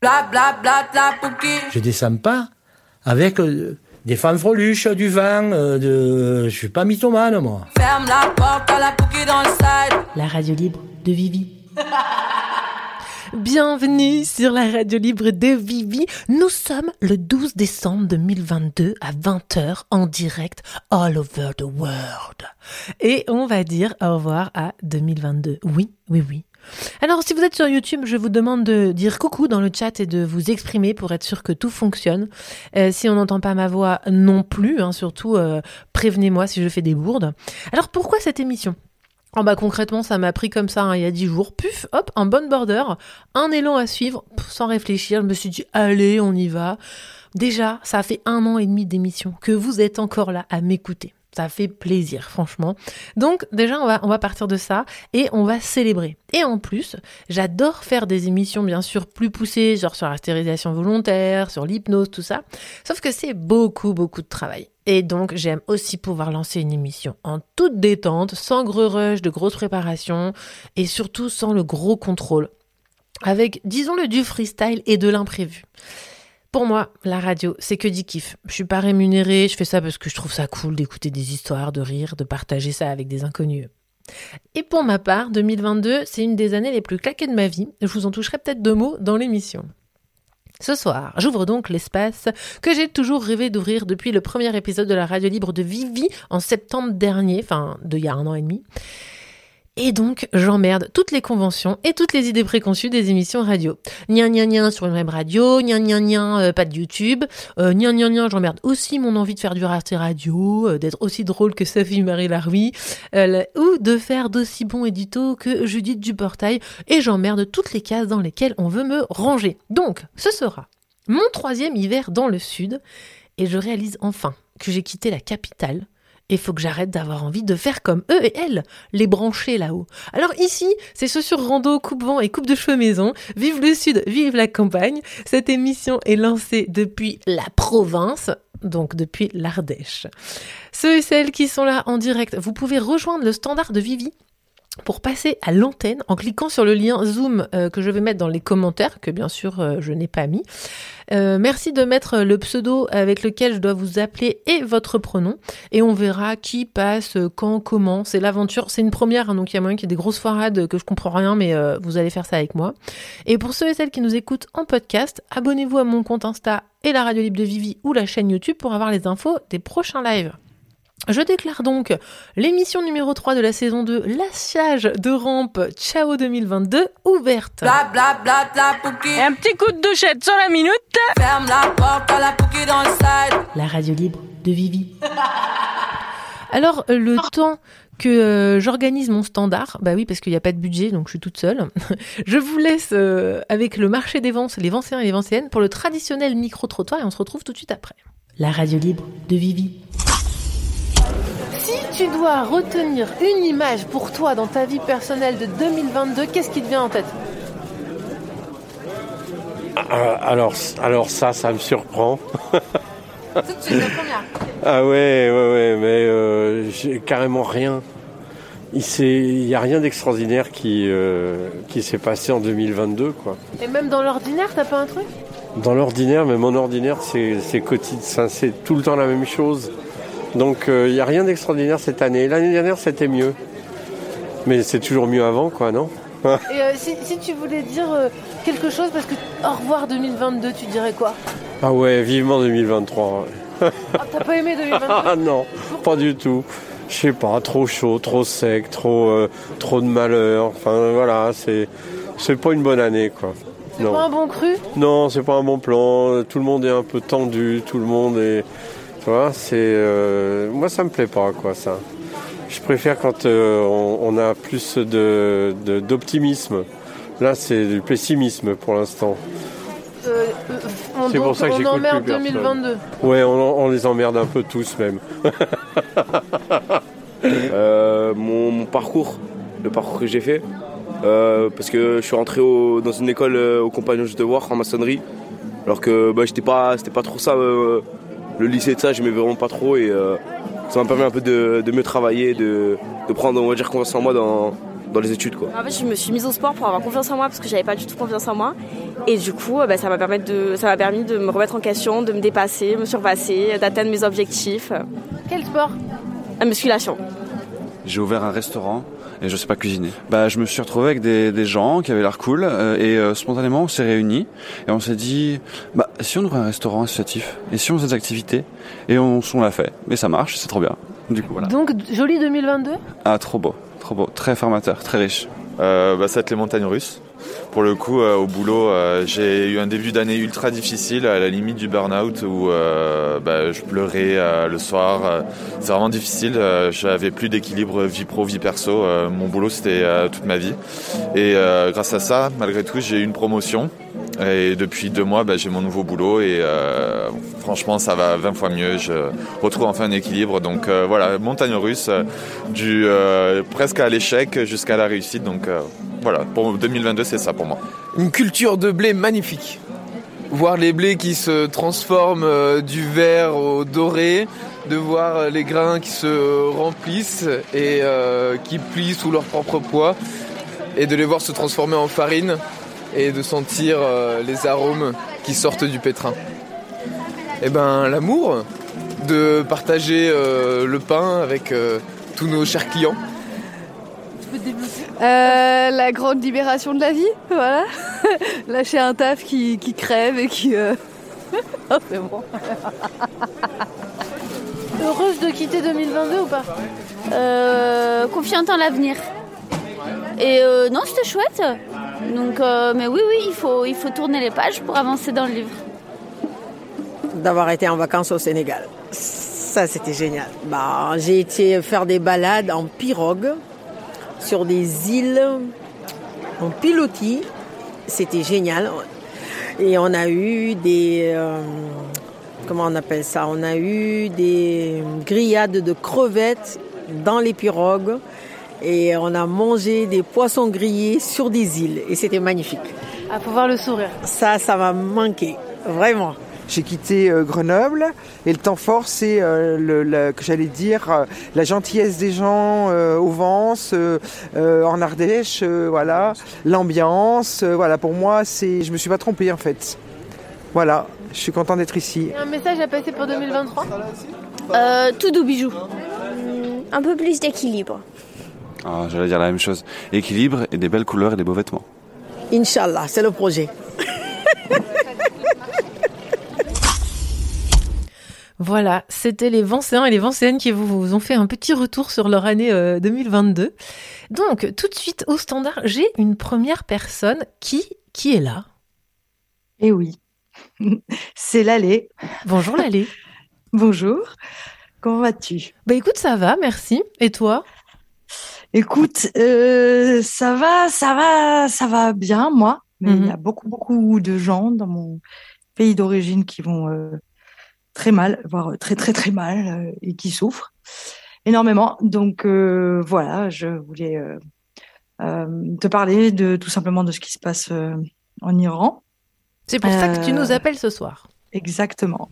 Bla bla bla bla Je descends pas avec euh, des femmes freluches, du vin, euh, de... je suis pas mythomane moi. Ferme la porte à la dans le side. La radio libre de Vivi. Bienvenue sur la radio libre de Vivi. Nous sommes le 12 décembre 2022 à 20h en direct all over the world. Et on va dire au revoir à 2022. Oui, oui, oui. Alors, si vous êtes sur YouTube, je vous demande de dire coucou dans le chat et de vous exprimer pour être sûr que tout fonctionne. Euh, si on n'entend pas ma voix non plus, hein, surtout euh, prévenez-moi si je fais des bourdes. Alors, pourquoi cette émission? Oh bah concrètement, ça m'a pris comme ça hein, il y a dix jours. Puf, hop, un bon border, un élan à suivre, sans réfléchir. Je me suis dit, allez, on y va. Déjà, ça fait un an et demi d'émission que vous êtes encore là à m'écouter. Ça fait plaisir, franchement. Donc déjà, on va, on va partir de ça et on va célébrer. Et en plus, j'adore faire des émissions bien sûr plus poussées, genre sur la stérilisation volontaire, sur l'hypnose, tout ça. Sauf que c'est beaucoup, beaucoup de travail. Et donc, j'aime aussi pouvoir lancer une émission en toute détente, sans gros rush, de grosses préparations et surtout sans le gros contrôle. Avec, disons-le, du freestyle et de l'imprévu. Pour moi, la radio, c'est que du kiff. Je suis pas rémunérée, je fais ça parce que je trouve ça cool d'écouter des histoires, de rire, de partager ça avec des inconnus. Et pour ma part, 2022, c'est une des années les plus claquées de ma vie. Je vous en toucherai peut-être deux mots dans l'émission. Ce soir, j'ouvre donc l'espace que j'ai toujours rêvé d'ouvrir depuis le premier épisode de la radio libre de Vivi en septembre dernier, enfin, d'il y a un an et demi. Et donc, j'emmerde toutes les conventions et toutes les idées préconçues des émissions radio. Nien, nien, nien sur une web radio, nien, nien, euh, pas de YouTube, euh, nien, nien, j'emmerde aussi mon envie de faire du raté radio, euh, d'être aussi drôle que Sophie-Marie Laroui, euh, ou de faire d'aussi bons éditos que Judith Duportail, et j'emmerde toutes les cases dans lesquelles on veut me ranger. Donc, ce sera mon troisième hiver dans le Sud, et je réalise enfin que j'ai quitté la capitale il faut que j'arrête d'avoir envie de faire comme eux et elles, les brancher là-haut. Alors ici, c'est chaussures rando, coupe-vent et coupe de cheveux maison. Vive le sud, vive la campagne. Cette émission est lancée depuis la province, donc depuis l'Ardèche. Ceux et celles qui sont là en direct, vous pouvez rejoindre le standard de Vivi pour passer à l'antenne en cliquant sur le lien Zoom euh, que je vais mettre dans les commentaires, que bien sûr euh, je n'ai pas mis. Euh, merci de mettre le pseudo avec lequel je dois vous appeler et votre pronom. Et on verra qui passe, quand, comment. C'est l'aventure. C'est une première, hein, donc il y a moyen qu'il y ait des grosses foirades que je comprends rien, mais vous allez faire ça avec moi. Et pour ceux et celles qui nous écoutent en podcast, abonnez-vous à mon compte Insta et la radio libre de Vivi ou la chaîne YouTube pour avoir les infos des prochains lives. Je déclare donc l'émission numéro 3 de la saison 2, L'assiage de rampe Ciao 2022, ouverte. Bla bla bla bla Et un petit coup de douchette sur la minute. Ferme la porte à la dans le side. La radio libre de Vivi. Alors, le temps que euh, j'organise mon standard, bah oui, parce qu'il n'y a pas de budget, donc je suis toute seule. je vous laisse euh, avec le marché des ventes, les Vancéens et les Vancéennes, pour le traditionnel micro-trottoir et on se retrouve tout de suite après. La radio libre de Vivi. Si tu dois retenir une image pour toi dans ta vie personnelle de 2022, qu'est-ce qui te vient en tête? Ah, alors, alors ça, ça me surprend. Tout de suite, la première. Ah ouais, ouais, ouais, mais euh, j'ai carrément rien. Il n'y a rien d'extraordinaire qui, euh, qui s'est passé en 2022, quoi. Et même dans l'ordinaire, t'as pas un truc? Dans l'ordinaire, mais mon ordinaire, c'est quotidien, c'est tout le temps la même chose. Donc il n'y a rien d'extraordinaire cette année. L'année dernière, c'était mieux. Mais c'est toujours mieux avant, quoi, non Et euh, si, si tu voulais dire euh, quelque chose, parce que au revoir 2022, tu dirais quoi? Ah ouais, vivement 2023. Ah, T'as pas aimé 2022 Ah non, pas du tout. Je sais pas, trop chaud, trop sec, trop, euh, trop de malheur. Enfin voilà, c'est, c'est pas une bonne année, quoi. C'est pas un bon cru? Non, c'est pas un bon plan. Tout le monde est un peu tendu, tout le monde est. Tu vois, c'est. euh, Moi, ça me plaît pas, quoi, ça. Je préfère quand euh, on, on a plus de, de- d'optimisme. Là, c'est du pessimisme pour l'instant. Euh, euh, C'est pour ça que on j'écoute emmerde plus personne. 2022. Ouais, on, on les emmerde un peu tous, même. Euh, mon, mon parcours, le parcours que j'ai fait. Euh, parce que je suis rentré au- dans une école euh, au compagnon de devoir en maçonnerie. Alors que bah, j'étais pas, c'était pas trop ça. Euh, le lycée de ça, j'aimais vraiment pas trop. Et euh, ça m'a permis un peu de, de mieux travailler, de, de prendre, on va dire, confiance en moi dans, dans les études. Quoi. En fait, je me suis mise au sport pour avoir confiance en moi parce que j'avais pas du tout confiance en moi. Et du coup, bah, ça m'a permis de, ça m'a permis de me remettre en question, de me dépasser, me surpasser, d'atteindre mes objectifs. Quel sport? La musculation. J'ai ouvert un restaurant et je sais pas cuisiner. Bah, je me suis retrouvé avec des, des gens qui avaient l'air cool euh, et euh, spontanément on s'est réunis et on s'est dit bah si on ouvrait un restaurant associatif et si on faisait des activités et on, on l'a fait. Mais ça marche, c'est trop bien. Du coup voilà. Donc joli 2022 Ah trop beau, trop beau, très formateur, très riche. Euh, bah, ça va être les montagnes russes. Pour le coup, euh, au boulot, euh, j'ai eu un début d'année ultra difficile, à la limite du burn-out, où euh, bah, je pleurais le soir. c'est vraiment difficile. J'avais plus d'équilibre vie pro, vie perso. Mon boulot, c'était toute ma vie. Et grâce à ça, malgré tout, j'ai eu une promotion. Et depuis deux mois, bah, j'ai mon nouveau boulot et franchement, ça va 20 fois mieux. Je retrouve enfin un équilibre. Donc voilà, montagne russe, du presque à l'échec jusqu'à la réussite. Donc voilà, pour 2022, c'est ça pour moi. Une culture de blé magnifique. Voir les blés qui se transforment euh, du vert au doré, de voir euh, les grains qui se remplissent et euh, qui plient sous leur propre poids, et de les voir se transformer en farine et de sentir les arômes qui sortent du pétrin. Et ben l'amour de partager le pain avec tous nos chers clients. Euh, la grande libération de la vie, voilà. Lâcher un taf qui, qui crève et qui. euh, oh, c'est bon. Heureuse de quitter 2022 ou pas? Euh, confiante en l'avenir. Et euh, non, c'était chouette. Donc, euh, mais oui, oui, il faut, il faut tourner les pages pour avancer dans le livre. d'avoir été en vacances au Sénégal. Ça, c'était génial. Bah, j'ai été faire des balades en pirogue sur des îles en pilotis. C'était génial. Et on a eu des... euh, comment on appelle ça? On a eu des grillades de crevettes dans les pirogues. Et on a mangé des poissons grillés sur des îles. Et c'était magnifique. Ah, faut voir le sourire. Ça, ça m'a manqué. Vraiment. J'ai quitté euh, Grenoble et le temps fort, c'est euh, le, le- que j'allais dire euh, la gentillesse des gens euh, au Vence, euh, euh, en Ardèche, euh, voilà, l'ambiance, euh, voilà. Pour moi, c'est, je me suis pas trompé en fait. Voilà, je suis content d'être ici. Un message à passer pour 2023 Euh, tout doux bijou. Un peu plus d'équilibre. Ah, j'allais dire la même chose. Équilibre et des belles couleurs et des beaux vêtements. Inch'Allah, c'est le projet. Voilà, c'était les Vancéens et les Vancéennes qui vous, vous ont fait un petit retour sur leur année euh, 2022. Donc, tout de suite au standard, j'ai une première personne qui, qui est là. Eh oui, c'est Lallée. Bonjour Lallée. Bonjour, comment vas-tu? Bah écoute, ça va, merci. Et toi? Écoute, euh, ça va, ça va, ça va bien, moi. Mais il y a beaucoup, beaucoup de gens dans mon pays d'origine qui vont euh, très mal, voire très, très, très mal, euh, et qui souffrent énormément. Donc euh, voilà, je voulais euh, euh, te parler de tout simplement de ce qui se passe euh, en Iran. C'est pour ça que tu nous Euh, appelles ce soir. Exactement.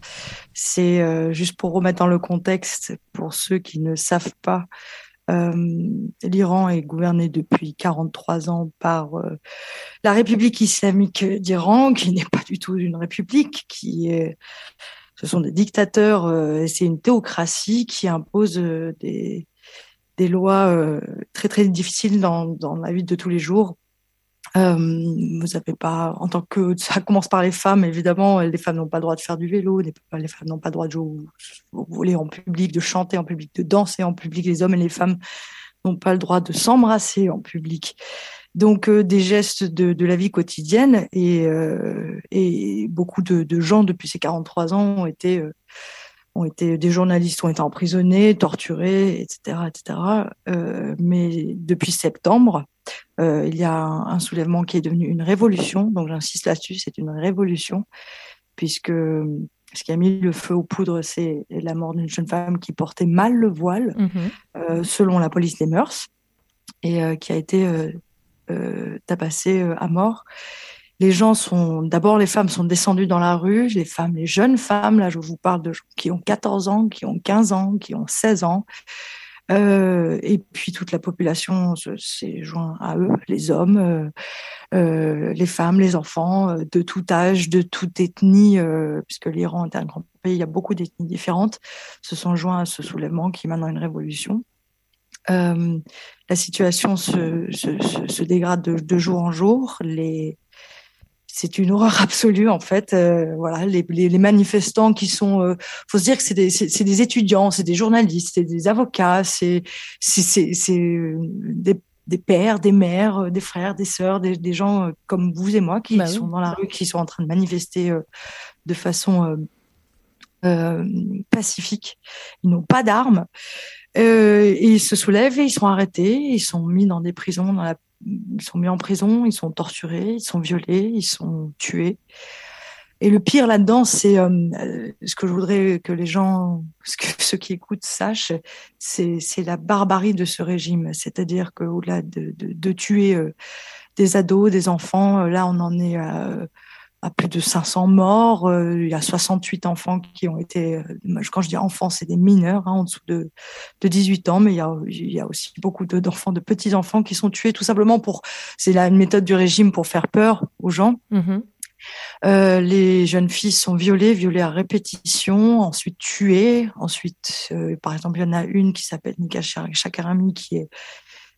C'est euh, juste pour remettre dans le contexte, pour ceux qui ne savent pas, euh, l'Iran est gouverné depuis 43 ans par euh, la République islamique d'Iran, qui n'est pas du tout une république, qui est, ce sont des dictateurs, euh, et c'est une théocratie qui impose euh, des, lois euh, très très difficiles dans, dans la vie de tous les jours euh, vous n'avez pas, en tant que, ça commence par les femmes, évidemment, les femmes n'ont pas le droit de faire du vélo, les femmes n'ont pas le droit de jouer au voler en public, de chanter en public, de danser en public, les hommes et les femmes n'ont pas le droit de s'embrasser en public. Donc euh, des gestes de, de la vie quotidienne et, euh, et beaucoup de, de gens depuis ces 43 ans ont été, euh, ont été, des journalistes ont été emprisonnés, torturés, etc., etc. Mais depuis septembre, il y a un, un soulèvement qui est devenu une révolution. Donc j'insiste là-dessus, c'est une révolution puisque ce qui a mis le feu aux poudres, c'est la mort d'une jeune femme qui portait mal le voile, euh, selon la police des mœurs, et qui a été euh, euh, tabassée euh, à mort. Les gens sont, d'abord, les femmes sont descendues dans la rue, les femmes, les jeunes femmes, là, je vous parle de gens qui ont 14 ans, qui ont 15 ans, qui ont 16 ans, Euh, et puis toute la population s'est joint à eux, les hommes, les femmes, les enfants, de tout âge, de toute ethnie, puisque l'Iran est un grand pays, il y a beaucoup d'ethnies différentes, se sont joints à ce soulèvement qui est maintenant une révolution. Euh, la situation se, se, se, se dégrade de, de, jour en jour. Les, c'est une horreur absolue en fait. Euh, voilà, les, les, les, manifestants qui sont, euh, faut se dire que c'est des, c'est, des étudiants, c'est des journalistes, c'est des avocats, c'est, euh, des, des pères, des mères, des frères, des sœurs, des, des gens comme vous et moi qui bah sont oui. dans la rue, qui sont en train de manifester de façon pacifique. Ils n'ont pas d'armes. Euh, ils se soulèvent et ils sont arrêtés, ils sont mis dans des prisons, ils sont mis en prison, ils sont torturés, ils sont violés, ils sont tués. Et le pire là-dedans, c'est euh, ce que je voudrais que les gens, ce que ceux qui écoutent sachent, c'est la barbarie de ce régime. C'est-à-dire qu'au-delà de, tuer euh, des ados, des enfants, là on en est à à plus de 500 morts. Euh, il y a 68 enfants qui ont été, euh, quand je dis enfants, c'est des mineurs hein, en dessous de, de 18 ans, mais il y a, il y a aussi beaucoup d'enfants, de, de petits-enfants qui sont tués tout simplement pour, c'est une méthode du régime pour faire peur aux gens. Mm-hmm. Euh, les jeunes filles sont violées, violées à répétition, ensuite tuées. Ensuite, euh, par exemple, il y en a une qui s'appelle Nika Chakarami qui est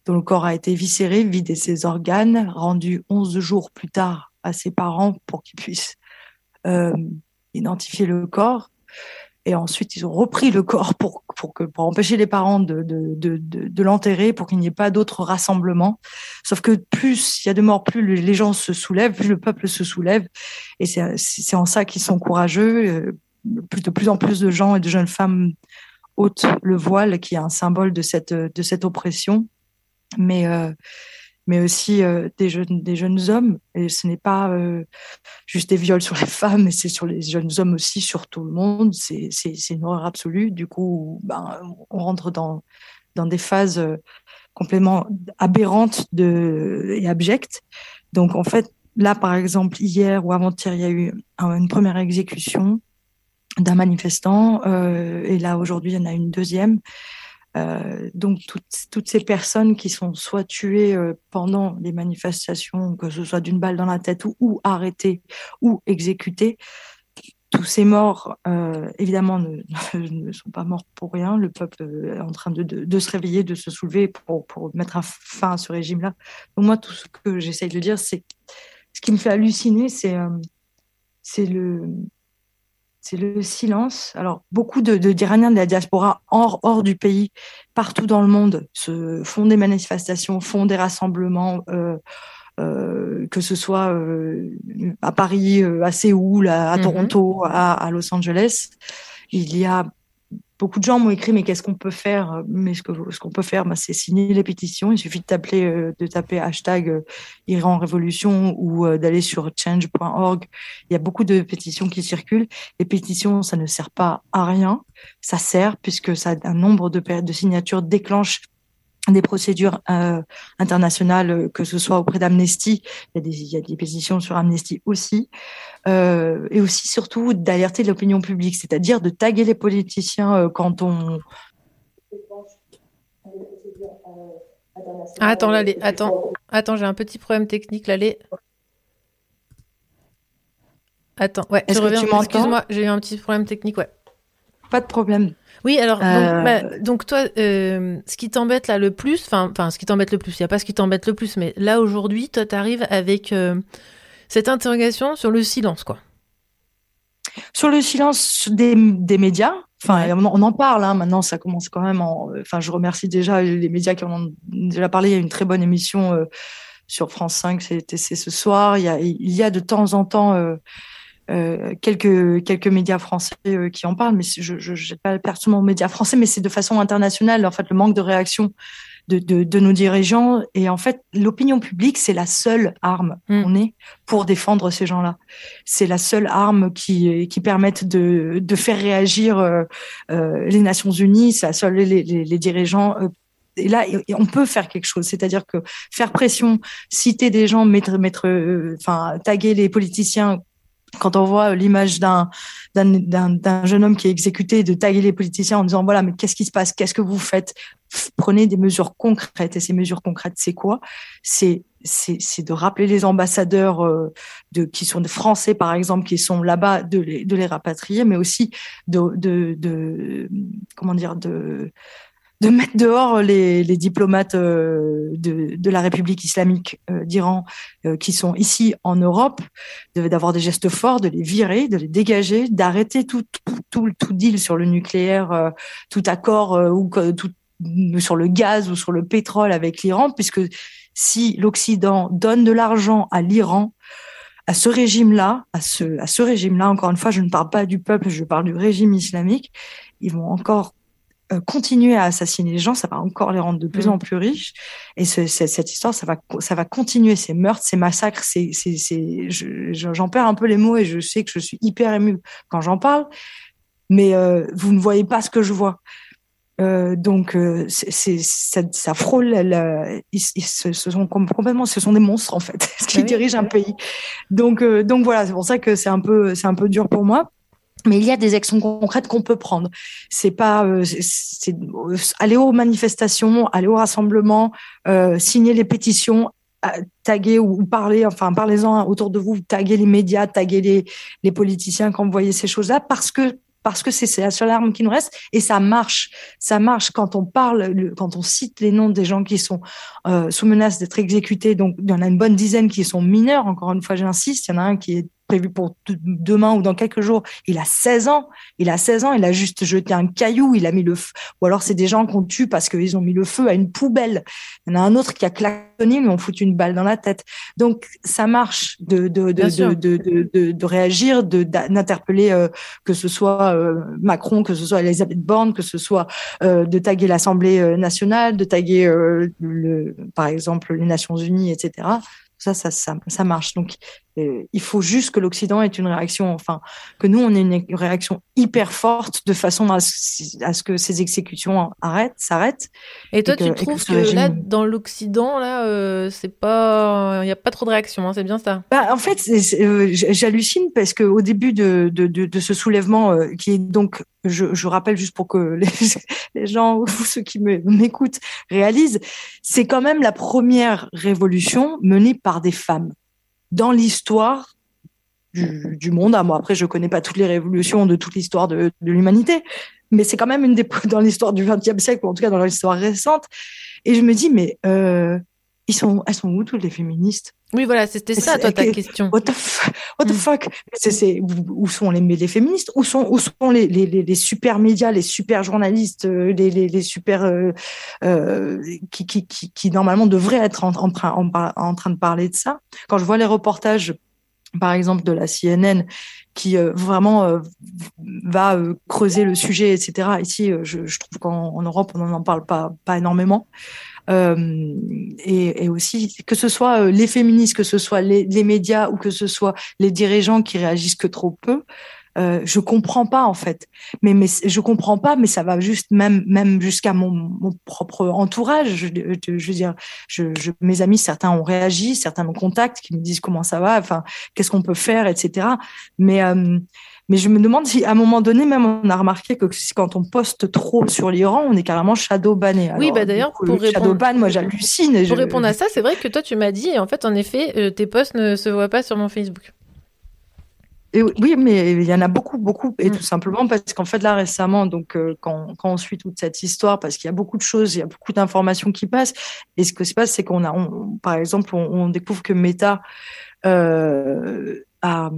dont le corps a été viscéré, vidé ses organes, rendu 11 jours plus tard à ses parents pour qu'ils puissent euh, identifier le corps. Et ensuite, ils ont repris le corps pour, pour, que, pour empêcher les parents de, de, de, l'enterrer, pour qu'il n'y ait pas d'autres rassemblements. Sauf que plus il y a de morts, plus les gens se soulèvent, plus le peuple se soulève. Et c'est, en ça qu'ils sont courageux. Plus de plus en plus de gens et de jeunes femmes ôtent le voile, qui est un symbole de cette, de cette oppression. Mais euh, mais aussi euh, des, jeunes, des jeunes hommes. Et ce n'est pas euh, juste des viols sur les femmes, mais c'est sur les jeunes hommes aussi, sur tout le monde. C'est une horreur absolue. Du coup, ben, on rentre dans, dans des phases euh, complètement aberrantes de, et abjectes. Donc, en fait, là, par exemple, hier ou avant-hier, il y a eu une première exécution d'un manifestant. Et là, aujourd'hui, il y en a une deuxième. Euh, donc toutes, ces personnes qui sont soit tuées euh, pendant les manifestations, que ce soit d'une balle dans la tête ou, arrêtées ou exécutées, tous ces morts, euh, évidemment, ne, sont pas morts pour rien. Le peuple est en train de, se réveiller, de se soulever pour, mettre un fin à ce régime-là. Donc moi, tout ce que j'essaye de dire, c'est ce qui me fait halluciner, c'est le c'est le silence. Alors, beaucoup de, de d'Iraniens de la diaspora hors, hors du pays, partout dans le monde, se font des manifestations, font des rassemblements, euh, euh, que ce soit euh, à Paris, à Séoul, à, à mm-hmm. Toronto, à, à, Los Angeles. Il y a beaucoup de gens m'ont écrit mais qu'est-ce qu'on peut faire Mais ce que ce qu'on peut faire, bah, c'est signer les pétitions. Il suffit de taper euh, de taper hashtag euh, Iran Révolution ou euh, d'aller sur change.org. Il y a beaucoup de pétitions qui circulent. Les pétitions, ça ne sert pas à rien. Ça sert puisque ça un nombre de de signatures déclenche des procédures euh, internationales, que ce soit auprès d'Amnesty, il, il, y a des pétitions sur Amnesty aussi, euh, et aussi surtout d'alerter l'opinion publique, c'est-à-dire de taguer les politiciens euh, quand on... Ah, attends, là, les... attends, attends j'ai un petit problème technique, là, les... Attends, ouais, je reviens, excuse-moi, j'ai eu un petit problème technique, ouais. Pas de problème. Oui, alors euh... donc, bah, donc, toi, euh, ce qui t'embête là le plus, enfin, enfin, ce qui t'embête le plus, il y a pas ce qui t'embête le plus, mais là aujourd'hui, toi, t'arrives avec euh, cette interrogation sur le silence, quoi. Sur le silence des, des médias. Enfin, ouais. on, on, en parle. Hein, maintenant, ça commence quand même. En, enfin, je remercie déjà les médias qui en ont déjà parlé. Il y a une très bonne émission euh, sur France 5. C'était ce soir. Il y a, il y a de temps en temps euh, quelques quelques médias français euh, qui en parlent, mais je jette pas personnellement aux médias français, mais c'est de façon internationale. En fait, le manque de réaction de, de, de nos dirigeants et en fait, l'opinion publique, c'est la seule arme mm. qu'on ait pour défendre ces gens-là. C'est la seule arme qui qui permette de de faire réagir euh, les Nations Unies. C'est la seule les, les, les dirigeants et là, on peut faire quelque chose. C'est-à-dire que faire pression, citer des gens, mettre, mettre, enfin, taguer les politiciens quand on voit l'image d'un jeune homme qui est exécuté, de taguer les politiciens en disant voilà, mais qu'est-ce qui se passe? Qu'est-ce que vous faites? Prenez des mesures concrètes. Et ces mesures concrètes, c'est quoi? C'est c'est de rappeler les ambassadeurs euh, de, qui sont Français, par exemple, qui sont là-bas, de les, de les rapatrier, mais aussi de, de, de comment dire, de de mettre dehors les, les diplomates euh, de, de, la République islamique euh, d'Iran euh, qui sont ici en Europe, d'avoir des gestes forts, de les virer, de les dégager, d'arrêter tout, tout, tout, deal sur le nucléaire, tout accord ou tout, sur le gaz ou sur le pétrole avec l'Iran, puisque si l'Occident donne de l'argent à l'Iran, à ce régime-là, à ce, à ce régime-là, encore une fois, je ne parle pas du peuple, je parle du régime islamique, ils vont encore euh, continuer à assassiner les gens, ça va encore les rendre de plus mm. en plus riches. Et cette histoire, ça va, ça va continuer ces meurtres, ces massacres. C'est, j'en perds un peu les mots et je sais que je suis hyper émue quand j'en parle. Mais euh, vous ne voyez pas ce que je vois. Euh, donc, euh, c'est, ça, ça, frôle. ils, ce sont complètement, ce sont des monstres en fait, qui bah dirigent un pays. Donc, donc voilà, c'est pour ça que c'est un peu, c'est un peu dur pour moi. Mais il y a des actions concrètes qu'on peut prendre. C'est pas euh, c'est aller aux manifestations, aller aux rassemblements, euh, signer les pétitions, taguer ou, parler, enfin parlez-en autour de vous, taguer les médias, taguer les, les politiciens quand vous voyez ces choses-là, parce que parce que c'est la seule arme qui nous reste et ça marche. Ça marche quand on parle, quand on cite les noms des gens qui sont euh, sous menace d'être exécutés. Donc il y en a une bonne dizaine qui sont mineurs. Encore une fois, j'insiste. Il y en a un qui est prévu pour demain ou dans quelques jours. Il a 16 ans. Il a 16 ans. Il a juste jeté un caillou. Il a mis le feu. Ou alors c'est des gens qu'on tue parce qu'ils ont mis le feu à une poubelle. Il y en a un autre qui a klaxonné, mais on fout une balle dans la tête. Donc ça marche de de de de, de, de, de, réagir, de d'interpeller euh, que ce soit euh, Macron, que ce soit Elisabeth Borne, que ce soit euh, de taguer l'Assemblée nationale, de taguer le, par exemple les Nations Unies, etc. Ça, ça, ça, ça marche. Donc, il faut juste que l'Occident ait une réaction, enfin, que nous, on ait une réaction hyper forte de façon à ce, que ces exécutions arrêtent, s'arrêtent. Et toi, tu trouves que, là, dans l'Occident, là, euh, c'est pas, il n'y a pas trop de réaction, hein, c'est bien ça bah, En fait, euh, j'hallucine parce qu'au début de, de, de, ce soulèvement, qui est donc, je, je, rappelle juste pour que les, les gens ou ceux qui m'écoutent réalisent, c'est quand même la première révolution menée par des femmes dans l'histoire du, monde. Ah, moi, après, je connais pas toutes les révolutions de toute l'histoire de, l'humanité, mais c'est quand même une des dans l'histoire du XXe siècle, ou en tout cas dans l'histoire récente. Et je me dis, mais euh, ils sont, elles sont où toutes les féministes? Oui, voilà, c'était ça, toi, ta question. What the, what the mm. fuck? C'est, Où sont les, les féministes? Où sont, où sont les, les, les, super médias, les super journalistes, euh, les, les, les super euh, euh, qui, qui, qui, qui, normalement devraient être en, en, en, en train de parler de ça? Quand je vois les reportages par exemple de la CNN qui euh, vraiment euh, va euh, creuser le sujet, etc. Ici, je, je trouve qu'en Europe, on n'en parle pas, pas énormément. Et, et, aussi, que ce soit les féministes, que ce soit les, les, médias ou que ce soit les dirigeants qui réagissent que trop peu, euh, je comprends pas en fait. Mais, mais je comprends pas, mais ça va juste même même jusqu'à mon, mon, propre entourage. Je, je, veux dire, je, je, mes amis, certains ont réagi, certains me contactent, qui me disent comment ça va, enfin qu'est-ce qu'on peut faire, etc. Mais euh, mais je me demande si, à un moment donné, même on a remarqué que quand on poste trop sur l'Iran, on est carrément shadow banné. Oui, bah d'ailleurs, pour répondre... ban, moi j'hallucine. Pour répondre à ça, c'est vrai que toi tu m'as dit, en fait, en effet, euh, tes posts ne se voient pas sur mon Facebook oui, mais il y en a beaucoup, beaucoup, et mm. tout simplement parce qu'en fait là récemment, donc euh, quand, quand, on suit toute cette histoire, parce qu'il y a beaucoup de choses, il y a beaucoup d'informations qui passent, et ce qui se passe, c'est qu'on a, par exemple, on, découvre que Meta euh, a,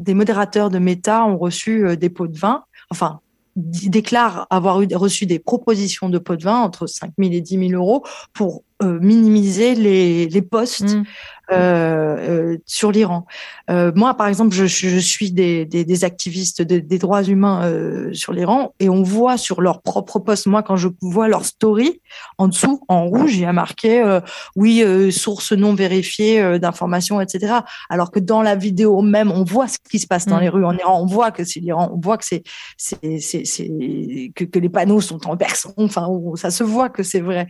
des modérateurs de Meta ont reçu euh, des pots de vin, enfin déclarent avoir eu, reçu des propositions de pots de vin entre 5 000 et 10 000 euros pour minimiser les, les postes mm. Euh, euh, sur l'Iran. Euh, moi, par exemple, je, je suis des, des, des activistes des droits humains euh, sur l'Iran et on voit sur leur propre poste, moi, quand je vois leur story, en dessous, en rouge, il y a marqué oui, source non vérifiée d'informations, etc. Alors que dans la vidéo même, on voit ce qui se passe dans mm. les rues en Iran, on voit que c'est l'Iran, on voit que c'est que, que les panneaux sont en persan, enfin, ça se voit que c'est vrai.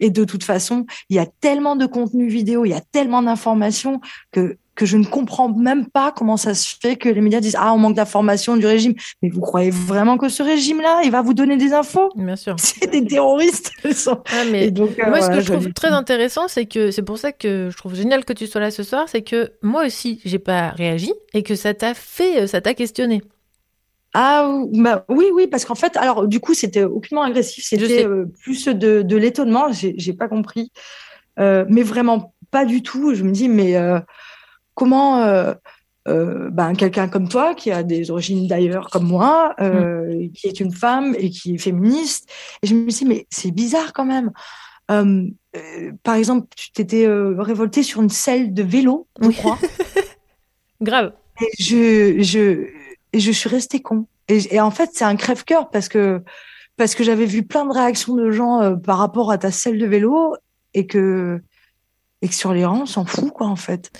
Et de toute façon, il y a tellement de contenu vidéo, il y a tellement d'informations que que je ne comprends même pas comment ça se fait que les médias disent ah on manque d'informations du régime. Mais vous croyez vraiment que ce régime-là, il va vous donner des infos? Bien sûr. C'est des terroristes. Ah, mais donc, euh, moi, ce voilà, que je trouve très intéressant, c'est que c'est pour ça que je trouve génial que tu sois là ce soir, c'est que moi aussi, j'ai pas réagi et que ça t'a fait, euh, ça t'a questionné. Ah bah, oui, oui, parce qu'en fait, alors du coup, c'était aucunement agressif, c'était euh, plus de, de l'étonnement, j'ai pas compris, Euh, mais vraiment pas du tout. Je me dis, mais euh, comment ben, quelqu'un comme toi, qui a des origines d'ailleurs comme moi, euh, qui est une femme et qui est féministe, et je me dis, mais c'est bizarre quand même. Euh, par exemple, tu t'étais euh, révolté sur une selle de vélo, je crois. Grave. Et je, je, et je suis restée con. Et, et en fait, c'est un crève-cœur parce que, parce que j'avais vu plein de réactions de gens euh, par rapport à ta selle de vélo et que, et que sur les rangs, on s'en fout, quoi, en fait.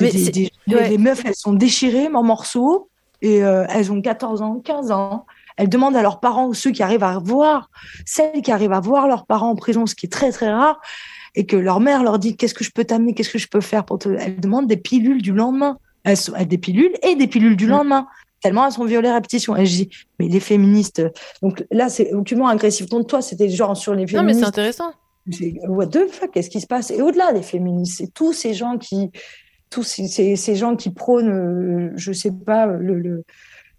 Mais Des- des- ouais. Les meufs, elles sont déchirées en morceaux et euh, elles ont 14 ans, 15 ans. Elles demandent à leurs parents, ceux qui arrivent à voir, celles qui arrivent à voir leurs parents en prison, ce qui est très, très rare, et que leur mère leur dit qu'est-ce que je peux t'amener, qu'est-ce que je peux faire pour te. Elles demandent des pilules du lendemain. Elles sont, elles- des pilules et des pilules Mm. du lendemain. Tellement elles sont violées à répétition. Et je dis, mais les féministes. Donc là, c'est aucunement agressif contre toi. C'était genre sur les Non, mais féministes. c'est intéressant. What the fuck, qu'est-ce qui se passe? Et au-delà des féministes, c'est tous ces gens qui, tous ces, ces- ces gens qui prônent, euh, je sais pas, le, le-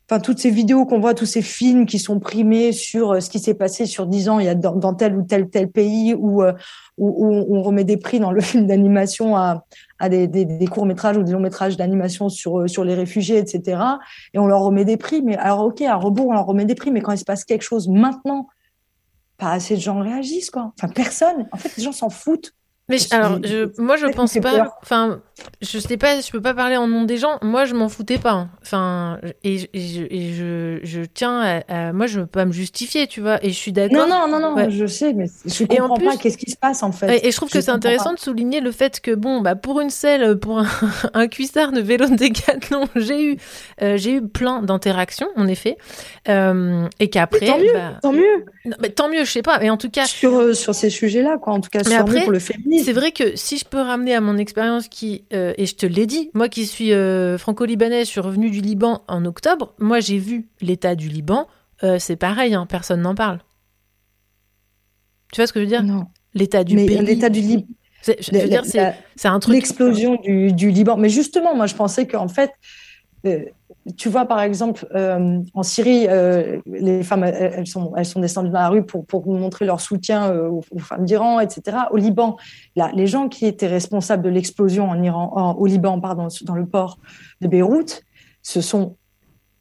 enfin toutes ces vidéos qu'on voit, tous ces films qui sont primés sur euh, ce qui s'est passé sur 10 ans, il y a dans, tel ou tel tel pays où, euh, on remet des prix dans le film d'animation à, des, des courts métrages ou des longs métrages d'animation sur euh, sur les réfugiés, etc. Et on leur remet des prix. Mais alors ok, à rebours, on leur remet des prix, mais quand il se passe quelque chose maintenant pas assez de gens réagissent, quoi. Enfin, personne. En fait, les gens s'en foutent. Mais je- alors, je, moi, je pense pas. Enfin, je sais pas, je peux pas parler en nom des gens. Moi, je m'en foutais pas. hein. Enfin, et, je- et je, et je, je tiens à, à- Moi, je veux pas me justifier, tu vois. Et je suis d'accord. Non, non, non, non, Ouais. je sais, mais je Et en comprends pas qu'est-ce qui se passe, en fait. Et, je trouve que c'est comprends intéressant pas. de souligner le fait que bon, bah pour une selle, pour un, un cuissard de vélo de décathlon, j'ai eu, euh, j'ai eu plein d'interactions en effet, Euh, et qu'après, tant mieux, bah- tant mieux. Non, mais tant mieux, je sais pas, mais en tout cas sur euh, sur ces sujets-là, quoi. En tout cas, sur après, pour le féminisme. C'est vrai que si je peux ramener à mon expérience qui, euh, et je te l'ai dit, moi qui suis euh, franco-libanaise, je suis revenue du Liban en octobre, moi j'ai vu l'état du Liban, euh, c'est pareil, hein, personne n'en parle. Tu vois ce que je veux dire? Non. L'état du l'état du Liban. Je veux dire, c'est un truc. L'explosion du, du Liban. Mais justement, moi, je pensais qu'en fait, tu vois, par exemple, euh, en Syrie, euh, les femmes, elles, sont, elles sont descendues dans la rue pour, pour montrer leur soutien euh, aux, femmes d'Iran, etc. Au Liban, là, les gens qui étaient responsables de l'explosion en Iran, au Liban, pardon, dans le port de Beyrouth, ce sont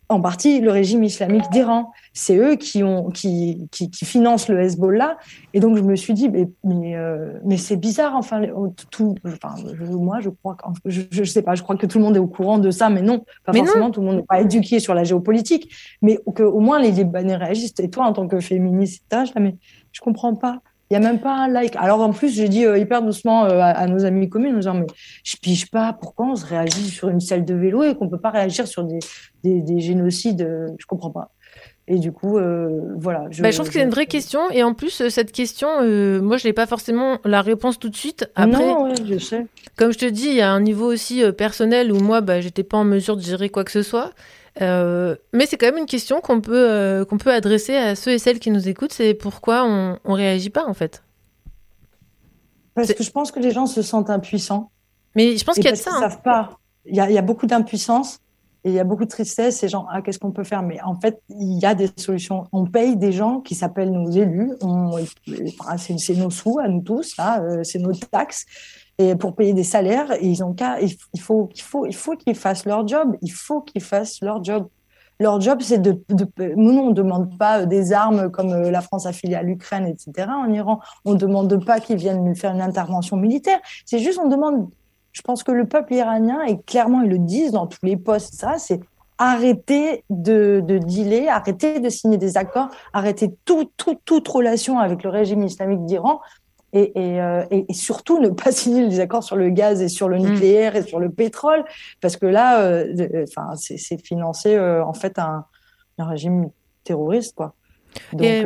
en partie le régime islamique d'Iran. C'est eux qui, ont, qui, qui, qui financent le Hezbollah. Et donc, je me suis dit, mais, mais, euh, mais c'est bizarre. Enfin, les- tout, enfin, moi, je crois que, je, je sais pas, je crois que tout le monde est au courant de ça, mais non, pas Mais non. forcément. Tout le monde n'est pas éduqué sur la géopolitique, mais qu'au moins les Libanais réagissent. Et toi, en tant que féministe, dis, mais je comprends pas. Il n'y a même pas un like. Alors en plus, j'ai dit euh, hyper doucement euh, à, à nos amis communs, en disant, mais je pige pas pourquoi on se réagit sur une selle de vélo et qu'on peut pas réagir sur des, des, des génocides. euh, Je comprends pas. Et du coup, euh, voilà. Bah, je trouve que c'est une vraie question et en plus cette question, moi je n'ai pas forcément la réponse tout de suite. Après, Non, ouais, je sais. comme je te dis, il y a un niveau aussi personnel où moi bah, j'étais pas en mesure de gérer quoi que ce soit. Euh, mais c'est quand même une question qu'on peut euh, qu'on peut adresser à ceux et celles qui nous écoutent. C'est pourquoi on, on réagit pas en fait. Parce que je pense que les gens se sentent impuissants. Mais je pense qu'il y a de ça. qu'ils hein. savent pas. Il y a, il y a beaucoup d'impuissance et il y a beaucoup de tristesse. Et gens, ah, qu'est-ce qu'on peut faire? Mais en fait, il y a des solutions. On paye des gens qui s'appellent nos élus. On- c'est nos sous à nous tous, euh, c'est nos taxes. Et pour payer des salaires, ils ont qu'à, il faut, il faut, il faut qu'ils fassent leur job. Il faut qu'ils fassent leur job. Leur job, c'est de, nous, on ne demande pas euh, des armes comme euh, la France a filé à l'Ukraine, etc. En Iran, on ne demande pas qu'ils viennent faire une intervention militaire. C'est juste, on demande je pense que le peuple iranien, et clairement ils le disent dans tous les postes, ça, c'est arrêter de, de dealer, arrêter de signer des accords, arrêter tout, tout, toute relation avec le régime islamique d'Iran. Et, et, euh, et, et surtout ne pas signer des accords sur le gaz et sur le nucléaire et sur le pétrole, parce que là, euh, euh, enfin, c'est financer euh, en fait un, un régime terroriste, quoi. Donc, Et,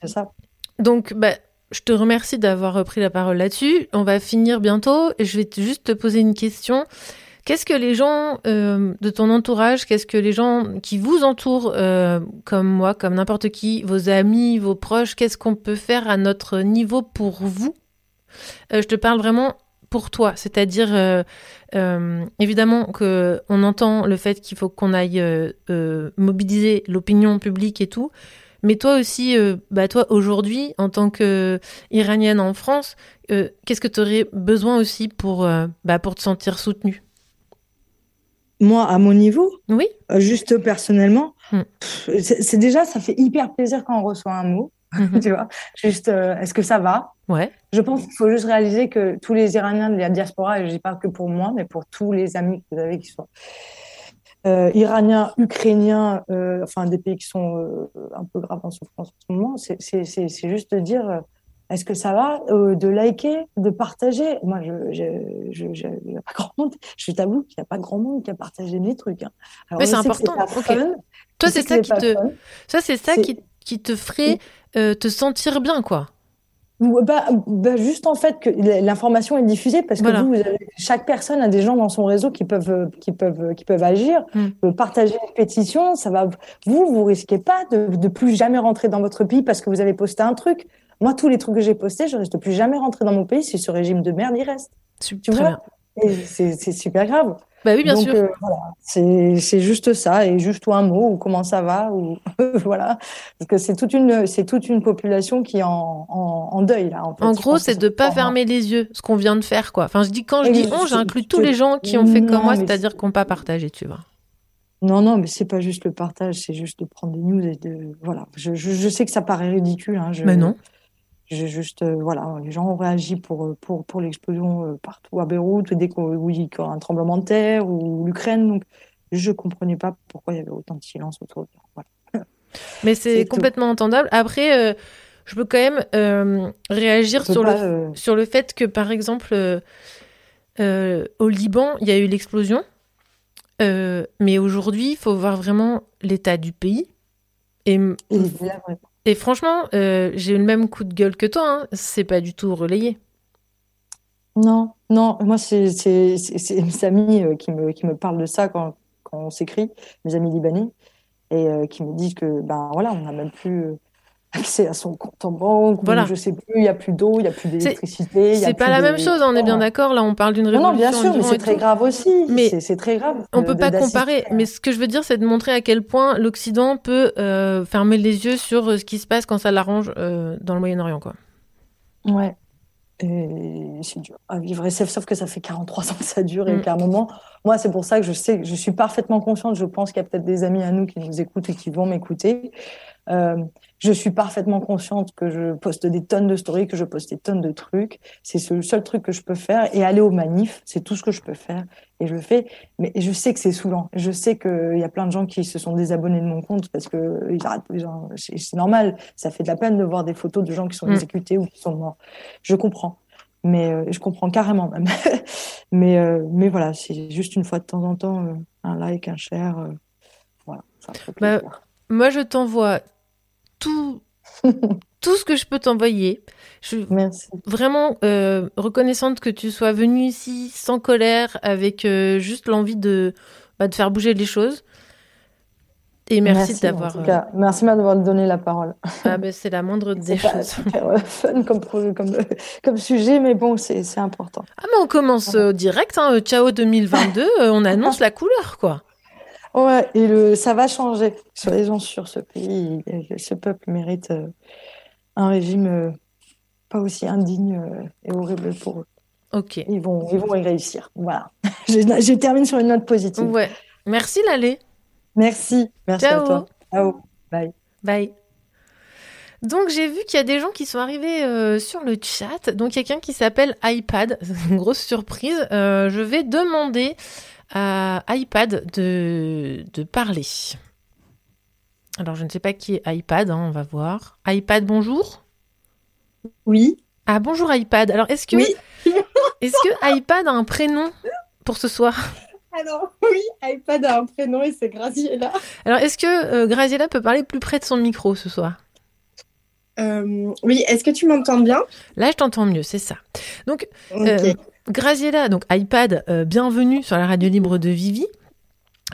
c'est ça. Donc, bah, je te remercie d'avoir repris la parole là-dessus. On va finir bientôt. Je vais te- juste te poser une question. Qu'est-ce que les gens euh, de ton entourage, qu'est-ce que les gens qui vous entourent, euh, comme moi, comme n'importe qui, vos amis, vos proches, qu'est-ce qu'on peut faire à notre niveau pour vous? Euh, Je te parle vraiment pour toi, c'est-à-dire évidemment que on entend le fait qu'il faut qu'on aille mobiliser l'opinion publique et tout, mais toi aussi, bah toi aujourd'hui, en tant que iranienne en France, qu'est-ce que tu aurais besoin aussi pour, bah, pour te sentir soutenue? Moi, à mon niveau, oui. euh, juste personnellement, Hmm. c'est déjà, ça fait hyper plaisir quand on reçoit un mot. tu vois, juste, euh, est-ce que ça va? Ouais. Je pense qu'il faut juste réaliser que tous les Iraniens de la diaspora, et je dis pas que pour moi, mais pour tous les amis que vous avez qui sont euh, iraniens, ukrainiens, euh, enfin des pays qui sont un peu graves en souffrance en ce moment, c'est- juste de dire est-ce que ça va Euh, De liker, de partager? Moi, je, je, je, pas grand monde, je t'avoue qu'il n'y a pas grand monde qui a partagé mes trucs. hein. Alors, je c'est important. pas Ok. fun, Toi, c'est ça qui te, ça c'est ça qui, qui te ferait euh, te sentir bien, quoi. Ou- Bah, bah, juste en fait que l'information est diffusée parce que Voilà. vous, vous avez- chaque personne a des gens dans son réseau qui peuvent, euh, qui peuvent, euh, qui peuvent agir, Mm. Euh, partager une pétition, ça va. Vous, vous risquez pas de, de plus jamais rentrer dans votre pays parce que vous avez posté un truc. Moi, tous les trucs que j'ai postés, je risque de plus jamais rentrer dans mon pays si ce régime de merde il reste. Tu vois c'est super grave. Bah oui, bien Donc, sûr. euh, voilà, c'est juste ça et juste un mot ou comment ça va ou voilà parce que c'est toute une c'est toute une population qui est en, en, en deuil là. En, fait. En Je gros, c'est de pas vraiment- fermer les yeux, ce qu'on vient de faire, quoi. Enfin, je dis quand je Et dis on, j'inclus tous les gens qui ont fait comme moi, c'est-à-dire qui n'ont pas partagé, tu vois. Non, non, mais c'est pas juste le partage, c'est juste de prendre des news et de. Voilà. Je, je, je sais que ça paraît ridicule. Hein, je, Mais non. J'ai juste. euh, voilà, les gens ont réagi pour, euh, pour, pour l'explosion euh, partout à Beyrouth, dès oui, qu'il y a un tremblement de terre ou l'Ukraine. Donc, je comprenais pas pourquoi il y avait autant de silence autour. Voilà. Mais c'est tout. complètement entendable. Après, euh, je peux quand même euh, réagir sur, pas, le, sur le fait que, par exemple, au Liban, il y a eu l'explosion. Mais aujourd'hui, il faut voir vraiment l'état du pays. Et, Et là. Et franchement, euh, j'ai eu le même coup de gueule que toi. Hein. C'est pas du tout relayé. Non, non, moi, c'est mes amis euh, qui me, qui me parlent de ça quand, quand on s'écrit, mes amis libanais, et euh, qui me disent que, ben voilà, on n'a même plus accès à son compte en banque, Voilà. je sais plus, il n'y a plus d'eau, il n'y a plus d'électricité, C'est pas la même chose, on est bien d'accord. Là, on parle d'une Non, non, révolution. bien sûr, mais c'est très tout. grave aussi. Mais C'est très grave. On de- peut pas comparer, mais ce que je veux dire, c'est de montrer à quel point l'Occident peut euh, fermer les yeux sur euh, ce qui se passe quand ça l'arrange euh, dans le Moyen-Orient, quoi. Ouais. C'est dur à vivre. Et sauf que ça fait 43 ans que ça dure et Mm. qu'à un moment, moi, c'est pour ça que je sais, je suis parfaitement consciente. Je pense qu'il y a peut-être des amis à nous qui nous écoutent et qui vont m'écouter. Euh, je suis parfaitement consciente que je poste des tonnes de stories, que je poste des tonnes de trucs. C'est ce- le seul truc que je peux faire. Et aller au manif, c'est tout ce que je peux faire. Et je le fais. Mais je sais que c'est saoulant. Je sais qu'il y a plein de gens qui se sont désabonnés de mon compte parce que ils arrêtent gens. C'est normal. Ça fait de la peine de voir des photos de gens qui sont Mm. exécutés ou qui sont morts. Je comprends. Mais euh, je comprends carrément même. mais, euh, mais voilà, c'est juste une fois de temps en temps, un like, un share. voilà, ça me fait Bah, plaisir. moi, je t'envoie tout, tout ce que je peux t'envoyer. Je suis vraiment euh, reconnaissante que tu sois venue ici sans colère, avec euh, juste l'envie de, bah, de faire bouger les choses. Et merci, en d'avoir. tout euh. Merci d'avoir donné la parole. ah, ben, c'est la moindre des C'est pas choses. super fun comme, comme, comme sujet, mais bon, c'est important. Ah, mais on commence euh, direct, hein, ciao 2022, euh, on annonce la couleur, quoi. Ouais, et le, ça va changer. Soyez-en sûrs, ce pays, ce peuple mérite euh, un régime euh, pas aussi indigne euh, et horrible pour eux. Ok. Ils vont, ils vont y réussir. Voilà. je, je termine sur une note positive. Ouais. Merci, Lalé. Merci. Merci Ciao. à toi. Ciao. Bye. Bye. Donc j'ai vu qu'il y a des gens qui sont arrivés euh, sur le chat. Donc il y a quelqu'un qui s'appelle iPad. C'est une grosse surprise. Euh, je vais demander à iPad de, de parler. Alors je ne sais pas qui est iPad, hein, on va voir. iPad, bonjour. Oui. Ah bonjour iPad. Alors est-ce que est-ce que iPad a un prénom pour ce soir? Alors, oui, iPad a un prénom et c'est Graciela. Alors est-ce que euh, Graziella peut parler plus près de son micro ce soir? Euh, oui, est-ce que tu m'entends bien? Là, je t'entends mieux, c'est ça. Donc, euh, Graziella, donc iPad, euh, bienvenue sur la radio libre de Vivi.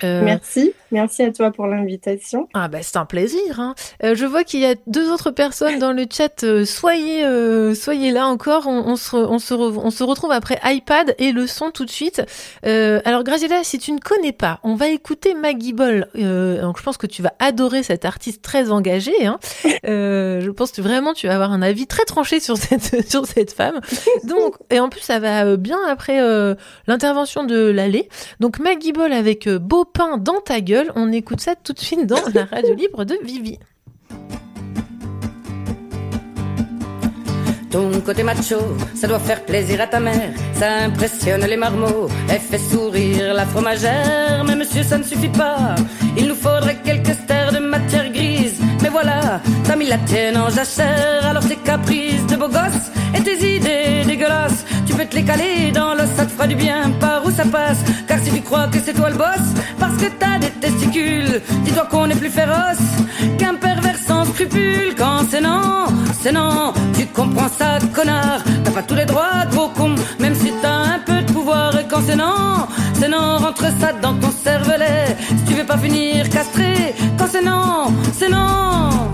Euh, Merci, merci à toi pour l'invitation. Ah bah c'est un plaisir. Hein. Euh, je vois qu'il y a deux autres personnes dans le chat. Euh, soyez, euh, soyez là encore. On, on se, on, se re- on se retrouve après iPad et le son tout de suite. Euh, alors Graziella, si tu ne connais pas, on va écouter Maggie Ball. Euh, donc je pense que tu vas adorer cette artiste très engagée. Hein. Euh, je pense que vraiment tu vas avoir un avis très tranché sur cette sur cette femme. Donc et en plus ça va bien après l'intervention de Lalé. Donc Maggie Ball avec Beau dans ta gueule. On écoute ça tout de suite dans la radio libre de Vivi. Ton côté macho, ça doit faire plaisir à ta mère. Ça impressionne les marmots, elle fait sourire la fromagère. Mais monsieur, ça ne suffit pas. Il nous faudrait quelques stères de matière grise. Mais voilà, t'as mis la tienne en jachère. Alors tes caprices de beau gosse et tes idées dégueulasses, tu peux te les caler dans l'os, ça te fera du bien par où ça passe. Car si tu crois que c'est toi le boss, parce que t'as des testicules, dis-toi qu'on est plus féroce qu'un pervers sans scrupules. Quand c'est non, c'est non, tu comprends ça, connard. T'as pas tous les droits, gros con, même si t'as un peu de pouvoir. Et quand c'est non, c'est non, rentre ça dans ton cervelet. Si tu veux pas finir castré, quand c'est non, c'est non.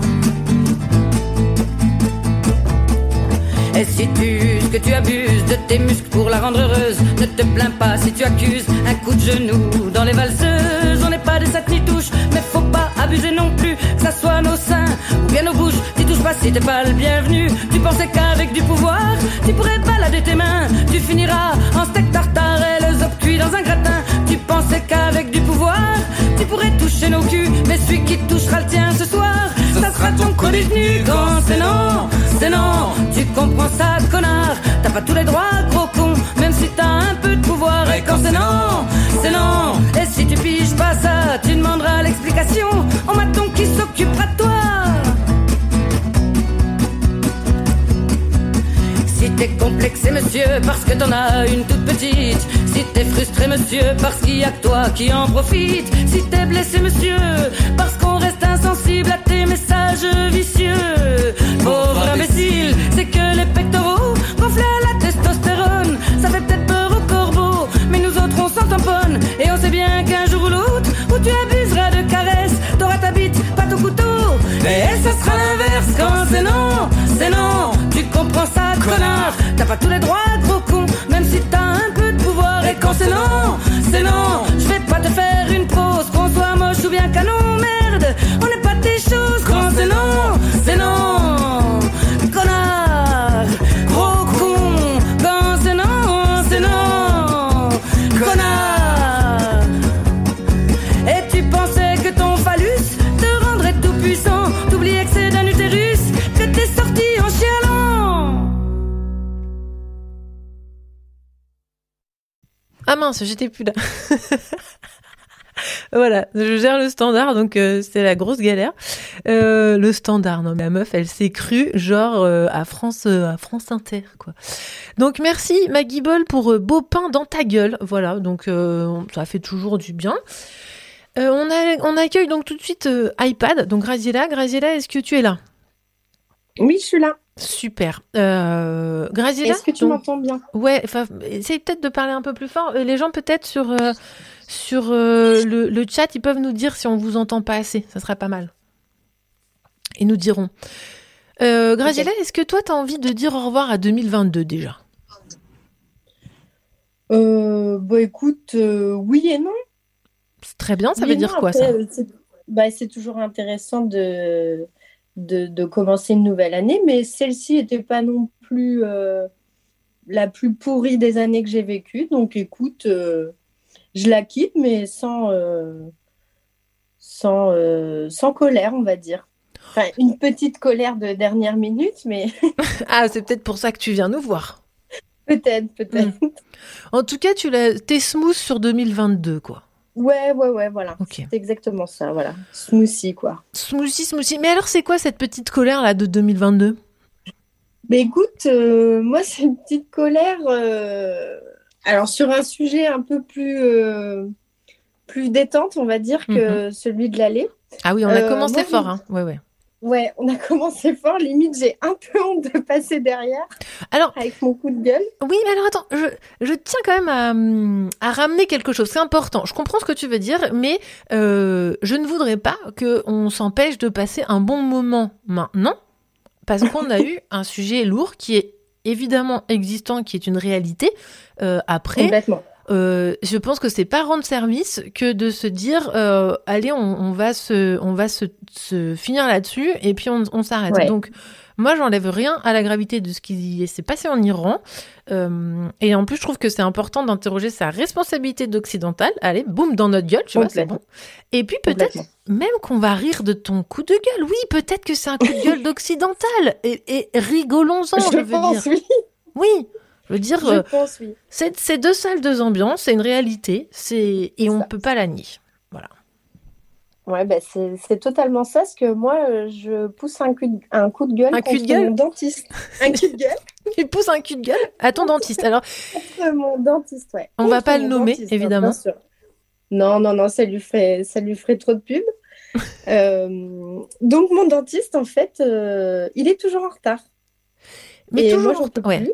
Et si tu que tu abuses de tes muscles pour la rendre heureuse, ne te plains pas si tu accuses un coup de genou dans les valseuses. On n'est pas des touches, mais faut pas abuser non plus, que ça soit nos seins ou bien nos bouches. Tu touches pas si t'es pas le bienvenu. Tu pensais qu'avec du pouvoir, tu pourrais balader tes mains. Tu finiras en steak tartare et le zop cuit dans un gratin. Tu pensais qu'avec du pouvoir, tu pourrais toucher nos culs, mais celui qui touchera le tien Quand c'est non, c'est non, tu comprends ça, connard? T'as pas tous les droits, gros con, même si t'as un peu de pouvoir. Et quand c'est non, c'est non. Et si tu piges pas ça, tu demanderas l'explication au maton qui s'occupera de toi. Si t'es complexé, monsieur, parce que t'en as une toute petite. Si t'es frustré, monsieur, parce qu'il y a que toi qui en profite. Si t'es blessé, monsieur, parce qu'on reste messages vicieux. Pauvre imbécile, c'est que les pectoraux gonflent à la testostérone. Ça fait peut-être peur au corbeau, mais nous autres on s'en tamponne. Et on sait bien qu'un jour ou l'autre, où tu abuseras de caresses, t'auras ta bite, pas ton couteau. Et ça sera l'inverse quand c'est non, c'est non. Tu comprends ça, connard. T'as pas tous les droits, gros con, même si t'as un peu de pouvoir. Et quand c'est non, c'est non. Je vais pas te faire une pause, qu'on soit moche ou bien canon, merde. On n'est quand c'est non, c'est non. Connard, gros con, c'est non, c'est non. Connard. Et tu pensais que ton phallus te rendrait tout puissant T'oubliais que c'est d'un utérus que t'es sorti en chialant Ah mince, j'étais plus là. voilà, je gère le standard, donc euh, c'est la grosse galère. Euh, le standard, non, mais la meuf, elle s'est crue, genre euh, à France, à France Inter, quoi. Donc merci Maggie Ball pour beau pain dans ta gueule. Voilà, donc ça fait toujours du bien. On, a, on accueille donc tout de suite iPad. Donc Graziella, Graziella, est-ce que tu es là? Oui, je suis là. Super. Euh, Graziella Est-ce que tu donc- m'entends bien? Ouais, enfin, essaye peut-être de parler un peu plus fort. Les gens peut-être sur euh, sur euh, le, le chat, ils peuvent nous dire si on vous entend pas assez. Ça serait pas mal. Ils nous diront. Euh, Graziella, est-ce que toi, tu as envie de dire au revoir à 2022 déjà? Euh, bah écoute, euh, oui et non. C'est très bien, ça Oui veut et dire non, quoi après, ça? c'est bah, c'est toujours intéressant de, de, de commencer une nouvelle année, mais celle-ci n'était pas non plus euh, la plus pourrie des années que j'ai vécues. Donc écoute, je la quitte, mais sans, euh, sans, euh, sans colère, on va dire. Enfin, une petite colère de dernière minute, mais Ah, c'est peut-être pour ça que tu viens nous voir. peut-être, peut-être. En tout cas, tu l'as, t'es smooth sur 2022, quoi. Ouais, ouais, ouais, voilà. C'est exactement ça, voilà. Smoothie, quoi. Smoothie, smoothie. Mais alors, c'est quoi cette petite colère là de 2022 Mais écoute, euh, moi, c'est une petite colère. euh, Alors, sur un sujet un peu plus, euh, plus détente, on va dire, que celui de l'allée. Ah oui, on a Euh, commencé fort, hein. Ouais, ouais. Ouais, on a commencé fort. Limite, j'ai un peu honte de passer derrière. Alors, avec mon coup de gueule. Oui, mais alors attends, je, je tiens quand même à, hum, à ramener quelque chose. C'est important. Je comprends ce que tu veux dire, mais euh, je ne voudrais pas qu'on s'empêche de passer un bon moment maintenant, parce qu'on a eu un sujet lourd qui est évidemment existant, qui est une réalité. Euh, après, euh, je pense que c'est pas rendre service que de se dire euh, allez on, on va se on va se, se finir là-dessus et puis on, on s'arrête Ouais. donc moi j'enlève rien à la gravité de ce qui s'est passé en Iran. Euh, et en plus je trouve que c'est important d'interroger sa responsabilité d'occidental. Allez boum dans notre gueule tu vois c'est bon. Et puis peut-être même qu'on va rire de ton coup de gueule. Oui peut-être que c'est un coup de gueule d'occidental. Et, et rigolons-en Je je, veux pense, dire. oui. oui. Je veux dire Je euh, pense, oui. c'est deux salles, deux ambiances, c'est une réalité, c'est et on peut pas la nier. Ouais, bah c'est totalement ça, parce que moi, euh, je pousse un coup de, un coup de gueule Un cul de gueule mon dentiste. Un cul de gueule Tu pousses un cul de gueule à ton dentiste. Alors, mon dentiste, ouais. On va Contre pas le nommer, dentiste, hein, évidemment. bien sûr. Non, non, non, ça lui ferait, ça lui ferait trop de pub. Euh, donc, mon dentiste, en fait, euh, il est toujours en retard. Mais Et toujours moi, en- ouais. plus.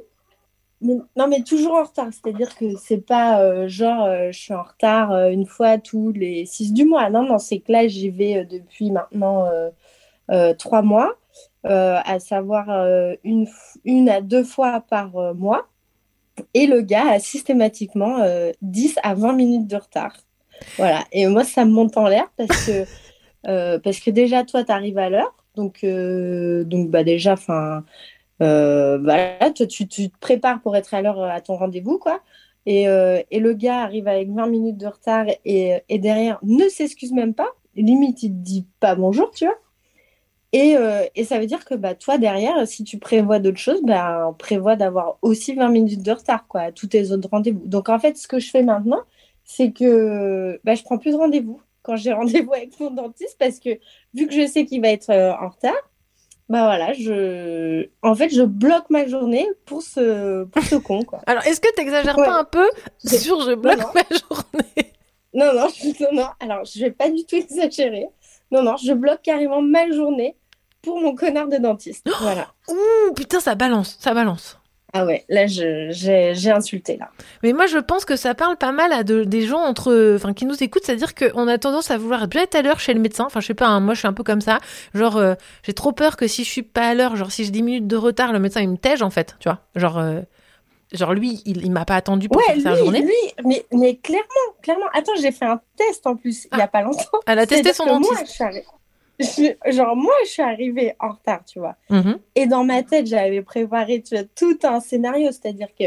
Non, mais toujours en retard. C'est-à-dire que c'est pas euh, genre euh, je suis en retard euh, une fois tous les six du mois. Non, non, c'est que là, j'y vais depuis maintenant trois mois, à savoir une, une à deux fois par mois. Et le gars a systématiquement euh, 10 à 20 minutes de retard. Voilà. Et moi, ça me monte en l'air parce que, parce que déjà, toi, tu arrives à l'heure. Donc, donc bah, déjà, enfin, euh, voilà, toi, tu, tu te prépares pour être à l'heure euh, à ton rendez-vous, quoi. Et, euh, et le gars arrive avec 20 minutes de retard et, et derrière ne s'excuse même pas. Limite, il te dit pas bonjour, tu vois. Et, et ça veut dire que bah, toi, derrière, si tu prévois d'autres choses, bah, on d'avoir aussi 20 minutes de retard quoi, à tous tes autres rendez-vous. Donc, en fait, ce que je fais maintenant, c'est que bah, je prends plus de rendez-vous quand j'ai rendez-vous avec mon dentiste parce que vu que je sais qu'il va être en retard, bah voilà, je... en fait, je bloque ma journée pour ce, pour ce con. Quoi. Alors, est-ce que tu exagères pas un peu sur je bloque non. ma journée? Non, non, je- non, non. Alors, je vais pas du tout exagérer. Non, non, je bloque carrément ma journée pour mon connard de dentiste. Voilà. Ouh, putain, ça balance, ça balance. Ah ouais, là, j'ai insulté, là. Mais moi, je pense que ça parle pas mal à de- des gens entre, enfin, qui nous écoutent, c'est-à-dire qu'on a tendance à vouloir bien être à l'heure chez le médecin. Enfin, je sais pas, hein, moi, je suis un peu comme ça. Genre, euh, j'ai trop peur que si je suis pas à l'heure, genre, si j'ai 10 minutes de retard, le médecin, il me tège, en fait, tu vois. Genre, euh, genre lui, il, il m'a pas attendu pour Ouais, sa lui, journée. lui, mais, mais clairement, clairement. Attends, j'ai fait un test en plus, il y a pas longtemps. Elle a testé son moi, dentiste. Je genre, moi, je suis arrivée en retard, tu vois. Mhm. Et dans ma tête, j'avais préparé tu vois, tout un scénario, c'est-à-dire que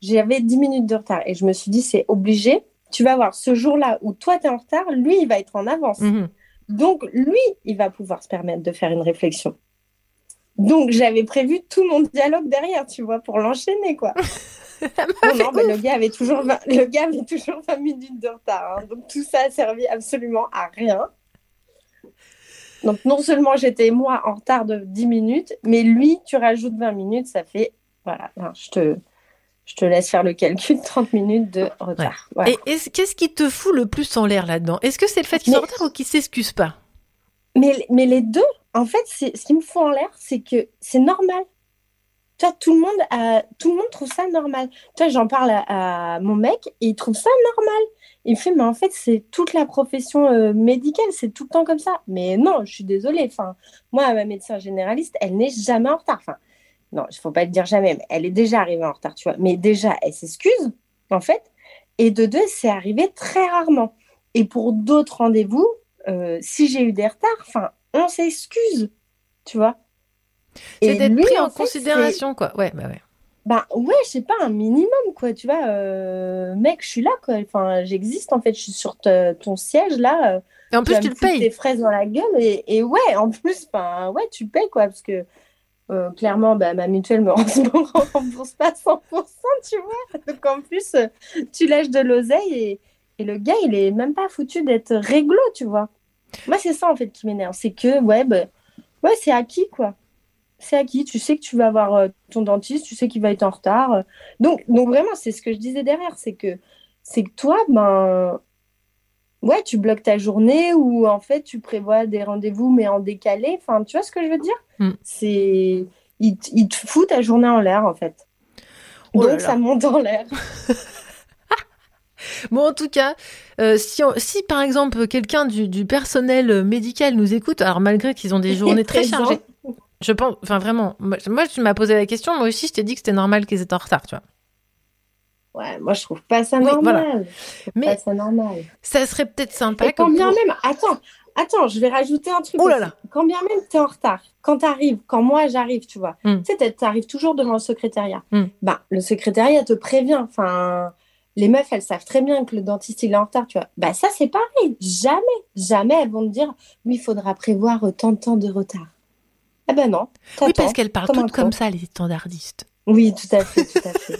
j'avais 10 minutes de retard et je me suis dit, c'est obligé. Tu vas voir, ce jour-là où toi, tu es en retard, lui, il va être en avance. Mhm. Donc, lui, il va pouvoir se permettre de faire une réflexion. Donc, j'avais prévu tout mon dialogue derrière, tu vois, pour l'enchaîner, quoi. non, non, mais le gars, avait toujours 20, le gars avait toujours 20 minutes de retard. hein. Donc, tout ça a servi absolument à rien. Donc, non seulement j'étais, moi, en retard de 10 minutes, mais lui, tu rajoutes 20 minutes, ça fait... Voilà, non, je te, je te laisse faire le calcul, 30 minutes de retard. Voilà. Et est-ce- qu'est-ce qui te fout le plus en l'air là-dedans? Est-ce que c'est le fait qu'il soit en retard ou qu'il s'excuse pas? Mais, mais les deux, en fait, c'est, ce qui me fout en l'air, c'est que c'est normal. Tu vois, tout le monde, a- tout le monde trouve ça normal. Tu vois, j'en parle à, à mon mec et il trouve ça normal. Il me fait, mais en fait, c'est toute la profession euh, médicale, c'est tout le temps comme ça. Mais non, je suis désolée. Enfin, moi, ma médecin généraliste, elle n'est jamais en retard. Enfin, non, il faut pas le dire jamais, mais elle est déjà arrivée en retard, tu vois. Mais déjà, elle s'excuse, en fait. Et de deux, c'est arrivé très rarement. Et pour d'autres rendez-vous, euh, si j'ai eu des retards, enfin, on s'excuse, tu vois. C'est d'être pris en fait, considération, quoi. Ouais, bah ouais. Bah ouais, je sais pas, un minimum, quoi, tu vois. euh, mec, je suis là, quoi. Enfin, j'existe, en fait, je suis sur te- ton siège, là. euh, Et en plus, tu le payes. tes fraises dans la gueule. Et, et ouais, en plus, enfin, ouais, tu payes, quoi, parce que euh, clairement, bah, ma mutuelle me rembourse, pas 100%, tu vois. Donc, en plus, tu lâches de l'oseille et, et le gars, il est même pas foutu d'être réglo, tu vois. Moi, c'est ça, en fait, qui m'énerve. C'est que, ouais, bah, ouais, c'est acquis, quoi. C'est acquis. Tu sais que tu vas voir euh, ton dentiste, tu sais qu'il va être en retard. Donc, donc vraiment, c'est ce que je disais derrière. C'est que, c'est que toi, ben, ouais, tu bloques ta journée ou en fait tu prévois des rendez-vous mais en décalé. Enfin, tu vois ce que je veux dire? Mm. C'est il, te- il te fout ta journée en l'air en fait. Oh Donc là. ça monte en l'air. Bon, en tout cas, euh, si, on- si par exemple quelqu'un du, du personnel médical nous écoute, alors malgré qu'ils ont des journées très chargées, je pense, enfin vraiment, moi, tu m'as posé la question, moi aussi je t'ai dit que c'était normal qu'ils étaient en retard, tu vois. Ouais, moi je trouve pas ça Oui, normal. voilà. Je trouve Mais pas ça normal. Ça serait peut-être sympa Et quand bien pour- même, attends, attends, je vais rajouter un truc. Oh là là. Quand bien même tu es en retard, quand tu arrives, quand moi j'arrive, tu vois, Mm. tu sais, tu arrives toujours devant le secrétariat. Mm. Ben, le secrétariat te prévient. Enfin, les meufs, elles savent très bien que le dentiste il est en retard, tu vois. Bah ça c'est pareil. Jamais, jamais elles vont te dire oui, il faudra prévoir tant de temps de retard. Ah ben non. Oui, parce qu'elles parlent comme toutes comme ça, les standardistes. Oui, tout à fait, tout à fait.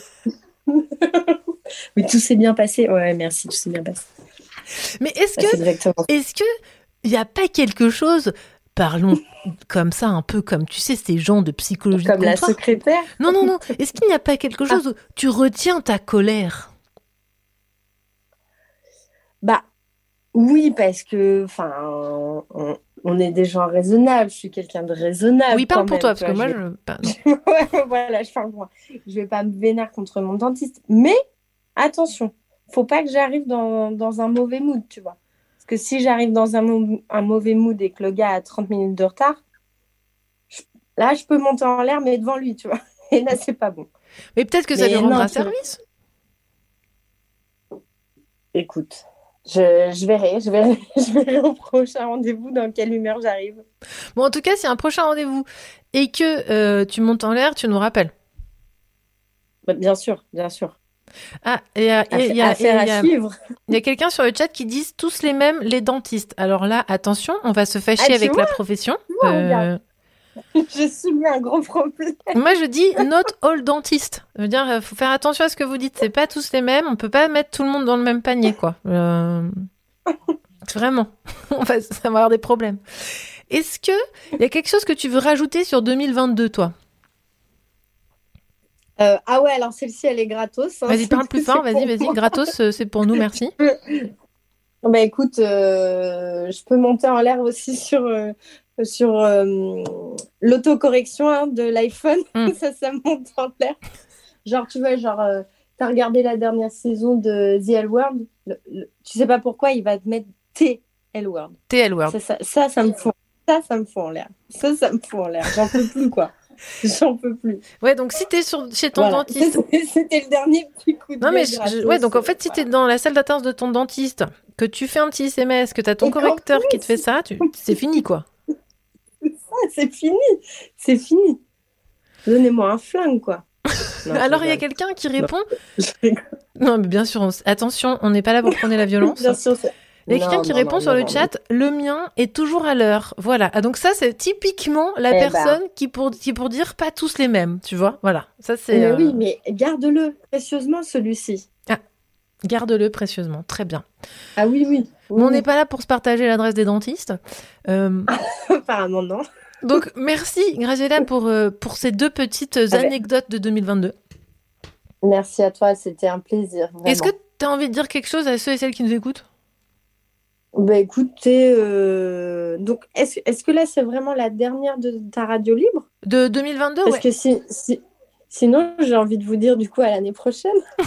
oui, tout s'est bien passé. Ouais, merci, tout s'est bien passé. Mais est-ce que, est-ce que il n'y a pas quelque chose, parlons comme ça, un peu comme tu sais ces gens de psychologie Comme de la secrétaire Non, non, non. Est-ce qu'il n'y a pas quelque chose où tu retiens ta colère? Bah oui, parce que enfin, on, on est des gens raisonnables. Je suis quelqu'un de raisonnable. Oui, parle pour même, toi, parce que moi, je je. Ouais, voilà, je parle pour moi. Je vais pas me vénérer contre mon dentiste. Mais attention, faut pas que j'arrive dans, dans un mauvais mood, tu vois. Parce que si j'arrive dans un, mau- un mauvais mood et que le gars a 30 minutes de retard, je- là, je peux monter en l'air, mais devant lui, tu vois. Et là, c'est pas bon. Mais peut-être que ça Mais lui rendra service. Écoute, je, je verrai, je verrai, je verrai au prochain rendez-vous dans quelle humeur j'arrive. Bon, en tout cas, si un prochain rendez-vous et que euh, tu montes en l'air, tu nous rappelles. Bah, bien sûr, bien sûr. Ah, et il y a, a- suivre. il y a quelqu'un sur le chat qui dit tous les mêmes, les dentistes. Alors là, attention, on va se fâcher Ah, avec la profession. vois, Euh. J'ai soulevé un gros problème. Moi, je dis not all dentistes. Je veux dire, euh, faut faire attention à ce que vous dites. C'est pas tous les mêmes. On peut pas mettre tout le monde dans le même panier, quoi. Euh, Vraiment. On va ça va avoir des problèmes. Est-ce que il y a quelque chose que tu veux rajouter sur 2022, toi? Euh, ah ouais, alors celle-ci, elle est gratos. hein. Vas-y, parle plus fort. Vas-y, vas-y. Gratos, euh, c'est pour nous. Merci. Bah écoute, euh, je peux monter en l'air aussi sur, euh, sur euh, l'autocorrection hein, de l'iPhone. Mm. ça, ça monte en l'air. Genre, tu vois, genre, euh, t'as regardé la dernière saison de The L World. le- le- tu sais pas pourquoi, il va te mettre T L World. TL World. Ça, ça, ça, ça me fout. Ça, ça me fout en l'air. Ça, ça me fout en l'air. J'en peux plus, quoi. J'en peux plus. Ouais, donc si t'es sur, chez ton Voilà. dentiste. C'était le dernier petit coup de Non, mais je- je- ouais, donc en fait, si t'es dans la salle d'attente de ton dentiste, que tu fais un petit SMS, que t'as ton Et correcteur qui te fait ça, tu... c'est fini, quoi. Ah, c'est fini. C'est fini. Donnez-moi un flingue, quoi. Non, Alors, il y a quelqu'un qui répond. Non, mais bien sûr, on attention, on n'est pas là pour prôner la violence. Bien sûr, Il y a quelqu'un qui non, répond sur le chat le mien est toujours à l'heure. Voilà. Ah, donc, ça, c'est typiquement la Eh ben. personne qui, pour, qui, pour dire pas tous les mêmes, tu vois. Voilà. Ça, c'est. Mais euh, oui, mais garde-le précieusement, celui-ci. Garde-le précieusement. Très bien. Ah oui, oui. On n'est pas là pour se partager l'adresse des dentistes. Euh, Apparemment, non. Donc, merci, Graziella, pour, euh, pour ces deux petites Ah ben. anecdotes de 2022. Merci à toi, c'était un plaisir. Est-ce que tu as envie de dire quelque chose à ceux et celles qui nous écoutent? Bah écoutez, euh, donc est-ce est-ce que là c'est vraiment la dernière de ta radio libre? De 2022, Parce ouais. que si, si- sinon j'ai envie de vous dire du coup à l'année prochaine.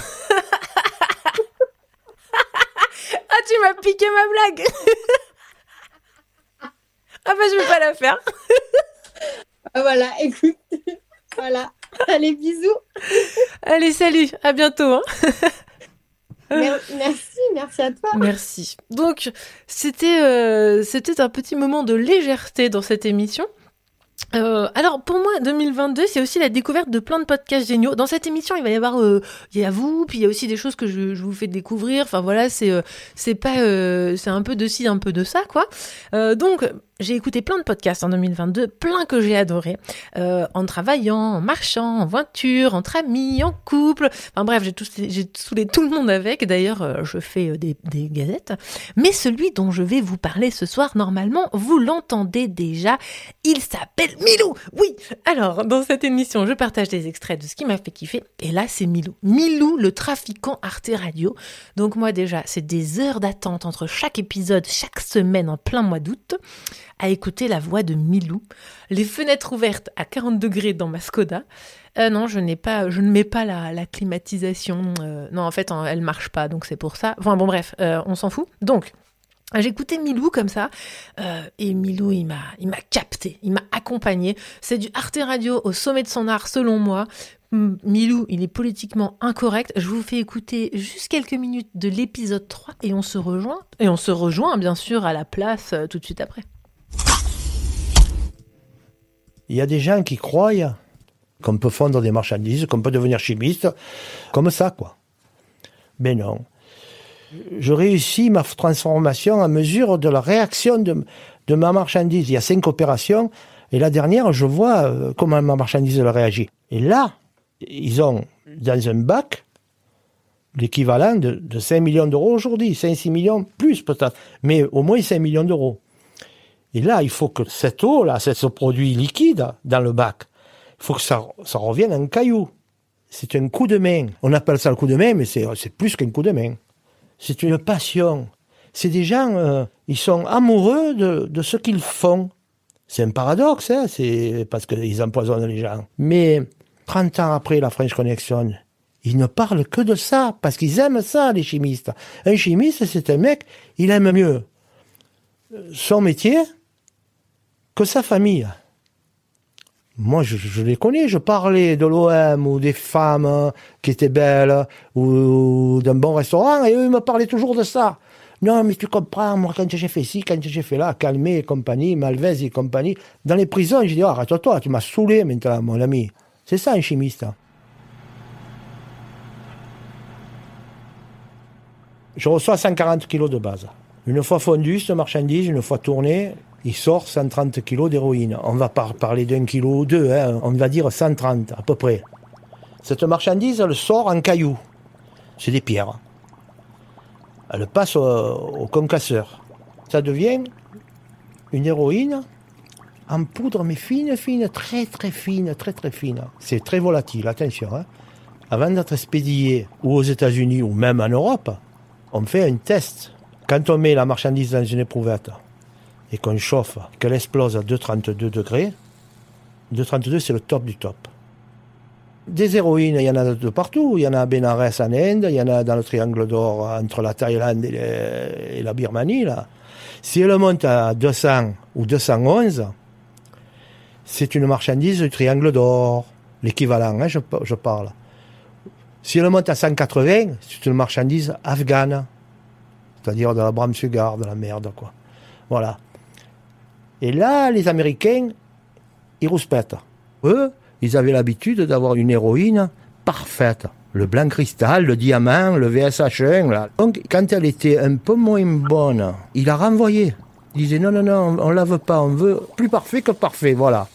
Ah, tu m'as piqué ma blague Ah bah, je vais pas la faire. Ah, voilà, écoute, voilà. Allez, bisous. Allez, salut, à bientôt. hein. Mer- merci, merci à toi. Merci. Donc, c'était euh, c'était un petit moment de légèreté dans cette émission. Euh, alors pour moi 2022 c'est aussi la découverte de plein de podcasts géniaux dans cette émission il va y avoir euh, il y a vous puis il y a aussi des choses que je, je vous fais découvrir enfin voilà c'est euh, c'est pas c'est un peu de ci un peu de ça quoi donc j'ai écouté plein de podcasts en 2022 plein que j'ai adoré euh, en travaillant en marchant en voiture entre amis en couple enfin bref j'ai saoulé tout le monde avec d'ailleurs euh, je fais euh, des, des gazettes mais celui dont je vais vous parler ce soir normalement vous l'entendez déjà il s'appelle Milou, oui. Alors, dans cette émission, je partage des extraits de ce qui m'a fait kiffer. Et là, c'est Milou. Milou, le trafiquant Arte Radio. Donc moi déjà, c'est des heures d'attente entre chaque épisode, chaque semaine en plein mois d'août, à écouter la voix de Milou. Les fenêtres ouvertes à 40 degrés dans ma Skoda. Euh, non, je n'ai pas, je ne mets pas la, la climatisation. euh, non, en fait, elle marche pas, donc c'est pour ça. Enfin bon, bref, euh, on s'en fout. Donc, J'écoutais Milou comme ça, et Milou, il m'a, il m'a capté, il m'a accompagné. C'est du Arte Radio au sommet de son art, selon moi. Milou, il est politiquement incorrect. Je vous fais écouter juste quelques minutes de l'épisode 3 et on se rejoint. Et on se rejoint, bien sûr, à la place tout de suite après. Il y a des gens qui croient qu'on peut fondre des marchandises, qu'on peut devenir chimiste, comme ça, quoi. Mais non. Je réussis ma transformation à mesure de la réaction de, ma marchandise. Il y a cinq opérations, et la dernière, je vois euh, comment ma marchandise réagit. Et là, ils ont dans un bac l'équivalent de, de 5 millions d'euros aujourd'hui, 5-6 millions, plus peut-être, mais au moins 5 millions d'euros. Et là, il faut que cette eau-là, ce produit liquide dans le bac, il faut que ça, ça revienne en caillou. C'est un coup de main. On appelle ça le coup de main, mais c'est c'est plus qu'un coup de main. C'est une passion. C'est des gens, euh, ils sont amoureux de, de ce qu'ils font. C'est un paradoxe, hein, c'est parce qu'ils empoisonnent les gens. Mais 30 ans après la French Connection, ils ne parlent que de ça, parce qu'ils aiment ça, les chimistes. Un chimiste, c'est un mec, il aime mieux son métier que sa famille. Moi, je, je les connais, je parlais de l'OM ou des femmes qui étaient belles ou, d'un bon restaurant et eux ils me parlaient toujours de ça. Non, mais tu comprends, moi, quand j'ai fait ci, quand j'ai fait là, Calmé et compagnie, Malvez et compagnie, dans les prisons, j'ai dit, oh, arrête-toi, tu m'as saoulé maintenant, mon ami. C'est ça, un chimiste. Je reçois 140 kilos de base. Une fois fondu, cette marchandise, une fois tournée, il sort 130 kilos d'héroïne. On va pas parler d'un kilo ou deux, hein, on va dire 130 à peu près. Cette marchandise, elle sort en cailloux. C'est des pierres. Elle passe au, au concasseur. Ça devient une héroïne en poudre, mais fine, fine, très très fine, très très fine. C'est très volatile, attention. hein. Avant d'être expédié ou aux États-Unis ou même en Europe, on fait un test. Quand on met la marchandise dans une éprouvette et qu'on chauffe, qu'elle explose à 2,32 degrés, 2,32 c'est le top du top. Des héroïnes, il y en a de partout. Il y en a à Bénarès en Inde, il y en a dans le triangle d'or entre la Thaïlande et, la Birmanie. Là. Si elle monte à 200 ou 211, c'est une marchandise du triangle d'or, l'équivalent, hein, je, je parle. Si elle monte à 180, c'est une marchandise afghane, c'est-à-dire de la brame sugar, de la merde, quoi. Voilà. Et là, les Américains, ils rouspètent. Eux, ils avaient l'habitude d'avoir une héroïne parfaite. Le blanc cristal, le diamant, le VSH1, là. Donc, quand elle était un peu moins bonne, il a renvoyé. Il disait non, non, non, on la veut pas, on veut plus parfait que parfait, voilà.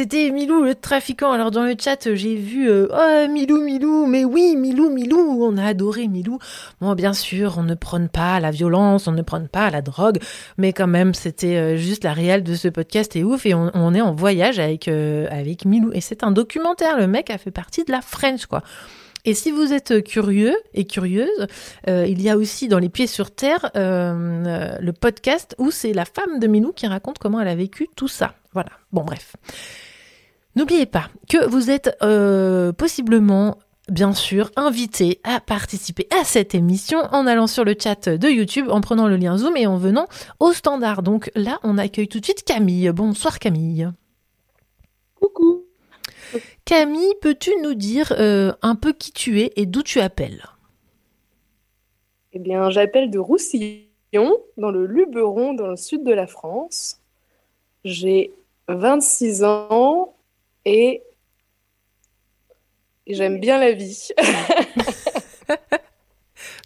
C'était Milou, le trafiquant. Alors dans le chat, j'ai vu euh, oh Milou, Milou, mais oui, Milou, Milou, on a adoré Milou. Bon, bien sûr, on ne prône pas la violence, on ne prône pas la drogue, mais quand même, c'était euh, juste la réelle de ce podcast est ouf et on, est en voyage avec euh, avec Milou et c'est un documentaire. Le mec a fait partie de la French, quoi. Et si vous êtes curieux et curieuse, euh, il y a aussi dans Les Pieds sur Terre euh, euh, le podcast où c'est la femme de Milou qui raconte comment elle a vécu tout ça. Voilà. Bon, bref. N'oubliez pas que vous êtes euh, possiblement, bien sûr, invité à participer à cette émission en allant sur le chat de YouTube, en prenant le lien Zoom et en venant au standard. Donc là, on accueille tout de suite Camille. Bonsoir Camille. Coucou. Camille, peux-tu nous dire euh, un peu qui tu es et d'où tu appelles? Eh bien, j'appelle de Roussillon, dans le Luberon, dans le sud de la France. J'ai 26 ans et j'aime bien la vie.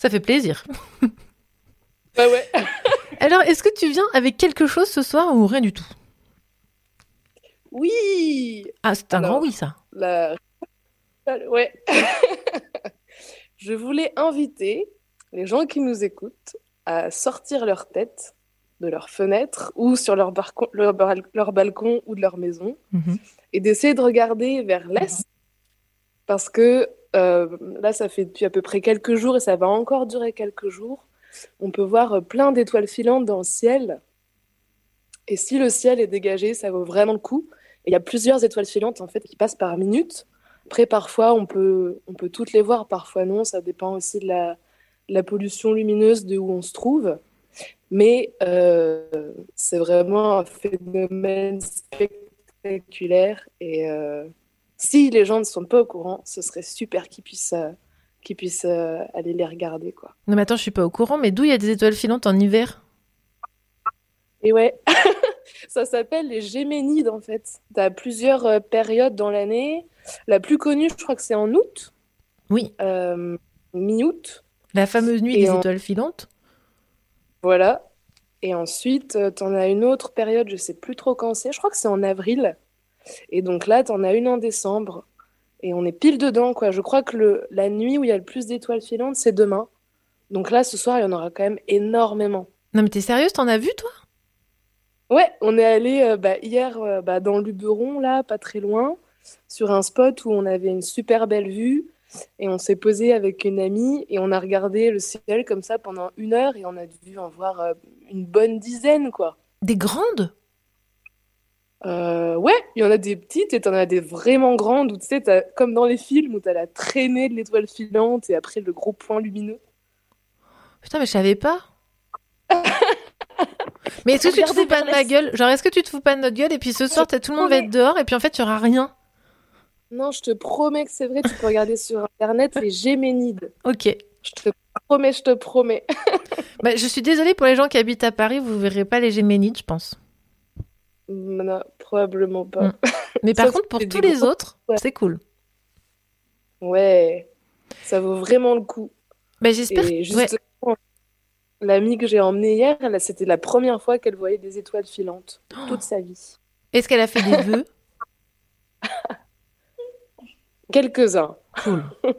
Ça fait plaisir. Bah ouais. Alors, est-ce que tu viens avec quelque chose ce soir ou rien du tout? Oui. Ah, c'est un Alors, grand oui, ça. la- Ouais. Je voulais inviter les gens qui nous écoutent à sortir leur tête de leur fenêtre ou sur leur, leur, bal- leur balcon ou de leur maison Mhm. et d'essayer de regarder vers l'est parce que euh, là, ça fait depuis à peu près quelques jours et ça va encore durer quelques jours. On peut voir euh, plein d'étoiles filantes dans le ciel. Et si le ciel est dégagé, ça vaut vraiment le coup. Et il y a plusieurs étoiles filantes en fait qui passent par minute. Après, parfois, on peut, on peut toutes les voir, parfois non. Ça dépend aussi de la, de la pollution lumineuse de où on se trouve. Mais euh, c'est vraiment un phénomène spectaculaire. Et euh, si les gens ne sont pas au courant, ce serait super qu'ils puissent, euh, qu'ils puissent aller les regarder. Quoi. Non, mais attends, je suis pas au courant, mais d'où il y a des étoiles filantes en hiver? Et ouais, ça s'appelle les Géménides en fait. Tu as plusieurs périodes dans l'année. La plus connue, je crois que c'est en août. Oui. Euh, Mi-août. La fameuse nuit Et des en- étoiles filantes Voilà. Et ensuite, tu en as une autre période, je sais plus trop quand c'est. Je crois que c'est en avril. Et donc là, tu en as une en décembre. Et on est pile dedans, quoi. Je crois que le, la nuit où il y a le plus d'étoiles filantes, c'est demain. Donc là, ce soir, il y en aura quand même énormément. Non, mais t'es sérieuse, t'en as vu, toi? Ouais, on est allé euh, bah, hier euh, bah, dans le Luberon, là, pas très loin, sur un spot où on avait une super belle vue. Et on s'est posé avec une amie et on a regardé le ciel comme ça pendant une heure et on a dû en voir euh, une bonne dizaine, quoi. Des grandes? Euh, ouais, il y en a des petites et t'en as des vraiment grandes où tu sais, comme dans les films où t'as la traînée de l'étoile filante et après le gros point lumineux. Putain, mais je savais pas. mais est-ce que tu te fous pas de ma gueule? Genre, est-ce que tu te fous pas de notre gueule? Et puis ce soir, t'as- tout le monde va être dehors et puis en fait, il y aura rien Non, je te promets que c'est vrai, tu peux regarder sur internet les Géménides. Ok. Je te promets, je te promets. Bah, je suis désolée pour les gens qui habitent à Paris, vous verrez pas les Géménides, je pense. Non, probablement pas. Mm. Mais par contre, pour tous les gros- autres, Ouais. c'est cool. Ouais, ça vaut vraiment le coup. Bah, j'espère. Que- l'amie que j'ai emmenée hier, c'était la première fois qu'elle voyait des étoiles filantes toute sa vie. Est-ce qu'elle a fait des vœux? Quelques-uns. Cool.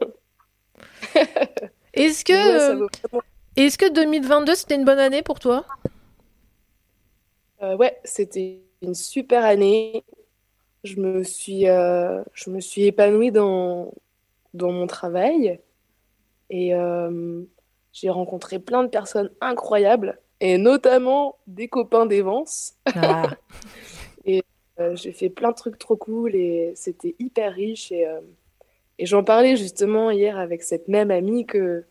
Est-ce que, Ouais, euh, vraiment- est-ce que 2022 c'était une bonne année pour toi? Euh, ouais, c'était une super année. Je me suis, euh, je me suis épanouie dans, dans mon travail et euh, j'ai rencontré plein de personnes incroyables et notamment des copains d'Evance. Ah. Et j'ai fait plein de trucs trop cool et c'était hyper riche. Et, et j'en parlais justement hier avec cette même amie que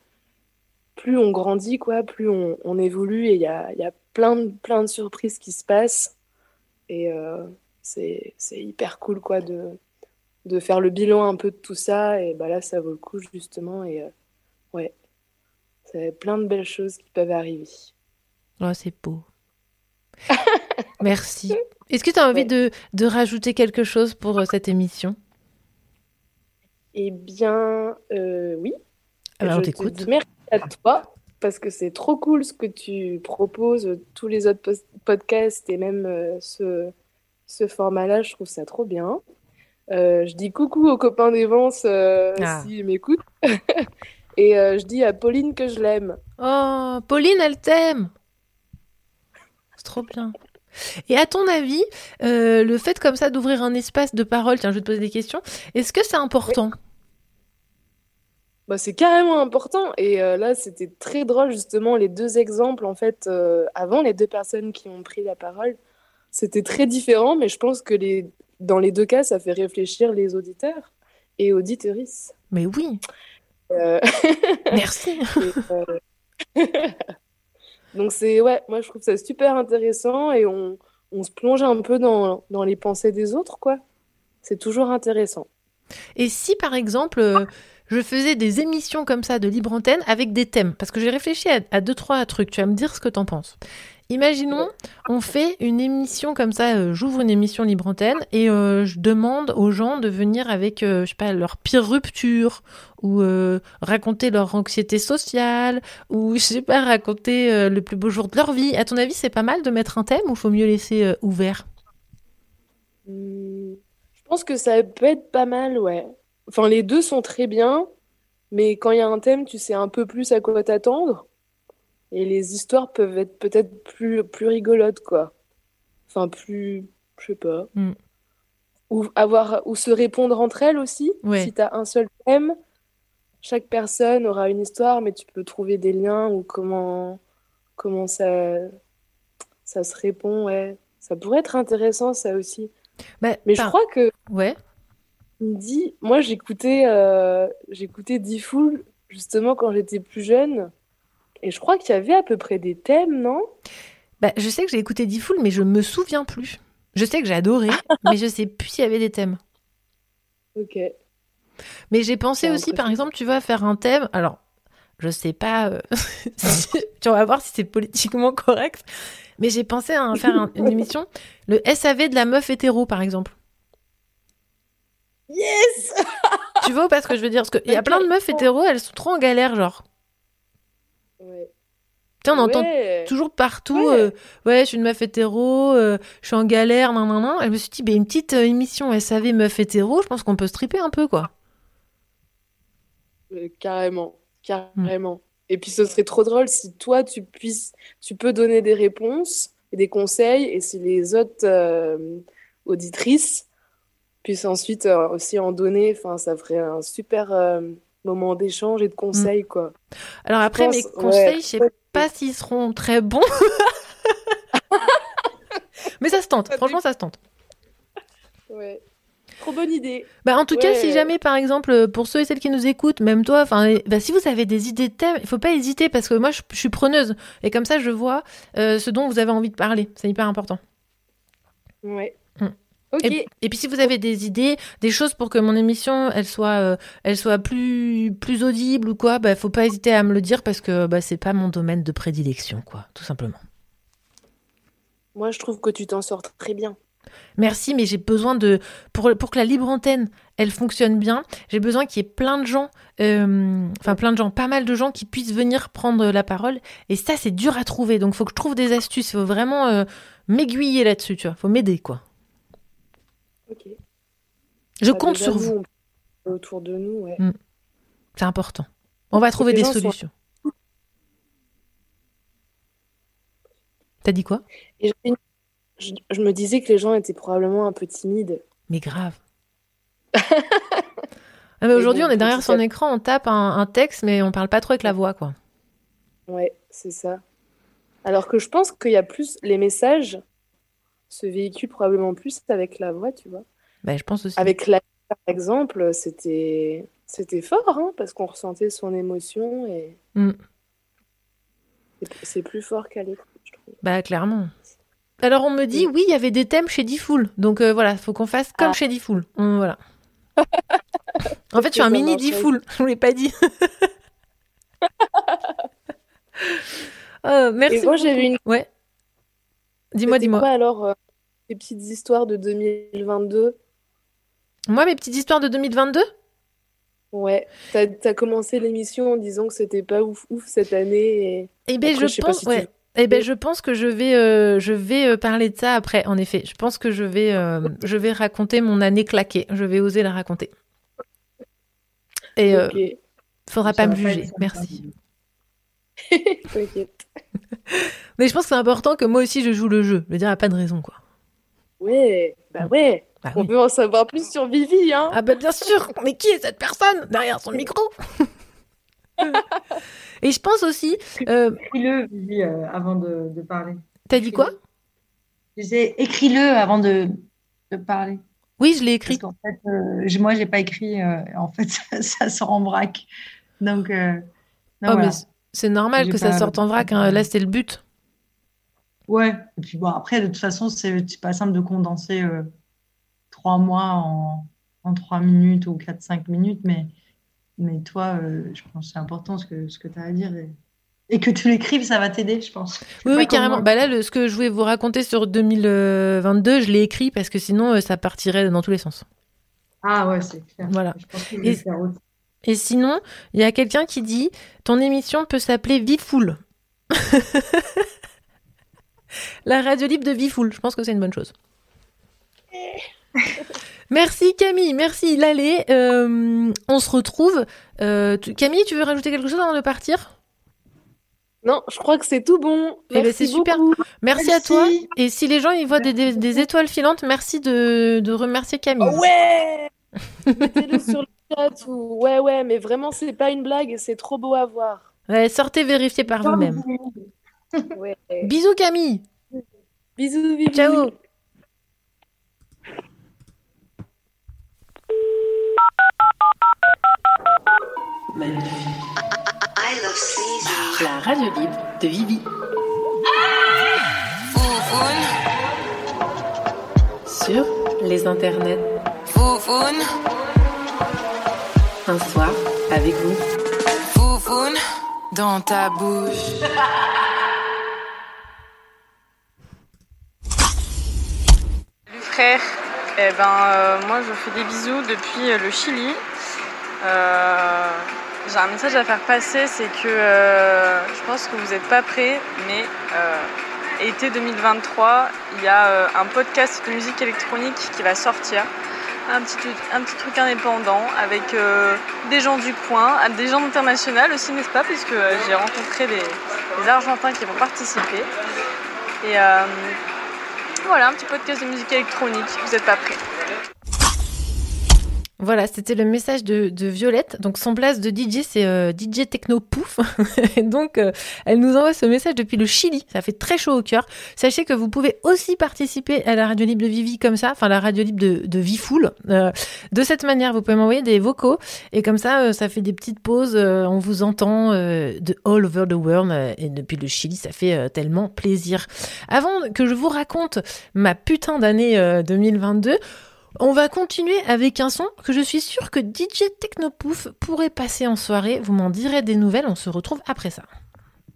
plus on grandit, quoi, plus on, on évolue et il y a, il y a plein, de, plein de surprises qui se passent. Et euh, c'est, hyper cool, quoi, de, de faire le bilan un peu de tout ça. Et bah là, ça vaut le coup, justement. Et euh, ouais, c'est plein de belles choses qui peuvent arriver. Oh, c'est beau. Merci. Est-ce que tu as envie de, de rajouter quelque chose pour euh, cette émission? Eh bien, euh, oui. Alors, on Je te t'écoute. dis merci à toi parce que c'est trop cool ce que tu proposes, tous les autres podcasts et même euh, ce, ce format-là, je trouve ça trop bien. Euh, je dis coucou aux copains d'Evance euh, Ah. s'ils m'écoutent. et je dis à Pauline que je l'aime. Oh, Pauline, elle t'aime. C'est trop bien. Et à ton avis, le fait comme ça d'ouvrir un espace de parole, tiens, je vais te poser des questions, est-ce que c'est important? Bah, c'est carrément important. Et euh, là, c'était très drôle, justement, les deux exemples, en fait, euh, avant, les deux personnes qui ont pris la parole, c'était très différent, mais je pense que les... dans les deux cas, ça fait réfléchir les auditeurs et auditrices. Mais oui. Euh, Merci. et, Donc, c'est, ouais, moi, je trouve ça super intéressant et on, on se plonge un peu dans, dans les pensées des autres, quoi. C'est toujours intéressant. Et si par exemple, je faisais des émissions comme ça de libre antenne avec des thèmes, parce que j'ai réfléchi à, deux trois trucs, tu vas me dire ce que t'en penses. Imaginons, on fait une émission comme ça, euh, j'ouvre une émission libre antenne et euh, je demande aux gens de venir avec, euh, je sais pas, leur pire rupture ou raconter leur anxiété sociale ou je sais pas, raconter le plus beau jour de leur vie. À ton avis, c'est pas mal de mettre un thème ou faut mieux laisser ouvert? Hmm, Je pense que ça peut être pas mal, ouais. Enfin, les deux sont très bien, mais quand il y a un thème, tu sais un peu plus à quoi t'attendre. Et les histoires peuvent être peut-être plus, plus rigolotes, quoi. Enfin, plus. Je sais pas. Mm. Ou, avoir, ou se répondre entre elles aussi. Ouais. Si tu as un seul thème, chaque personne aura une histoire, mais tu peux trouver des liens ou comment, comment ça, ça se répond. Ouais. Ça pourrait être intéressant, ça aussi. Bah, Mais je crois que Ouais. Dit, moi j'écoutais euh, j'écoutais Diffoul justement quand j'étais plus jeune, et je crois qu'il y avait à peu près des thèmes, non? Bah, je sais que j'ai écouté Diffoul, mais je me souviens plus. Je sais que j'ai adoré, mais je sais plus s'il y avait des thèmes. Ok. Mais j'ai pensé C'est aussi, par exemple, tu vas faire un thème. Alors, je sais pas. euh, si- tu vas voir si c'est politiquement correct. Mais j'ai pensé à faire un- une émission, le SAV de la meuf hétéro, par exemple. Yes! Tu vois pas ce que je veux dire? Parce qu'il y a plein de meufs hétéros, elles sont trop en galère, genre. Ouais. On entend Ouais. toujours partout, euh, ouais, je suis une meuf hétéro, euh, je suis en galère, nan, nan, nan. Et je me suis dit, bah, une petite euh, émission SAV meuf hétéro, je pense qu'on peut se triper un peu, quoi. Euh, carrément, carrément. Et puis ce serait trop drôle si toi tu puisses, tu peux donner des réponses et des conseils, et si les autres auditrices puissent ensuite euh, aussi en donner, enfin ça ferait un super euh, moment d'échange et de conseils, quoi. Alors après, pense- mes ouais, conseils, je sais ouais. pas s'ils seront très bons. Mais ça se tente, franchement, ça se tente. Ouais. Trop bonne idée. Bah, en tout cas, si Ouais. jamais, par exemple, euh, pour ceux et celles qui nous écoutent, même toi, enfin, bah, si vous avez des idées de thèmes, il faut pas hésiter parce que moi, je, je suis preneuse et comme ça, je vois euh, ce dont vous avez envie de parler. C'est hyper important. Ouais. Et, et puis si vous avez des idées, des choses pour que mon émission elle soit, euh, elle soit plus, plus audible ou quoi, bah faut pas hésiter à me le dire parce que bah, c'est pas mon domaine de prédilection quoi, tout simplement. Moi, je trouve que tu t'en sors très bien. Merci, mais j'ai besoin de pour, pour que la libre antenne elle fonctionne bien, j'ai besoin qu'il y ait plein de gens, euh, enfin plein de gens, pas mal de gens qui puissent venir prendre la parole. Et ça c'est dur à trouver, donc faut que je trouve des astuces. Il faut vraiment euh, m'aiguiller là-dessus, tu vois. Faut m'aider quoi. Ok. Je Bah, compte sur vous. on- Autour de nous, ouais. Mm. C'est important. On va trouver des solutions. T'as dit quoi? Et je, je- je me disais que les gens étaient probablement un peu timides. Mais grave. Ah, mais aujourd'hui, on est derrière son écran, on tape un, un texte, mais on parle pas trop avec la voix, quoi. Ouais, c'est ça. Alors que je pense qu'il y a plus les messages se véhiculent probablement plus avec la voix, tu vois. Bah, je pense aussi. Avec la par exemple, c'était c'était fort, hein, parce qu'on ressentait son émotion et Mm. c'est- plus fort qu'à l'écran, je trouve. Bah, clairement. Alors, on me dit, oui, il y avait des thèmes chez Diffoul. Donc, euh, voilà, faut qu'on fasse comme Ah. chez Diffoul. Hum, voilà. en fait, je suis un mini. Diffoul. Je vous l'ai pas dit. Euh, merci. Et moi, j'avais beaucoup. une- Ouais. Dis-moi, dis-moi. alors euh, les petites histoires de 2022? Moi, mes petites histoires de 2022 Ouais, t'as, t'as commencé l'émission en disant que c'était pas ouf ouf cette année et ben, Après, je pense, si ouais. Eh ben, je pense que je vais, euh, je vais euh, parler de ça après. En effet, je pense que je vais, euh, je vais raconter mon année claquée. Je vais oser la raconter. Et euh, faudra Ça pas me pas juger. Merci. T'inquiète. Mais je pense que c'est important que moi aussi je joue le jeu. Je veux dire, il n'y a pas de raison, quoi. Ouais, bah ouais. Bah On oui. veut en savoir plus sur Vivi, hein. Ah bah bien sûr. Mais qui est cette personne derrière son micro? Et je pense aussi. euh, Écris-le, Vivi, euh, avant de, de parler. T'as dit quoi? Disais, écris-le avant de, de parler. Oui, je l'ai écrit. Parce qu'en fait, euh, j'ai- moi, je n'ai pas écrit. euh, en fait, ça, ça sort en vrac. Donc, euh, Oh, voilà. mais c- c'est normal J'ai que ça sorte en vrac. hein. Là, c'était le but. Ouais. Et puis bon, après, de toute façon, c'est pas simple de condenser euh, trois mois en, en trois minutes ou quatre, cinq minutes. Mais, mais toi, euh, je pense que c'est important ce que, ce que tu as à dire. Et, et que tu l'écrives, ça va t'aider, je pense. Oui, oui, carrément. Bah là, le- ce que je voulais vous raconter sur 2022, je l'ai écrit parce que sinon, euh, ça partirait dans tous les sens. Ah ouais, c'est clair. Voilà. Je pense que je vais Et, sinon, il y a quelqu'un qui dit Ton émission peut s'appeler Vifoul. La radio libre de Vifoul. Je pense que c'est une bonne chose. Merci Camille, merci Lalé. Euh, on se retrouve. Euh, tu- Camille, tu veux rajouter quelque chose avant de partir? Non, je crois que c'est tout bon. Eh ben, Merci c'est super. beaucoup. Merci, à toi. Et si les gens ils voient des, des- des étoiles filantes, merci de, de remercier Camille. Ouais Mettez-le sur le chat ou... Ouais, ouais, mais vraiment, c'est pas une blague et c'est trop beau à voir. Ouais, sortez vérifier par vous-même. Ouais. Bisous Camille. Bisous, Vivi. Ciao. La radio libre de Vivi. Sur les internets. Un soir avec vous. Foufoune dans ta bouche. Salut frère, eh ben, euh, moi je fais des bisous depuis euh, le Chili. Euh, J'ai un message à faire passer, c'est que je pense que vous n'êtes pas prêts, mais été 2023, il y a un podcast de musique électronique qui va sortir. Un petit, un petit truc indépendant avec des gens du coin, des gens internationaux aussi, n'est-ce pas? Puisque j'ai rencontré des, des Argentins qui vont participer. Et voilà, un petit podcast de musique électronique, vous n'êtes pas prêts. Voilà, c'était le message de, Violette. Donc son place de DJ, c'est euh, DJ Techno Pouf. Et donc, euh, elle nous envoie ce message depuis le Chili. Ça fait très chaud au cœur. Sachez que vous pouvez aussi participer à la radio libre de Vivi comme ça, enfin la radio libre de, de Vifoul. Euh, de cette manière, vous pouvez m'envoyer des vocaux. Et comme ça, ça fait des petites pauses. on vous entend de all over the world. et depuis le Chili, ça fait tellement plaisir. Avant que je vous raconte ma putain d'année euh, 2022, on va continuer avec un son que je suis sûre que DJ Technopouf pourrait passer en soirée. Vous m'en direz des nouvelles, on se retrouve après ça.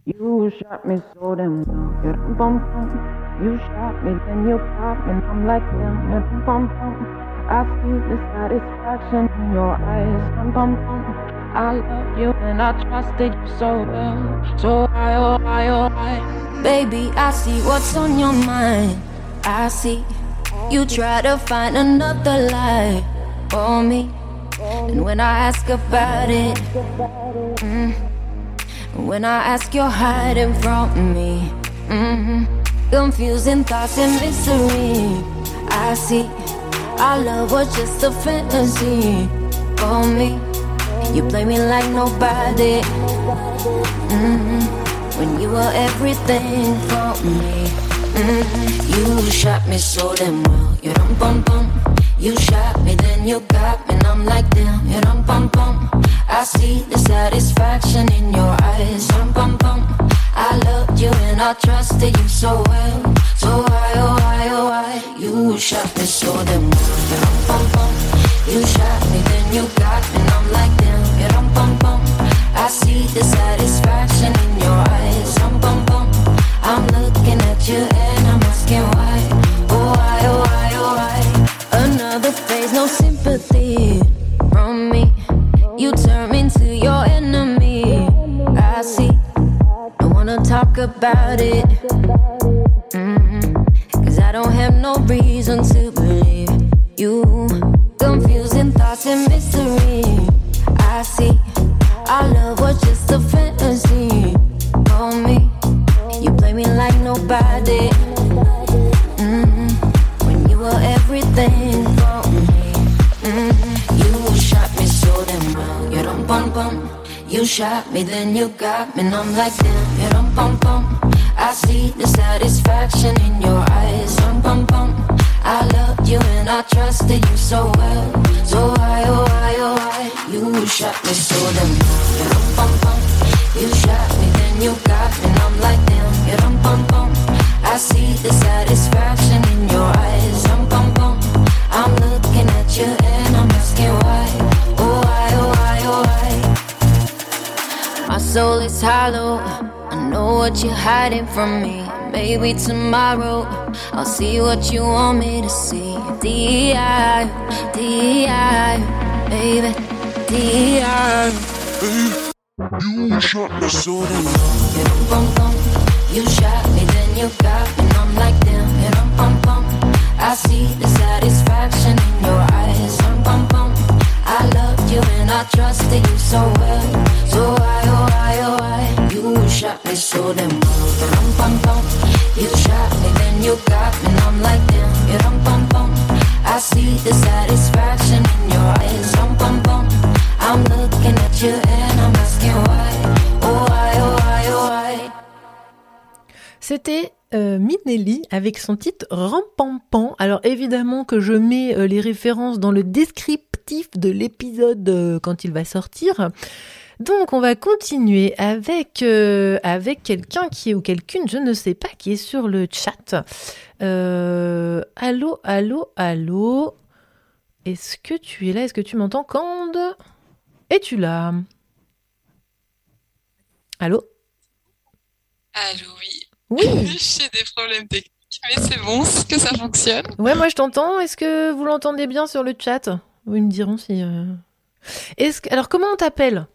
You shot me so damn well, bum bum. You shot me, then you pop me, and I'm like damn, you dum bum bum. I see the satisfaction in your eyes, dum bum bum. I love you and I trusted you so well, so I, oh I, oh I. Baby, I see what's on your mind. I see you try to find another lie for me. And when I ask about it, mm, when I ask, you're hiding from me. hmm Confusing thoughts and mystery. I see our love was just a fantasy for me. You play me like nobody. hmm When you were everything for me. You shot me so damn well. You dum bum bum. You shot me, then you got me, and I'm like damn. You dum bum bum. I see the satisfaction in your eyes. Dum bum bum. I loved you and I trusted you so well. So why, oh why, oh why? You shot me so damn well. You dum bum bum. You shot me, then you got me, and I'm like damn. You dum bum bum. I see the satisfaction in your eyes. Dum bum bum. I'm you and I'm asking why. Oh why, oh why, oh why? Another phase, no sympathy from me. You turn into your enemy. I see. Don't wanna talk about it. Mm-mm. Cause I don't have no reason to believe you. Confusing thoughts and mystery. I see. Our love was just a fantasy for me. You play me like nobody. Mhm. When you were everything for me. Mhm. You shot me so damn well. You dum bum bum. You shot me, then you got me, and I'm like damn. You dum bum bum. I see the satisfaction in your eyes. Dum bum bum. I loved you and I trusted you so well. So why, oh why, oh why? You shot me so damn well. You dum bum bum. You shot me, you got and I'm like damn. I see the satisfaction in your eyes. I'm looking at you and I'm asking why. Oh why, oh why, oh why? My soul is hollow. I know what you're hiding from me. Maybe tomorrow I'll see what you want me to see. D.I. D.I. Baby, D.I. You shot me so damn dum bum bum. You shot me, then you got me, and I'm like damn. You dum bum bum. I see the satisfaction in your eyes. Dum bum bum. I loved you and I trusted you so well. So why, oh why, oh why? You shot me so them wrong. Rum pum pum. You shot me, then you got me, and I'm like damn. Rum pum pum. I see the satisfaction in your eyes. Rum pum pum. C'était euh, Minelli avec son titre Rampampan. Alors évidemment que je mets euh, les références dans le descriptif de l'épisode euh, quand il va sortir. Donc on va continuer avec euh, avec quelqu'un qui est ou quelqu'une, je ne sais pas, qui est sur le chat. Allô, allô, allô? Est-ce que tu es là? Est-ce que tu m'entends, Cande? Es-tu là? Allô? Allô, oui. Oui. J'ai des problèmes techniques, mais c'est bon, c'est que ça fonctionne. Ouais, moi je t'entends. Est-ce que vous l'entendez bien sur le chat? Ils me diront si. euh, Est-ce que... Alors comment on t'appelle?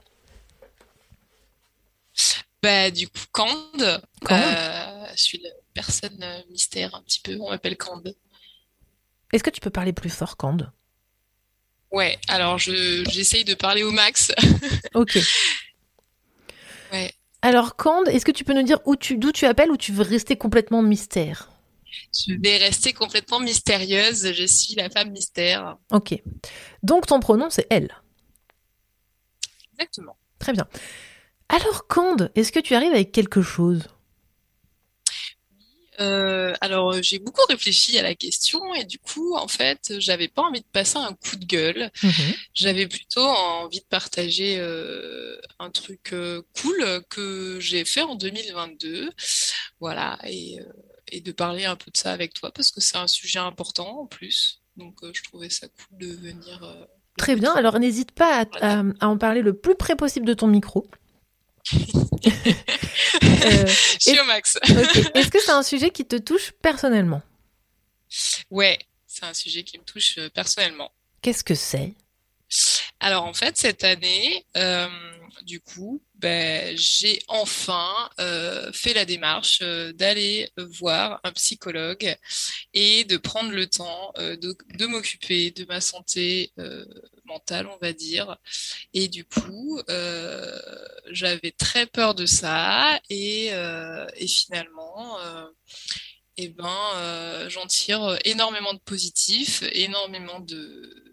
Bah, du coup, Cande. Cande. Euh, je suis la personne euh, mystère un petit peu. On m'appelle Cande. Est-ce que tu peux parler plus fort, Cande? Ouais, alors je j'essaye de parler au max. Ok. Ouais. Alors Cande, est-ce que tu peux nous dire où tu d'où tu appelles ou tu veux rester complètement mystère? Je vais rester complètement mystérieuse. Je suis la femme mystère. Ok. Donc ton pronom c'est elle. Exactement. Très bien. Alors Cande, est-ce que tu arrives avec quelque chose? Euh, alors, euh, j'ai beaucoup réfléchi à la question et du coup, en fait, j'avais pas envie de passer un coup de gueule. J'avais plutôt envie de partager euh, un truc euh, cool que j'ai fait en 2022. Voilà, et, et de parler un peu de ça avec toi parce que c'est un sujet important en plus. Donc, je trouvais ça cool de venir. Très bien. Alors n'hésite pas à, à- à en parler le plus près possible de ton micro. Euh, Je suis au max. Est-ce que c'est un sujet qui te touche personnellement? Ouais, c'est un sujet qui me touche euh, personnellement. Qu'est-ce que c'est? Alors en fait, cette année, euh, du coup, ben, j'ai enfin euh, fait la démarche euh, d'aller voir un psychologue et de prendre le temps de, m'occuper de ma santé mentale, on va dire. Et du coup, j'avais très peur de ça et, finalement, eh ben, j'en tire énormément de positif, énormément de,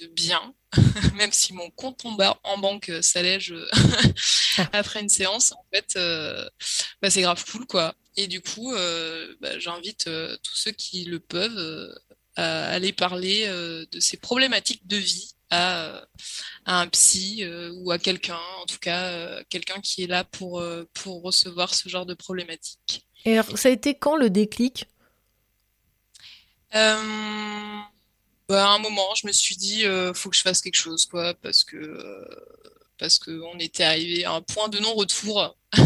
de bien, même si mon compte en, banque euh, s'allège euh, après une séance, en fait, euh, bah, c'est grave cool, quoi. Et du coup, euh, bah, j'invite euh, tous ceux qui le peuvent à aller parler de ces problématiques de vie à, à un psy ou à quelqu'un, en tout cas, quelqu'un qui est là pour, pour recevoir ce genre de problématiques. Et alors, ça a été quand le déclic? Bah, à un moment, je me suis dit, euh, faut que je fasse quelque chose, quoi, parce que euh, parce que on était arrivé à un point de non-retour.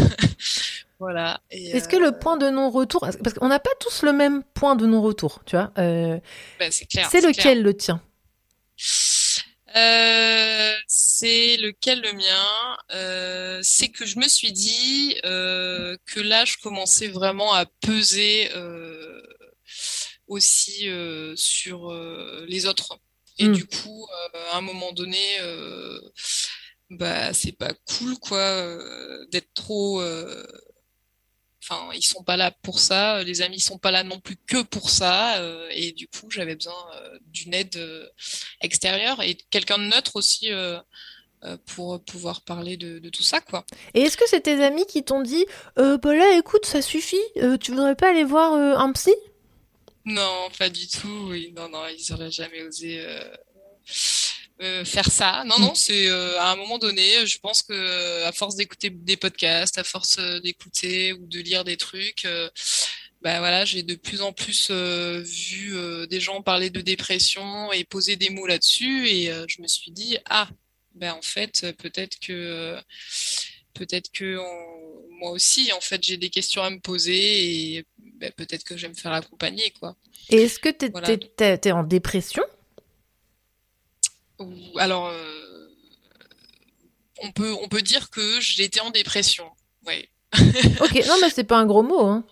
Voilà. Est-ce que euh, le point de non-retour, parce qu'on n'a pas tous le même point de non-retour, tu vois euh, bah, c'est clair. C'est lequel clair. le tien? Euh, c'est lequel le mien? Euh, c'est que je me suis dit euh, que là, je commençais vraiment à peser euh, aussi euh, sur euh, les autres. Et Mm. du coup, euh, à un moment donné, bah, c'est pas cool, quoi, d'être trop. Enfin, ils sont pas là pour ça, les amis sont pas là non plus que pour ça, et du coup, j'avais besoin d'une aide extérieure et quelqu'un de neutre aussi pour pouvoir parler de, de tout ça, quoi. Et est-ce que c'est tes amis qui t'ont dit euh, bah là, écoute, ça suffit, euh, tu voudrais pas aller voir euh, un psy? Non, pas du tout. Oui, non, non, ils auraient jamais osé euh, euh, faire ça. Non, non, c'est euh, à un moment donné, je pense que à force d'écouter des podcasts, à force d'écouter ou de lire des trucs, bah j'ai de plus en plus vu des gens parler de dépression et poser des mots là-dessus, et je me suis dit ah, ben en fait, peut-être que peut-être que moi aussi, en fait, j'ai des questions à me poser ben, peut-être que je vais me faire accompagner, quoi. Et est-ce que Voilà. t'es- t'es en dépression? Ou- Alors, euh, on peut, on peut dire que j'étais en dépression. Ouais. Ok, non, mais c'est pas un gros mot. Hein.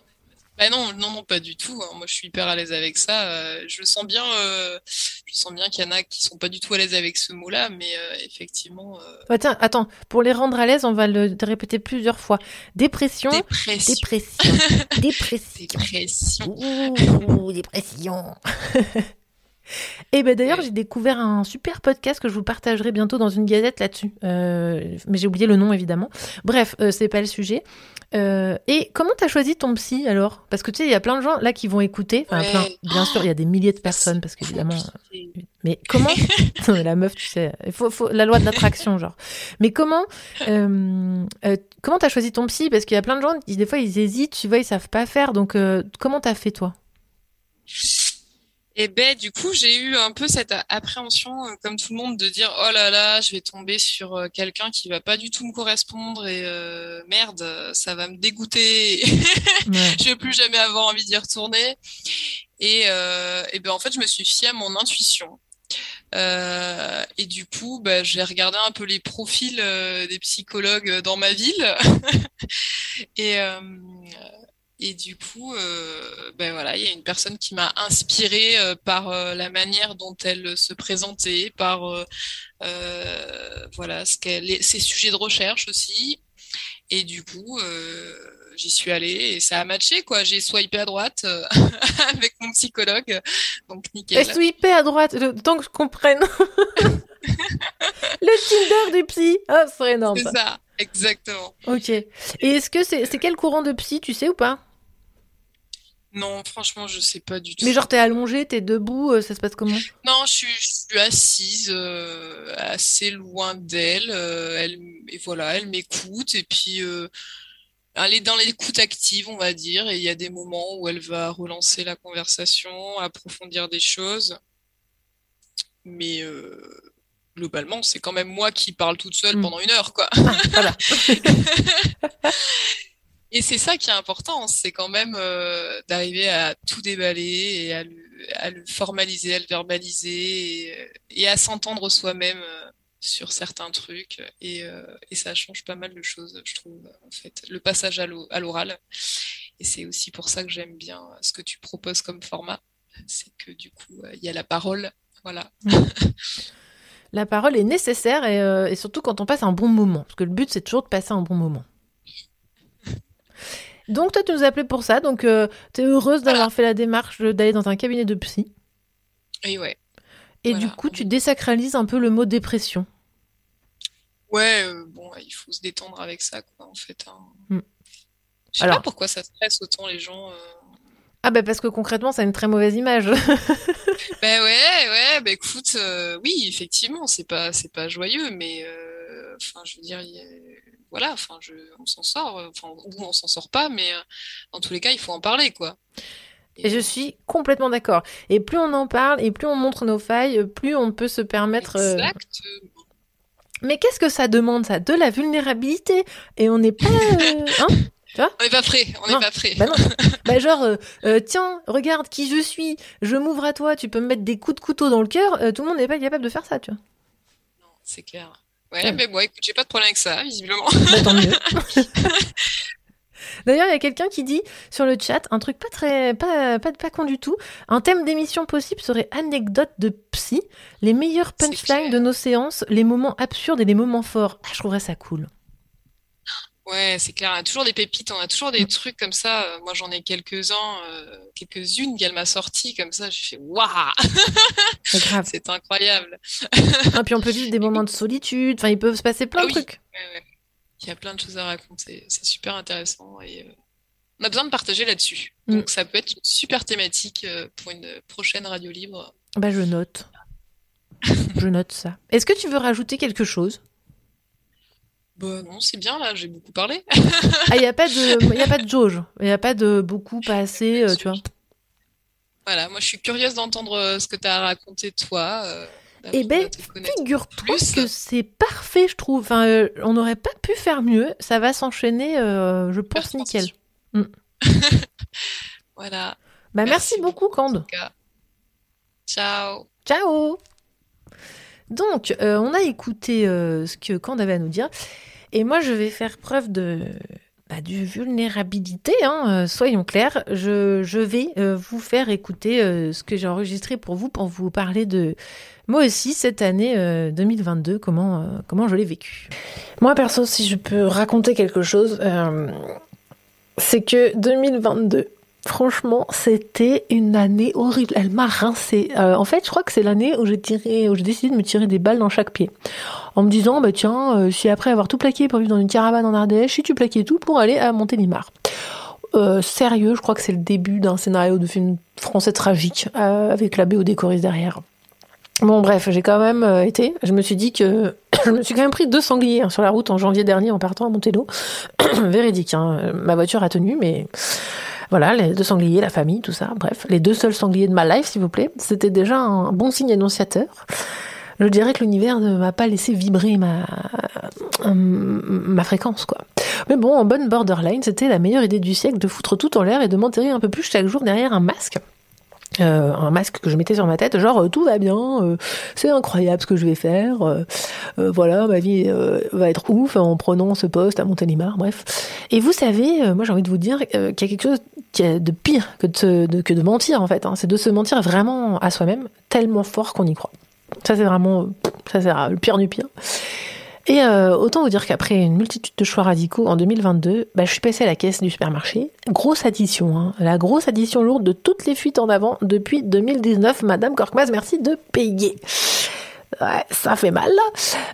Bah non, non, non, pas du tout. hein. Moi, je suis hyper à l'aise avec ça. Euh, je sens bien, euh, je sens bien qu'il y en a qui sont pas du tout à l'aise avec ce mot-là, mais euh, effectivement, Oh, Attends, attends, pour les rendre à l'aise, on va le répéter plusieurs fois. Dépression. Dépression. Dépression. Dépression. dépression. Ouh, dépression. Et ben d'ailleurs, j'ai découvert un super podcast que je vous partagerai bientôt dans une gazette là-dessus. Euh, mais j'ai oublié le nom évidemment. Bref, euh, c'est pas le sujet. Euh, et comment t'as choisi ton psy alors? Parce que tu sais, il y a plein de gens là qui vont écouter. Enfin, Ouais. plein. Bien sûr, il y a des milliers de personnes parce qu'évidemment. euh, Mais comment La meuf, tu sais, il faut, faut la loi de l'attraction, genre. Mais comment comment t'as choisi ton psy? Parce qu'il y a plein de gens qui des fois ils hésitent, tu vois, ils savent pas faire. Donc comment t'as fait toi? Et ben du coup, j'ai eu un peu cette appréhension, euh, comme tout le monde, de dire oh là là, je vais tomber sur euh, quelqu'un qui va pas du tout me correspondre et euh, merde, ça va me dégoûter. je vais plus jamais avoir envie d'y retourner. Et, euh, et ben en fait, je me suis fiée à mon intuition. Euh, et du coup, ben, j'ai regardé un peu les profils euh, des psychologues dans ma ville. et, euh, et du coup, euh, ben voilà, il y a une personne qui m'a inspirée euh, par euh, la manière dont elle se présentait, par voilà ce qu'elle, ses sujets de recherche aussi. Et du coup, j'y suis allée et ça a matché quoi. J'ai swipé à droite avec mon psychologue, donc nickel. SWIP à droite, temps que je comprenne. le Tinder du psy. Ah, ce serait énorme. C'est ça, exactement. Ok. Et est-ce que c'est c'est quel courant de psy, tu sais ou pas? Non, franchement, je sais pas du tout. Mais genre t'es allongé, t'es debout, euh, ça se passe comment? Non, je suis, je suis assise euh, assez loin d'elle. euh, elle, et voilà, elle m'écoute. Et puis, euh, elle est dans l'écoute active, on va dire. Et il y a des moments où elle va relancer la conversation, approfondir des choses. Mais globalement, c'est quand même moi qui parle toute seule pendant une heure, quoi. Et c'est ça qui est important, c'est quand même euh, d'arriver à tout déballer et à le, formaliser, à le verbaliser et, à s'entendre soi-même euh, sur certains trucs. Et, euh, et ça change pas mal de choses, je trouve, en fait. Le passage à l'o- à l'oral. Et c'est aussi pour ça que j'aime bien ce que tu proposes comme format. C'est que du coup, il y a la parole. Voilà. La parole est nécessaire et surtout quand on passe un bon moment. Parce que le but, c'est toujours de passer un bon moment. Donc, toi, tu nous as appelé pour ça. Donc, euh, tu es heureuse d'avoir fait la démarche d'aller dans un cabinet de psy. Et ouais. Et du coup, tu désacralises un peu le mot dépression. Ouais, euh, bon, il faut se détendre avec ça, quoi, en fait. hein. Mm. Je sais Alors- pas pourquoi ça stresse autant les gens. euh. Ah, bah parce que concrètement, ça a une très mauvaise image. Ben ouais, ouais, ben écoute, euh, oui, effectivement, c'est pas, c'est pas joyeux, mais enfin, je veux dire, il y a- voilà, enfin, je, on s'en sort, euh, enfin, ou on s'en sort pas, mais euh, dans tous les cas, il faut en parler, quoi. Et je suis complètement d'accord. Et plus on en parle et plus on montre nos failles, plus on peut se permettre. euh, Exactement. Mais qu'est-ce que ça demande, ça? De la vulnérabilité. Et on n'est pas. euh, Hein? Tu vois? On n'est pas prêt, on n'est Non. pas prêt. Bah non. Bah genre, euh, euh, tiens, regarde qui je suis, je m'ouvre à toi, tu peux me mettre des coups de couteau dans le cœur, euh, tout le monde n'est pas capable de faire ça, tu vois. C'est clair. Ouais, mais bon, écoute, j'ai pas de problème avec ça, visiblement. Bah, tant mieux. D'ailleurs, il y a quelqu'un qui dit sur le chat un truc pas très, pas, pas, pas con du tout. Un thème d'émission possible serait anecdote de psy, les meilleurs punchlines de nos séances, les moments absurdes et les moments forts. Ah, je trouverais ça cool. Ouais, c'est clair. On a toujours des pépites, on a toujours des trucs comme ça. Euh, Moi, j'en ai quelques-uns, euh, quelques-unes qu'elle m'a sorties comme ça. J'ai fait waouh, C'est grave. c'est incroyable. Ah, puis on peut vivre des moments de solitude. Enfin, il peut se passer plein Ah de oui. trucs. Ouais, ouais. Il y a plein de choses à raconter. C'est super intéressant et euh, on a besoin de partager là-dessus. Mm. Donc, ça peut être une super thématique pour une prochaine radio libre. Bah, je note. je note ça. Est-ce que tu veux rajouter quelque chose? Bah non, c'est bien là, j'ai beaucoup parlé. Ah, il n'y a pas de, y a pas de jauge. Il n'y a pas de beaucoup, pas assez, euh, tu vois. Voilà, moi je suis curieuse d'entendre euh, ce que tu as raconté toi. euh, Eh ben, figure-toi que c'est parfait, je trouve. Enfin, euh, on n'aurait pas pu faire mieux. Ça va s'enchaîner, je pense, nickel. Mm. Voilà. Bah, merci, beaucoup, Cande. Ciao. Ciao. Donc, euh, on a écouté euh, ce que Cande avait à nous dire. Et moi, je vais faire preuve de bah, vulnérabilité, hein, euh, soyons clairs. Je, vais vous faire écouter ce que j'ai enregistré pour vous, pour vous parler de moi aussi cette année 2022, comment, comment je l'ai vécu. Moi perso, si je peux raconter quelque chose, c'est que 2022, Franchement, c'était une année horrible. Elle m'a rincé. Euh, en fait, je crois que c'est l'année où j'ai décidé de me tirer des balles dans chaque pied, en me disant, bah tiens, euh, si après avoir tout plaqué pour vivre dans une caravane en Ardèche, si tu plaquais tout pour aller à Montélimar. Euh, sérieux, je crois que c'est le début d'un scénario de film français tragique avec la BO derrière. Bon bref, j'ai quand même été. Je me suis dit que je me suis quand même pris deux sangliers hein, sur la route en janvier dernier en partant à Montello. Véridique, hein. ma voiture a tenu, mais voilà, les deux sangliers, la famille, tout ça. Bref, les deux seuls sangliers de ma life, s'il vous plaît. C'était déjà un bon signe annonciateur. Je dirais que l'univers ne m'a pas laissé vibrer ma, ma fréquence, quoi. Mais bon, en bonne borderline, c'était la meilleure idée du siècle de foutre tout en l'air et de m'enterrer un peu plus chaque jour derrière un masque. Euh, un masque que je mettais sur ma tête, genre euh, tout va bien, euh, c'est incroyable ce que je vais faire, voilà, ma vie va être ouf en prenant ce poste à Montélimar, bref. Et vous savez, moi j'ai envie de vous dire qu'il y a quelque chose de pire que de, que de mentir en fait, hein. c'est de se mentir vraiment à soi-même, tellement fort qu'on y croit. Ça c'est vraiment, ça c'est le pire du pire. Et euh, autant vous dire qu'après une multitude de choix radicaux en 2022, bah, je suis passée à la caisse du supermarché. Grosse addition, hein. la grosse addition lourde de toutes les fuites en avant depuis 2019. Madame Korkmaz, merci de payer. Ouais, ça fait mal.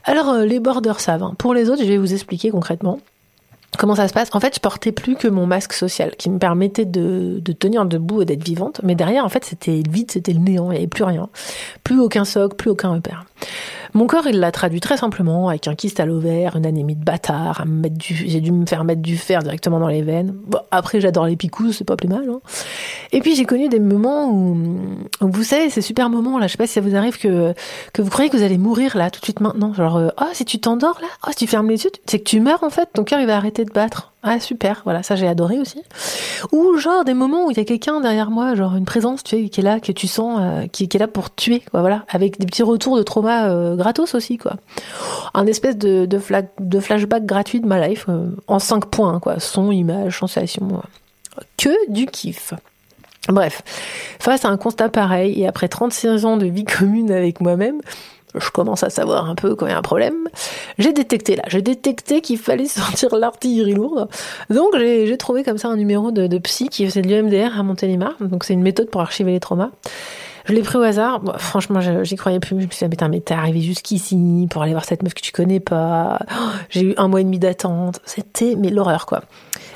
Alors euh, les borders savent. Hein. Pour les autres, je vais vous expliquer concrètement. Comment ça se passe En fait, je portais plus que mon masque social qui me permettait de, de tenir debout et d'être vivante. Mais derrière, en fait, c'était vide, c'était le néant, il n'y avait plus rien. Plus aucun socle, plus aucun repère. Mon corps, il l'a traduit très simplement avec un kyste à l'ovaire, une anémie de bâtard, j'ai dû me faire mettre du fer directement dans les veines. Bon, après, j'adore les picous, c'est pas plus mal. Hein. Et puis, j'ai connu des moments où, vous savez, ces super moments là, je sais pas si ça vous arrive que, que vous croyez que vous allez mourir là, tout de suite maintenant. Genre, euh, oh, si tu t'endors là, oh, si tu fermes les yeux, c'est que tu meurs en fait, ton cœur il va arrêter de battre. Ah super, voilà, ça j'ai adoré aussi. Ou genre des moments où il y a quelqu'un derrière moi, genre une présence, tu sais, qui est là, que tu sens, euh, qui, est là pour tuer, quoi, voilà, avec des petits retours de trauma euh, gratos aussi, quoi. Un espèce de, de, flashback gratuit de ma life, euh, en cinq points, quoi, son, image, sensation, que du kiff. Bref, face à un constat pareil, et après 36 ans de vie commune avec moi-même, je commence à savoir un peu quand il y a un problème. J'ai détecté là, j'ai détecté qu'il fallait sortir l'artillerie lourde. Donc j'ai trouvé comme ça un numéro de, psy qui faisait de l'UMDR à Montélimar. Donc c'est une méthode pour archiver les traumas. Je l'ai pris au hasard. franchement, j'y croyais plus. Je me suis dit, mais t'es arrivé jusqu'ici pour aller voir cette meuf que tu connais pas. J'ai eu un mois et demi d'attente. C'était, mais l'horreur, quoi.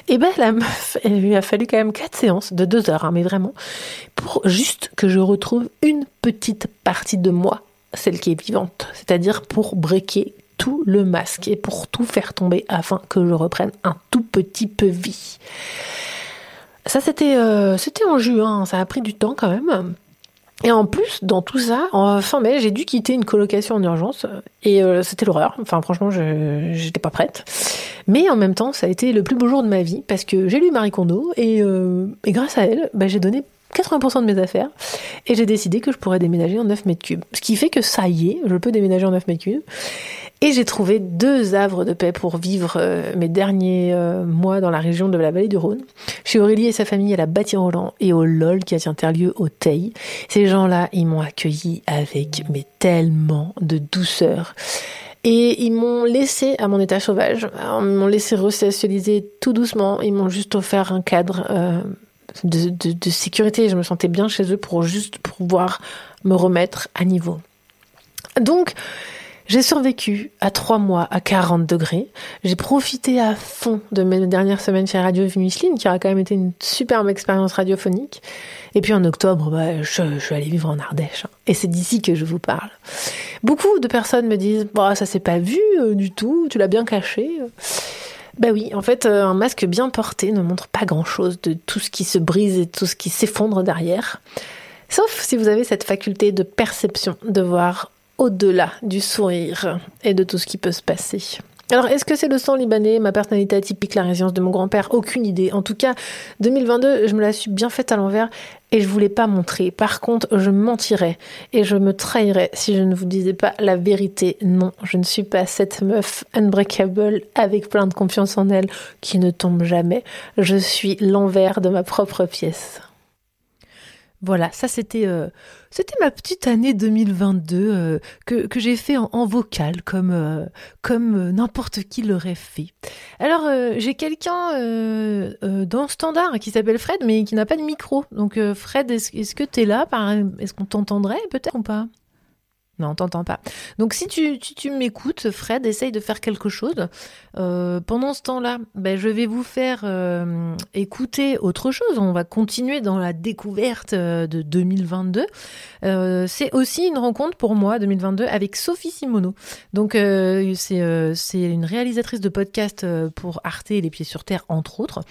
Et ben, la meuf, il lui a fallu quand même quatre séances de deux heures, hein, mais vraiment, pour juste que je retrouve une petite partie de moi celle qui est vivante, c'est-à-dire pour breaker tout le masque et pour tout faire tomber afin que je reprenne un tout petit peu vie. Ça c'était euh, en juin, ça a pris du temps quand même. Et en plus, dans tout ça, en fin mai, j'ai dû quitter une colocation en urgence et euh, c'était l'horreur. Enfin, franchement, j'étais pas prête. Mais en même temps, ça a été le plus beau jour de ma vie parce que j'ai lu Marie Kondo et, euh, et grâce à elle, bah, j'ai donné 80% de mes affaires et j'ai décidé que je pourrais déménager en 9 mètres cubes. Ce qui fait que ça y est, je peux déménager en 9 mètres cubes. Et j'ai trouvé deux havres de paix pour vivre euh, mes derniers euh, mois dans la région de la vallée du Rhône. Chez Aurélie et sa famille à la Bâti-Roland et au LOL qui a tient lieu au Teil. Ces gens-là, ils m'ont accueilli avec mais tellement de douceur. Et ils m'ont laissé à mon état sauvage, ils m'ont laissé resocialiser tout doucement, ils m'ont juste offert un cadre euh, de, de, sécurité. Je me sentais bien chez eux pour juste pouvoir me remettre à niveau. Donc, j'ai survécu à trois mois à 40 degrés. J'ai profité à fond de mes dernières semaines chez Radio Micheline, qui a quand même été une superbe expérience radiophonique. Et puis en octobre, bah, je, suis allée vivre en Ardèche. Hein. Et c'est d'ici que je vous parle. Beaucoup de personnes me disent, bah, ça s'est pas vu euh, du tout, tu l'as bien caché. Bah oui, en fait, euh, un masque bien porté ne montre pas grand-chose de tout ce qui se brise et tout ce qui s'effondre derrière. Sauf si vous avez cette faculté de perception, de voir au-delà du sourire et de tout ce qui peut se passer. Alors, est-ce que c'est le sang libanais, ma personnalité atypique, la résilience de mon grand-père? Aucune idée. En tout cas, 2022, je me la suis bien faite à l'envers et je voulais pas montrer. Par contre, je mentirais et je me trahirais si je ne vous disais pas la vérité. Non, je ne suis pas cette meuf unbreakable avec plein de confiance en elle qui ne tombe jamais. Je suis l'envers de ma propre pièce. Voilà, ça c'était euh, c'était ma petite année 2022 euh, que, que j'ai fait en, vocal comme euh, comme n'importe qui l'aurait fait. Alors j'ai quelqu'un dans Standard qui s'appelle Fred mais qui n'a pas de micro. Donc Fred, est-ce que tu es là est-ce qu'on t'entendrait peut-être ou pas? Non, on t'entend pas. Donc si tu, m'écoutes, Fred, essaye de faire quelque chose. Euh, pendant ce temps-là, ben, je vais vous faire euh, écouter autre chose. On va continuer dans la découverte euh, de 2022. Euh, c'est aussi une rencontre pour moi, 2022, avec Sophie Simoneau. Donc c'est une réalisatrice de podcast pour Arte et Les Pieds sur Terre, entre autres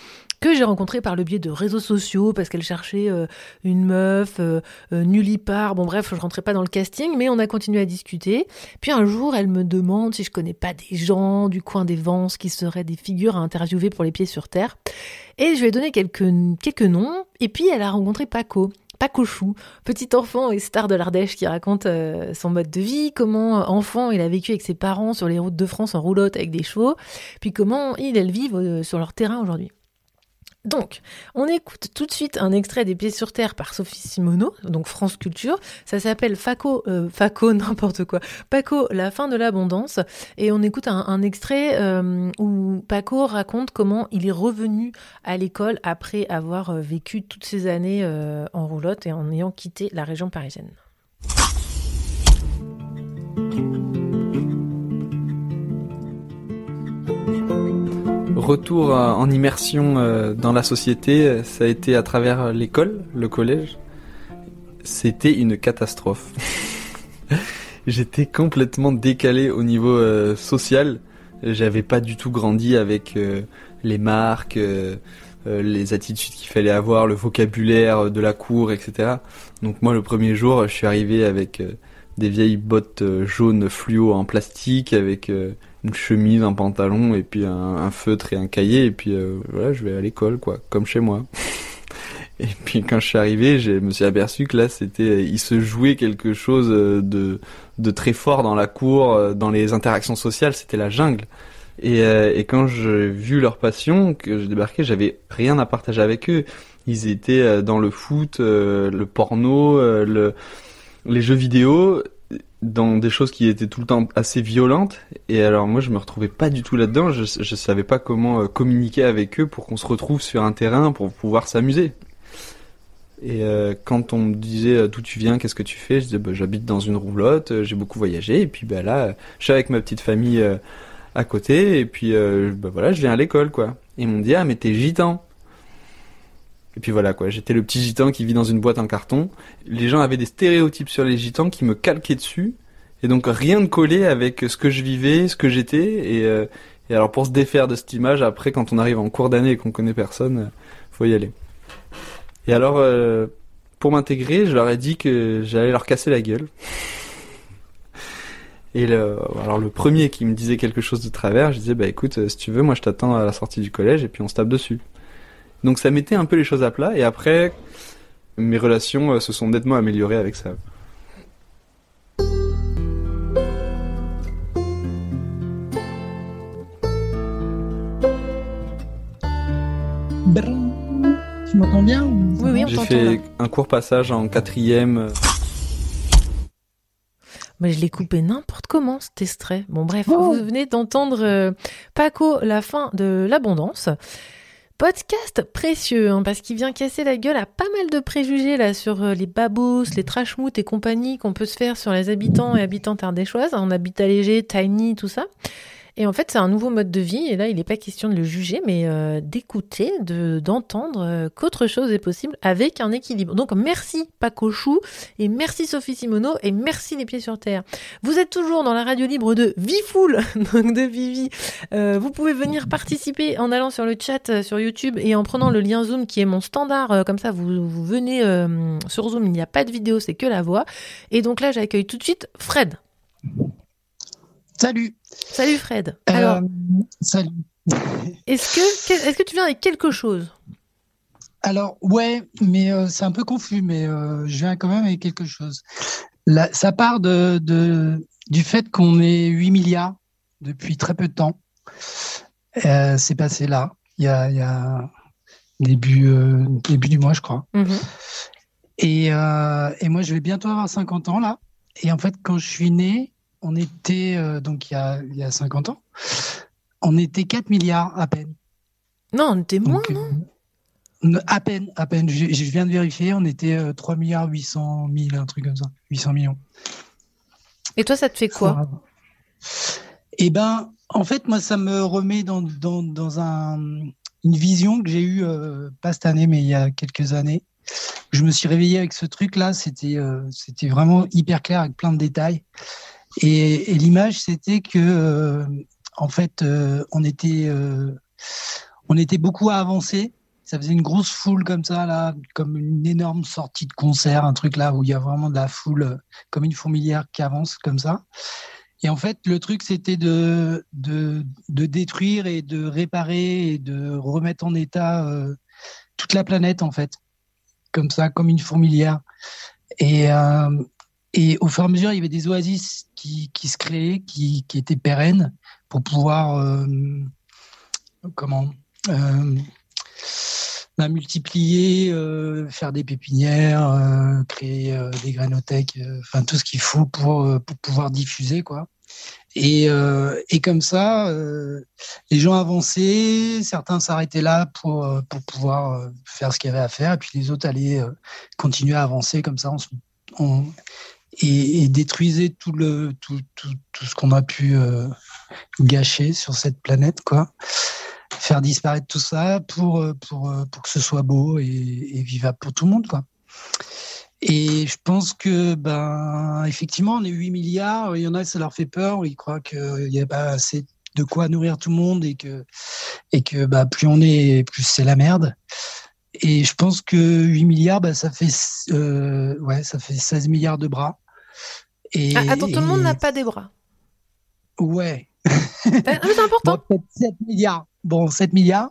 que j'ai rencontrée par le biais de réseaux sociaux parce qu'elle cherchait euh, une meuf euh, euh, nulle part. Bon bref, je rentrais pas dans le casting, mais on a continué à discuter. Puis un jour, elle me demande si je connais pas des gens du coin des Vences qui seraient des figures à interviewer pour les pieds sur terre. Et je lui ai donné quelques, quelques noms. Et puis elle a rencontré Paco. Paco Chou, petit enfant et star de l'Ardèche qui raconte euh, son mode de vie, comment euh, enfant il a vécu avec ses parents sur les routes de France en roulotte avec des chevaux, puis comment ils elles vivent sur leur terrain aujourd'hui. Donc, on écoute tout de suite un extrait des Pieds sur Terre par Sophie Simoneau, donc France Culture. Ça s'appelle Faco, euh, Faco, n'importe quoi. Paco, la fin de l'abondance. Et on écoute un, extrait euh, où Paco raconte comment il est revenu à l'école après avoir euh, vécu toutes ces années euh, en roulotte et en ayant quitté la région parisienne. Retour euh, en immersion euh, dans la société, ça a été à travers l'école, le collège. C'était une catastrophe. J'étais complètement décalé au niveau euh, social. J'avais pas du tout grandi avec euh, les marques, euh, les attitudes qu'il fallait avoir, le vocabulaire de la cour, etc. Donc moi, le premier jour, je suis arrivé avec des vieilles bottes jaunes fluo en plastique, avec une chemise, un pantalon, et puis un, feutre et un cahier, et puis euh, voilà, je vais à l'école, quoi, comme chez moi. Et puis quand je suis arrivé, je me suis aperçu que là, c'était, il se jouait quelque chose euh, de, de très fort dans la cour, euh, dans les interactions sociales, c'était la jungle. Et, euh, et quand j'ai vu leur passion, que je débarquais, j'avais rien à partager avec eux. Ils étaient euh, dans le foot, le porno, le, les jeux vidéo, dans des choses qui étaient tout le temps assez violentes. Et alors moi, je me retrouvais pas du tout là-dedans. Je, je savais pas comment euh, communiquer avec eux pour qu'on se retrouve sur un terrain pour pouvoir s'amuser. Et euh, quand on me disait euh, d'où tu viens, qu'est-ce que tu fais, je disais bah, j'habite dans une roulotte, j'ai beaucoup voyagé, et puis bah, là, je suis avec ma petite famille à côté, et puis euh, bah, voilà, je viens à l'école quoi. Et ils m'ont dit ah mais t'es gitan. Et puis voilà quoi, j'étais le petit gitan qui vit dans une boîte en carton. Les gens avaient des stéréotypes sur les gitans qui me calquaient dessus, et donc rien ne collait avec ce que je vivais, ce que j'étais. Et, euh, et alors pour se défaire de cette image, après quand on arrive en cours d'année et qu'on connaît personne, euh, faut y aller. Et alors, euh, pour m'intégrer, je leur ai dit que j'allais leur casser la gueule. Et le, alors le premier qui me disait quelque chose de travers, je disais bah écoute, euh, si tu veux, moi je t'attends à la sortie du collège et puis on se tape dessus. Donc ça mettait un peu les choses à plat et après mes relations euh, se sont nettement améliorées avec ça. Tu m'entends bien ou- Oui, oui, on J'ai fait là. un court passage en quatrième. euh, Mais je l'ai coupé n'importe comment cet extrait. Bon bref, Oh. vous venez d'entendre euh, Paco, la fin de l'abondance. Podcast précieux, hein, parce qu'il vient casser la gueule à pas mal de préjugés là sur euh, les babos, les trashmoutes et compagnie qu'on peut se faire sur les habitants et habitantes ardéchoises. On habite allégé, tiny, tout ça. Et en fait, c'est un nouveau mode de vie. Et là, il n'est pas question de le juger, mais euh, d'écouter, de d'entendre euh, qu'autre chose est possible avec un équilibre. Donc, merci Paco Chou et merci Sophie Simoneau et merci les pieds sur terre. Vous êtes toujours dans la radio libre de Vifoul, donc de Vivi. Euh, vous pouvez venir participer en allant sur le chat sur YouTube et en prenant le lien Zoom qui est mon standard. comme ça, vous, venez sur Zoom. Il n'y a pas de vidéo, c'est que la voix. Et donc là, j'accueille tout de suite Fred. Salut. Salut Fred. Alors, Euh, salut. est-ce que, est-ce que tu viens avec quelque chose? Alors, ouais, mais euh, c'est un peu confus, mais euh, je viens quand même avec quelque chose. Là, ça part de, de- du fait qu'on est 8 milliards depuis très peu de temps. C'est passé là, il y a, il y a début, début du mois, je crois. Et, euh, et moi, je vais bientôt avoir 50 ans là. Et en fait, quand je suis né, on était, euh, donc il y a, il y a 50 ans, on était 4 milliards à peine. Non, on était moins, non? À peine, à peine. Je, je viens de vérifier, on était euh, 3 milliards 800 000, un truc comme ça. 800 millions. Et toi, ça te fait quoi? Eh ben, en fait, moi, ça me remet dans, dans, dans un, une vision que j'ai eue, euh, pas cette année, mais il y a quelques années. Je me suis réveillé avec ce truc-là, c'était euh, c'était vraiment hyper clair avec plein de détails. Et, l'image, c'était que, euh, en fait, euh, on était euh, on était beaucoup à avancer. Ça faisait une grosse foule comme ça, là, comme une énorme sortie de concert, un truc là où il y a vraiment de la foule, comme une fourmilière qui avance comme ça. Et en fait, le truc, c'était de, de, de détruire et de réparer et de remettre en état euh, toute la planète, en fait. Comme ça, comme une fourmilière. Et, euh, et au fur et à mesure, il y avait des oasis qui, qui se créaient, qui, qui étaient pérennes pour pouvoir, euh, comment, euh, bah, multiplier, euh, faire des pépinières, euh, créer euh, des grainothèques, euh, enfin tout ce qu'il faut pour, pour pouvoir diffuser, quoi. Et, et comme ça, les gens avançaient, certains s'arrêtaient là pour, pour pouvoir faire ce qu'il y avait à faire, et puis les autres allaient continuer à avancer comme ça, on se- on- et, et tout, le, tout, tout, tout ce qu'on a pu euh, gâcher sur cette planète, quoi. Faire disparaître tout ça pour, euh, pour, euh, pour que ce soit beau et, vivable pour tout le monde, quoi. Et je pense que, ben, effectivement, on est 8 milliards. Il y en a, ça leur fait peur. Ils croient qu'il n'y a pas assez de quoi nourrir tout le monde et que, et que bah, plus on est, plus c'est la merde. Et je pense que 8 milliards, bah, ça, fait, ouais, ça fait 16 milliards de bras. Et, Ah, Attends, tout le monde n'a pas des bras. Ouais. Ah, C'est important. Bon, peut-être 7 milliards. Bon, 7 milliards.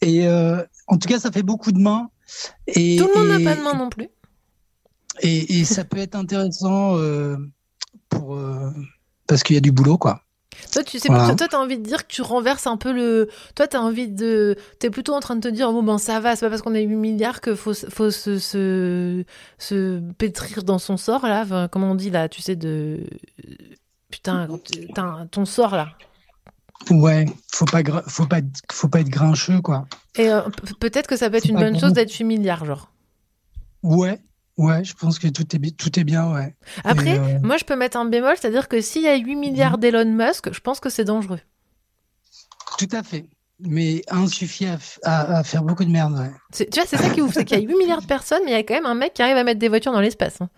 Et euh, en tout cas, ça fait beaucoup de mains. Et, Tout le monde n'a pas de main non plus. Et, et ça peut être intéressant euh, pour, euh, parce qu'il y a du boulot, quoi. Toi, tu sais, Voilà. toi, t'as envie de dire que tu renverses un peu le. Toi, t'as envie de. T'es plutôt en train de te dire, bon, ben, ça va, c'est pas parce qu'on a 8 milliards qu'il faut, faut se, se, se pétrir dans son sort, là. Enfin, comment on dit, là, tu sais, de. Putain, ton sort, là. Ouais, faut pas, gra- faut pas, être- faut pas être grincheux, quoi. Et euh, pe- peut-être que ça peut être une bonne bon. chose d'être 8 milliards, genre. Ouais, ouais, je pense que tout est, tout est bien, ouais. Après, euh, moi, je peux mettre un bémol, c'est-à-dire que s'il y a 8 milliards d'Elon Musk, je pense que c'est dangereux. tout à fait. Mais un suffit à, f- à- à faire beaucoup de merde, ouais. Tu vois, c'est ça qui ouf, c'est qu'il y a 8 milliards de personnes, mais il y a quand même un mec qui arrive à mettre des voitures dans l'espace. hein.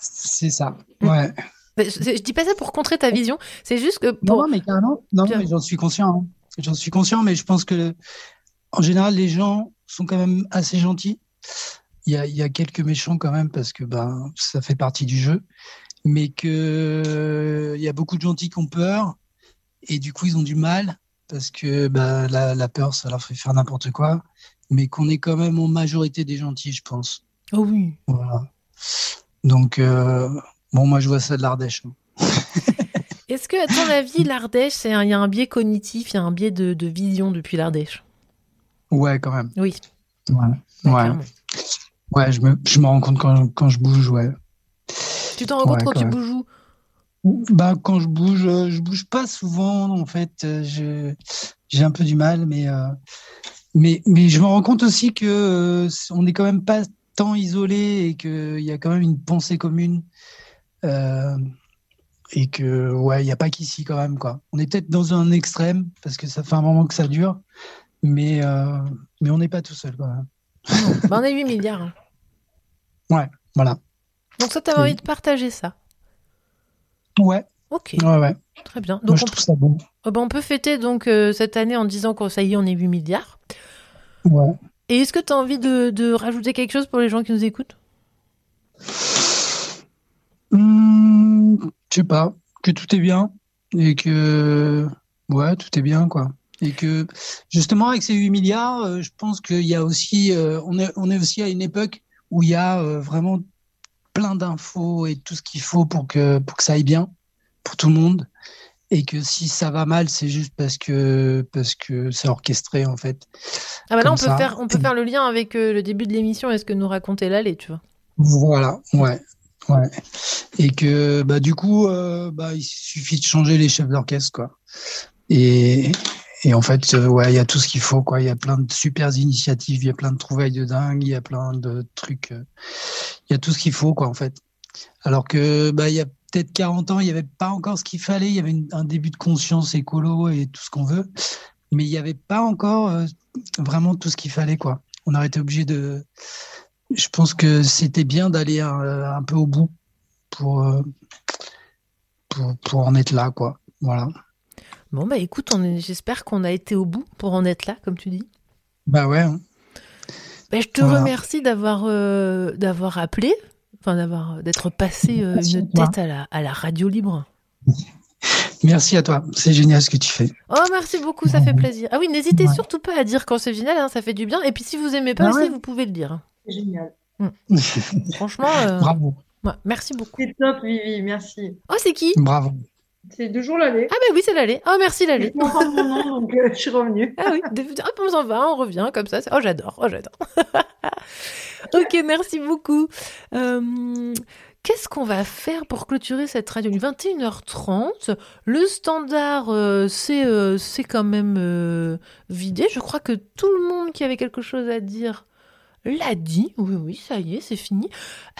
C'est ça, ouais. Mais Je, je dis pas ça pour contrer ta vision, c'est juste que Non, pour. non, mais carrément. Non, mais j'en suis conscient. hein. J'en suis conscient, mais je pense que, en général, les gens sont quand même assez gentils. Il y a, y a quelques méchants quand même parce que ben, ça fait partie du jeu. Mais que il y a beaucoup de gentils qui ont peur et du coup, ils ont du mal parce que ben, la, la peur, ça leur fait faire n'importe quoi. Mais qu'on est quand même en majorité des gentils, je pense. Oh oui. Voilà. Donc, euh, bon, moi, je vois ça de l'Ardèche. hein. Est-ce que, à ton avis, l'Ardèche, il y a un biais cognitif, il y a un biais de, de vision depuis l'Ardèche? Ouais, quand même. Oui. Ouais. Ouais. Ouais, je me, je me rends compte quand, quand je bouge, ouais. Tu t'en rends compte Ouais, quand quand tu bouges où? Bah, quand je bouge, euh, je bouge pas souvent, en fait. euh, Je, j'ai un peu du mal, mais, euh, mais, mais je me rends compte aussi que euh, on n'est quand même pas tant isolé et qu'il y a quand même une pensée commune. euh, et que, ouais, il n'y a pas qu'ici quand même, quoi. On est peut-être dans un extrême parce que ça fait un moment que ça dure, mais, mais on n'est pas tout seul, quand même. Bah, On a 8 milliards. Ouais, voilà. Donc, ça, t'avais envie de partager ça. Ouais. Ok. Ouais, ouais. Très bien. Moi, Donc, je on, trouve ça bon. euh, bah, on peut fêter donc euh, cette année en disant que ça y est, on est 8 milliards. Ouais. Et est-ce que tu as envie de, de rajouter quelque chose pour les gens qui nous écoutent? Hmm, je sais pas, que tout est bien, et que ouais, tout est bien quoi. Et que justement avec ces 8 milliards, euh, je pense qu'il y a aussi, euh, on est on est aussi à une époque où il y a euh, vraiment plein d'infos et tout ce qu'il faut pour que pour que ça aille bien pour tout le monde et que si ça va mal, c'est juste parce que parce que c'est orchestré en fait. Ah bah là, on peut, ça. faire, on peut faire le lien avec euh, le début de l'émission et ce que nous racontait Lalé, tu vois. Voilà, ouais, ouais. Et que bah du coup, euh, bah il suffit de changer les chefs d'orchestre quoi. Et et en fait, euh, ouais, il y a tout ce qu'il faut quoi. Il y a plein de super initiatives, il y a plein de trouvailles de dingue, il y a plein de trucs. euh, Il y a tout ce qu'il faut quoi en fait. Alors que bah il y a peut-être 40 ans, il n'y avait pas encore ce qu'il fallait. Il y avait un début de conscience écolo et tout ce qu'on veut, mais il n'y avait pas encore euh, vraiment tout ce qu'il fallait quoi. On aurait été obligé de. Je pense que c'était bien d'aller un, un peu au bout pour, pour pour en être là quoi. Voilà. Bon, bah écoute, j'espère qu'on a été au bout pour en être là, comme tu dis. Bah ouais. hein. Bah, je te Voilà. remercie d'avoir euh, d'avoir appelé, enfin d'avoir d'être passé euh, une tête à la, à la radio libre. Merci à toi. C'est génial ce que tu fais. Oh, merci beaucoup, ça fait plaisir. Ah oui, n'hésitez surtout pas à dire quand c'est génial, hein, ça fait du bien. Et puis si vous aimez pas Ah aussi, ouais. vous pouvez le dire. C'est génial. Franchement, euh, Bravo. ouais, merci beaucoup. C'est top, Vivi, merci. Oh, c'est qui? Bravo. C'est deux jours l'année. Ah bah oui, c'est l'allée. Oh, merci l'allée. Je m'entends mon nom, donc euh, je suis revenue. Ah oui, hop, on s'en va, on revient comme ça. Oh, j'adore, oh, j'adore. ok, merci beaucoup. Euh, Qu'est-ce qu'on va faire pour clôturer cette radio 21h30. Le standard, euh, c'est c'est quand même vidé. Je crois que tout le monde qui avait quelque chose à dire l'a dit. Oui, oui, ça y est, c'est fini.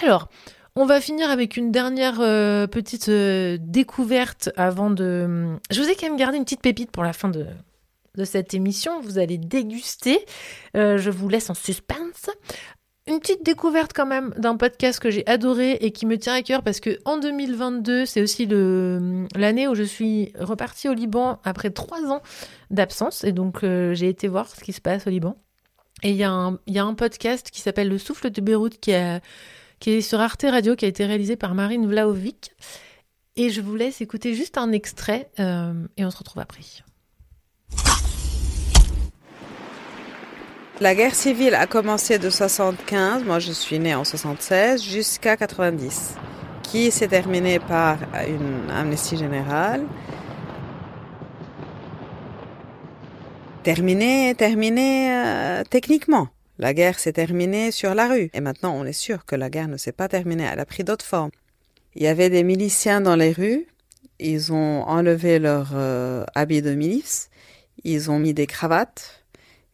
Alors, on va finir avec une dernière euh, petite euh, découverte avant de... Je vous ai quand même gardé une petite pépite pour la fin de, cette émission. Vous allez déguster. Euh, je vous laisse en suspense. Une petite découverte quand même d'un podcast que j'ai adoré et qui me tient à cœur parce que en 2022, c'est aussi l'année où je suis repartie au Liban après trois ans d'absence et donc j'ai été voir ce qui se passe au Liban. Et il y, y a un podcast qui s'appelle Le Souffle de Beyrouth qui, a- qui est sur Arte Radio, qui a été réalisé par Marine Vlaovic. Et je vous laisse écouter juste un extrait euh, et on se retrouve après. La guerre civile a commencé de 75, moi je suis née en 76, jusqu'à 90, qui s'est terminée par une amnistie générale. Terminée, terminée euh, techniquement. La guerre s'est terminée sur la rue. Et maintenant, on est sûr que la guerre ne s'est pas terminée. Elle a pris d'autres formes. Il y avait des miliciens dans les rues. Ils ont enlevé leurs euh, habits de milice. Ils ont mis des cravates.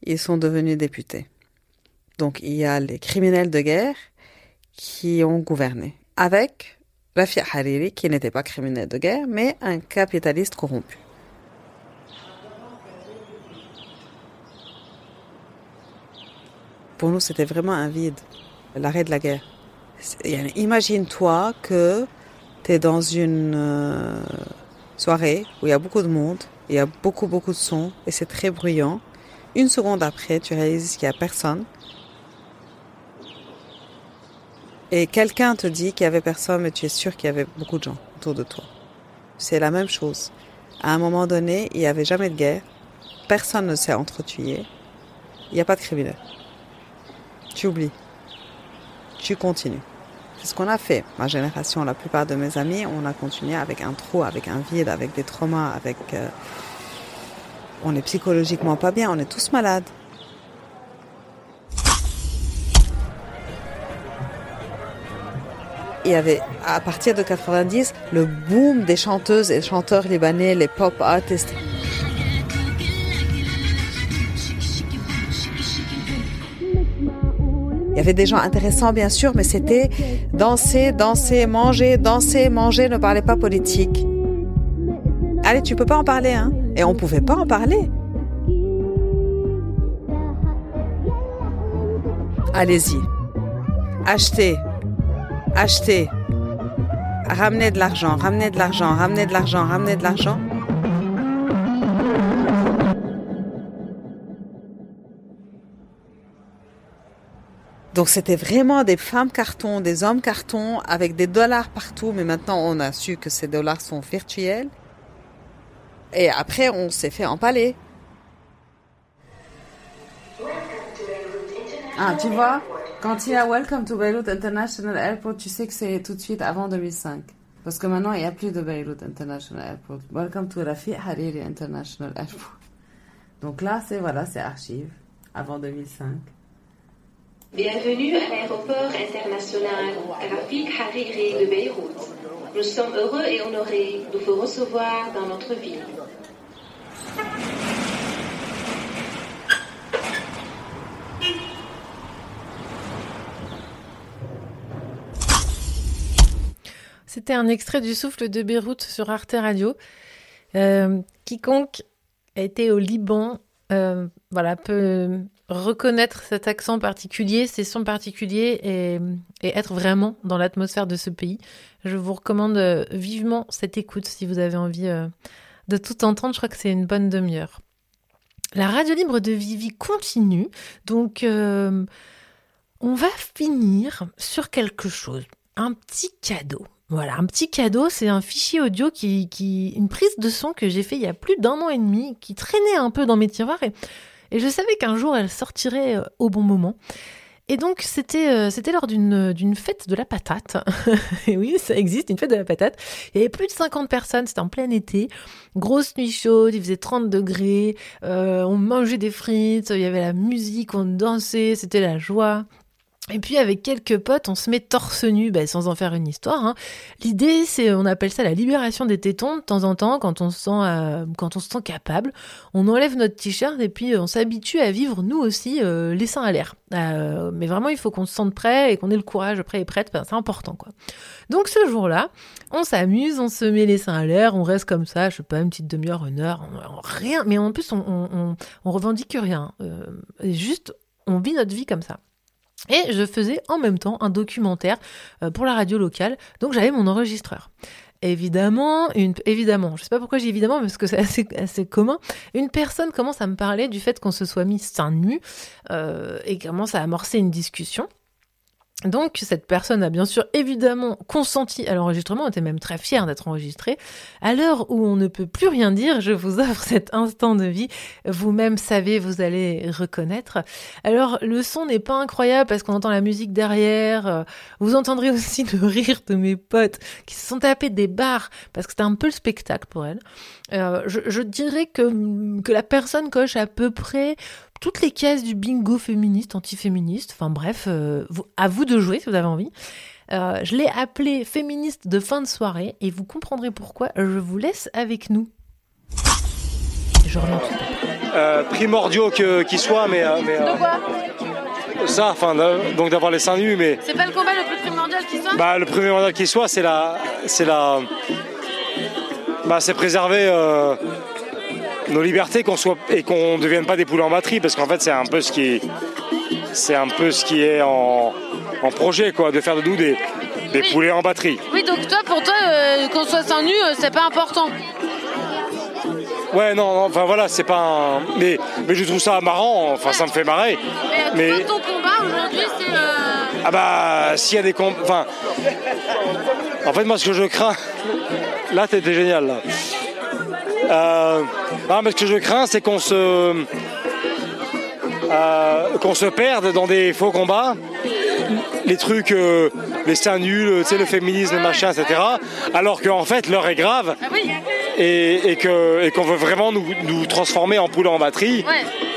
Ils sont devenus députés. Donc, il y a les criminels de guerre qui ont gouverné. Avec Rafi Hariri, qui n'était pas criminel de guerre, mais un capitaliste corrompu. Pour nous, c'était vraiment un vide, l'arrêt de la guerre. Imagine-toi que tu es dans une euh, soirée où il y a beaucoup de monde, il y a beaucoup, beaucoup de sons et c'est très bruyant. Une seconde après, tu réalises qu'il n'y a personne. Et quelqu'un te dit qu'il y avait personne, mais tu es sûr qu'il y avait beaucoup de gens autour de toi. C'est la même chose. À un moment donné, il n'y avait jamais de guerre. Personne ne s'est entretué. Il n'y a pas de criminels. Tu oublies. Tu continues. C'est ce qu'on a fait. Ma génération, la plupart de mes amis, on a continué avec un trou, avec un vide, avec des traumas, avec... euh, on est psychologiquement pas bien, on est tous malades. Il y avait, à partir de 90, le boom des chanteuses et chanteurs libanais, les pop artists. Il y avait des gens intéressants, bien sûr, mais c'était danser, danser, manger, danser, manger, ne parlez pas politique. Allez, tu peux pas en parler, hein Et on pouvait pas en parler. Allez-y. Achetez. Achetez. Ramenez de l'argent, ramenez de l'argent, ramenez de l'argent, ramenez de l'argent. Donc c'était vraiment des femmes carton, des hommes carton avec des dollars partout, mais maintenant on a su que ces dollars sont virtuels. Et après, on s'est fait empaler. Ah, tu vois, quand il y a Welcome to Beirut International Airport, tu sais que c'est tout de suite avant 2005. Parce que maintenant, il n'y a plus de Beirut International Airport. Welcome to Rafi Hariri International Airport. Donc là, c'est voilà, c'est archive, avant 2005. Bienvenue à l'aéroport international Rafik Hariri de Beyrouth. Nous sommes heureux et honorés de vous recevoir dans notre ville. C'était un extrait du souffle de Beyrouth sur Arte Radio. Euh, quiconque a été au Liban, euh, voilà, peut reconnaître cet accent particulier, ces sons particuliers et, être vraiment dans l'atmosphère de ce pays. Je vous recommande euh, vivement cette écoute si vous avez envie euh, de tout entendre. Je crois que c'est une bonne demi-heure. La radio libre de Vivi continue, donc euh, on va finir sur quelque chose, un petit cadeau. Voilà, un petit cadeau, c'est un fichier audio qui, qui, une prise de son que j'ai fait il y a plus d'un an et demi, qui traînait un peu dans mes tiroirs et, et je savais qu'un jour elle sortirait euh, au bon moment. Et donc c'était euh, c'était lors d'une d'une fête de la patate. et oui, ça existe, une fête de la patate. Il y avait plus de 50 personnes, c'était en plein été. Grosse nuit chaude, il faisait 30 degrés, euh, on mangeait des frites, il y avait la musique, on dansait, c'était la joie. Et puis avec quelques potes, on se met torse nu, ben, sans en faire une histoire. Hein. L'idée, c'est, on appelle ça la libération des tétons. De temps en temps, quand on se sent, euh, quand on se sent capable, on enlève notre t-shirt et puis on s'habitue à vivre nous aussi euh, les seins à l'air. Euh, mais vraiment, il faut qu'on se sente prêt et qu'on ait le courage prêt et prête. Ben, c'est important, quoi. Donc ce jour-là, on s'amuse, on se met les seins à l'air, on reste comme ça, je sais pas, une petite demi-heure, une heure, rien. Mais en plus, on, on, on, revendique rien. Euh, et juste, on vit notre vie comme ça. Et je faisais en même temps un documentaire euh, pour la radio locale, donc j'avais mon enregistreur. Évidemment, une, évidemment, je sais pas pourquoi j'ai évidemment, parce que c'est assez, assez commun, une personne commence à me parler du fait qu'on se soit mis seins nus euh, et commence à amorcer une discussion. Donc cette personne a bien sûr évidemment consenti à l'enregistrement, était même très fière d'être enregistrée. À l'heure où on ne peut plus rien dire, je vous offre cet instant de vie. Vous-même savez, vous allez reconnaître. Alors le son n'est pas incroyable parce qu'on entend la musique derrière. Vous entendrez aussi le rire de mes potes qui se sont tapés des barres parce que c'était un peu le spectacle pour elles. Euh, je, je dirais que, que la personne coche à peu près toutes les cases du bingo féministe, antiféministe. Enfin bref, euh, vous- à vous de jouer si vous avez envie. Euh, je l'ai appelé féministe de fin de soirée et vous comprendrez pourquoi. Je vous laisse avec nous. Je reviens tout de suite. euh, primordiaux que- qu'ils soient, mais, euh, mais, euh, De quoi ça, enfin, donc d'avoir les seins nus, mais C'est pas le combat le plus primordial qui soit bah, le premier mandat qui soit, c'est la, c'est la, bah, c'est préserver euh, nos libertés, qu'on soit et qu'on ne devienne pas des poulets en batterie, parce qu'en fait, c'est un peu ce qui, c'est un peu ce qui est en, en projet, quoi, de faire de nous des, des poulets en batterie. Oui, donc toi, pour toi, euh, qu'on soit seins nus, euh, c'est pas important. Ouais, non, non, enfin voilà, c'est pas un, mais, mais je trouve ça marrant, enfin, ça me fait marrer. Mais, Mais- toi, ton combat aujourd'hui, c'est. euh, Ah bah s'il y a des comp... Enfin... En fait moi ce que je crains... Là t'étais génial là. Euh... Non mais ce que je crains c'est qu'on se... euh, qu'on se perde dans des faux combats. Les trucs, euh, les seins nuls, tu sais, le féminisme, le machin, etc. Alors qu'en fait l'heure est grave et, et qu'on veut vraiment nous, nous transformer en poule en batterie,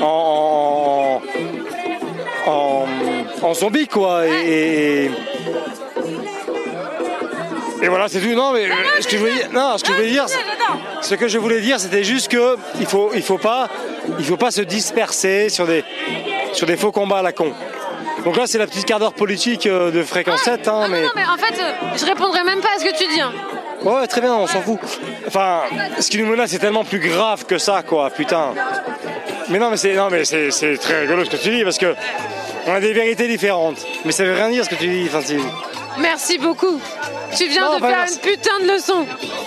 en, en, en, en zombie quoi. Et, et, et voilà, c'est tout. Non, mais ce que je voulais dire, non, ce que je voulais dire, c'est- ce que je voulais dire, c'était juste que il faut, il faut pas, il faut pas se disperser sur des, sur des faux combats à la con. Donc là, c'est la petite quart d'heure politique euh, de fréquence 7, hein, mais. Non, mais en fait, euh, je répondrai même pas à ce que tu dis. hein. Ouais, très bien, on s'en fout. Enfin, ce qui nous menace, c'est tellement plus grave que ça, quoi, putain. Mais non, mais c'est, non, mais c'est, c'est très rigolo ce que tu dis, parce que on a des vérités différentes. Mais ça veut rien dire ce que tu dis, enfin, Merci beaucoup. Tu viens Non, de faire merci. une putain de leçon.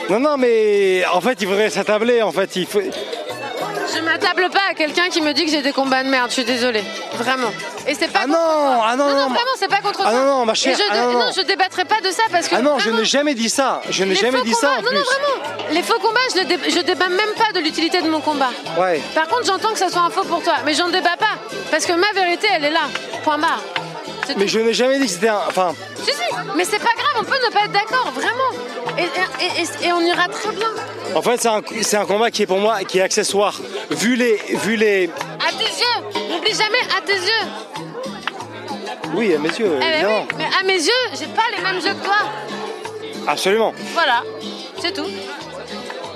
Non, non, mais en fait, il faudrait s'attabler, en fait, il faut. Je m'attable pas à quelqu'un qui me dit que j'ai des combats de merde. Je suis désolée, vraiment. Et c'est pas. Ah non, ah non, non, non, vraiment, c'est pas contre Ah toi. non, non, ma chère, Et je, ah non, non. je débattrai pas de ça parce que. Ah non, je n'ai jamais dit ça. Je n'ai jamais faux dit ça en combats- plus. Non, vraiment. Les faux combats, je, dé- je débat même pas de l'utilité de mon combat. Ouais. Par contre, j'entends que ça soit un faux pour toi, mais j'en débat pas. Parce que ma vérité, elle est là. Point barre. C'est Mais je n'ai jamais dit que c'était un. Enfin, Si, si, mais c'est pas grave, on peut ne pas être d'accord, vraiment. Et, et- et- et on ira très bien. en fait, c'est un, c'est un combat qui est pour moi qui est accessoire. Vu les, vu les. À tes yeux, n'oublie jamais à tes yeux. Oui, à mes yeux, Eh ben évidemment. oui, mais à mes yeux, j'ai pas les mêmes yeux que toi. Absolument. Voilà, c'est tout.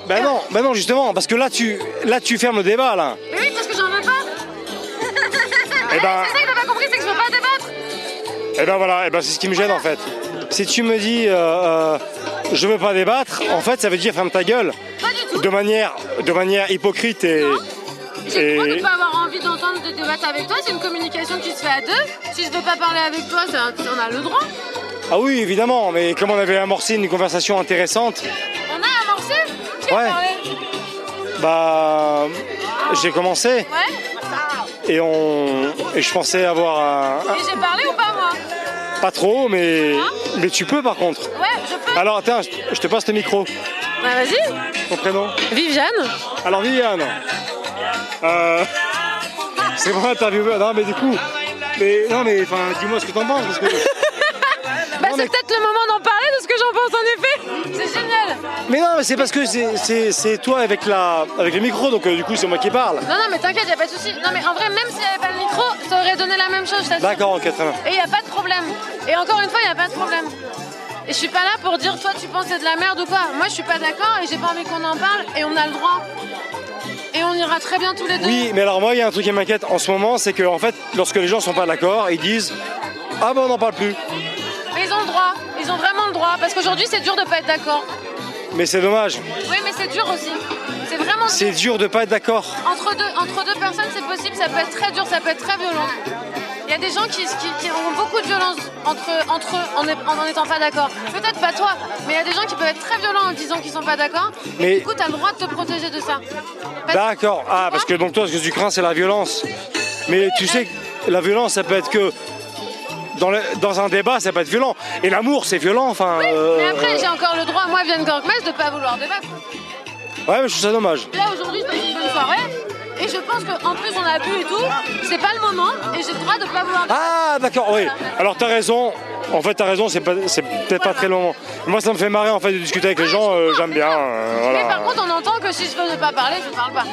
Ben non, ben non, justement, parce que là, tu, là, tu fermes le débat là. Mais oui, parce que j'en veux pas. Eh ben- Et ben voilà, et ben c'est ce qui me gêne en fait. Si tu me dis euh, euh, je veux pas débattre, en fait, ça veut dire ferme ta gueule. De manière, de manière hypocrite et. J'ai le droit de pas avoir envie d'entendre de débattre avec toi, c'est une communication qui se fait à deux. Si je veux pas parler avec toi, un- on a le droit. Ah oui, évidemment, mais comme on avait amorcé une conversation intéressante, On a amorcé Qui Ouais. parlé bah j'ai commencé Ouais et on et je pensais avoir un, Et j'ai parlé ou pas pas trop, mais mais tu peux par contre. Ouais, je peux. Alors attends, je, je te passe le micro. Bah vas-y. Ton prénom Viviane. Alors Viviane, euh, c'est moi intervieweur. Non mais du coup, mais non mais enfin dis-moi ce que t'en penses parce que. Bah c'est peut-être le moment d'en parler de ce que j'en pense en génial. Mais non mais c'est parce que c'est- toi avec la avec le micro donc euh, du coup c'est moi qui parle. Non, non, mais t'inquiète, y a pas de souci. Non, mais en vrai, même s'il n'y avait pas le micro, ça aurait donné la même chose, je t'assure. D'accord, ok très bien. Et y a pas de problème. Et encore une fois, y a pas de problème. Et je suis pas là pour dire toi tu penses c'est de la merde ou quoi. Moi je suis pas d'accord et j'ai pas envie qu'on en parle et on a le droit. Et on ira très bien tous les deux. Oui, mais alors moi, il y a un truc qui m'inquiète en ce moment, c'est que en fait, lorsque les gens sont pas d'accord, ils disent Ah ben on n'en parle plus. Mais ils ont le droit. Ils ont vraiment le droit. Parce qu'aujourd'hui c'est dur de pas être d'accord. Mais c'est dommage. Oui, mais c'est dur aussi. C'est vraiment dur. C'est dur de pas être d'accord. Entre deux, entre deux personnes, c'est possible, ça peut être très dur, ça peut être très violent. Il y a des gens qui, qui- qui ont beaucoup de violence entre, entre eux en n'en étant pas d'accord. Peut-être pas toi, mais il y a des gens qui peuvent être très violents en disant qu'ils sont pas d'accord. Mais- Et du coup, tu as le droit de te protéger de ça. D'accord. Ah, parce que donc toi, ce que tu crains, c'est la violence. Mais tu sais que la violence, ça peut être que. Dans, le- dans un débat, ça peut être violent. Et l'amour, c'est violent. Enfin. euh, Mais après, j'ai encore le droit, moi, Vienne Gorkmez, de pas vouloir débattre. Ouais, mais je trouve ça dommage. Là, aujourd'hui, je une bonne soirée. Et je pense qu'en plus, on a bu et tout. C'est pas le moment. Et j'ai le droit de pas vouloir débattre. Ah, d'accord, oui. Alors, t'as raison. En fait, t'as raison, c'est peut-être pas très long. Moi, ça me fait marrer en fait de discuter avec les gens. euh, J'aime bien. euh, Mais par contre, on entend que si je veux ne pas parler, je parle pas.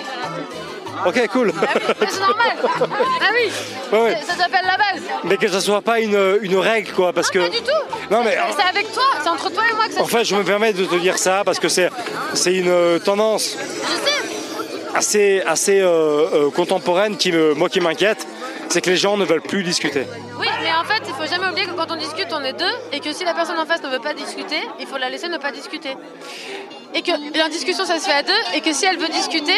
Ok, cool. Mais c'est normal. Ah oui. Ouais, ouais. Ça s'appelle la base. Mais que ça soit pas une, une règle, quoi, parce que. Pas du tout. Non, mais C'est avec toi. C'est entre toi et moi que ça en fait, je me permets de te dire ça parce que c'est c'est une euh, tendance assez assez euh, euh, contemporaine qui me, moi qui m'inquiète, c'est que les gens ne veulent plus discuter. Oui, mais en fait, il faut jamais oublier que quand on discute, on est deux, et que si la personne en face ne veut pas discuter, il faut la laisser ne pas discuter. Et que la discussion, ça se fait à deux, et que si elle veut discuter,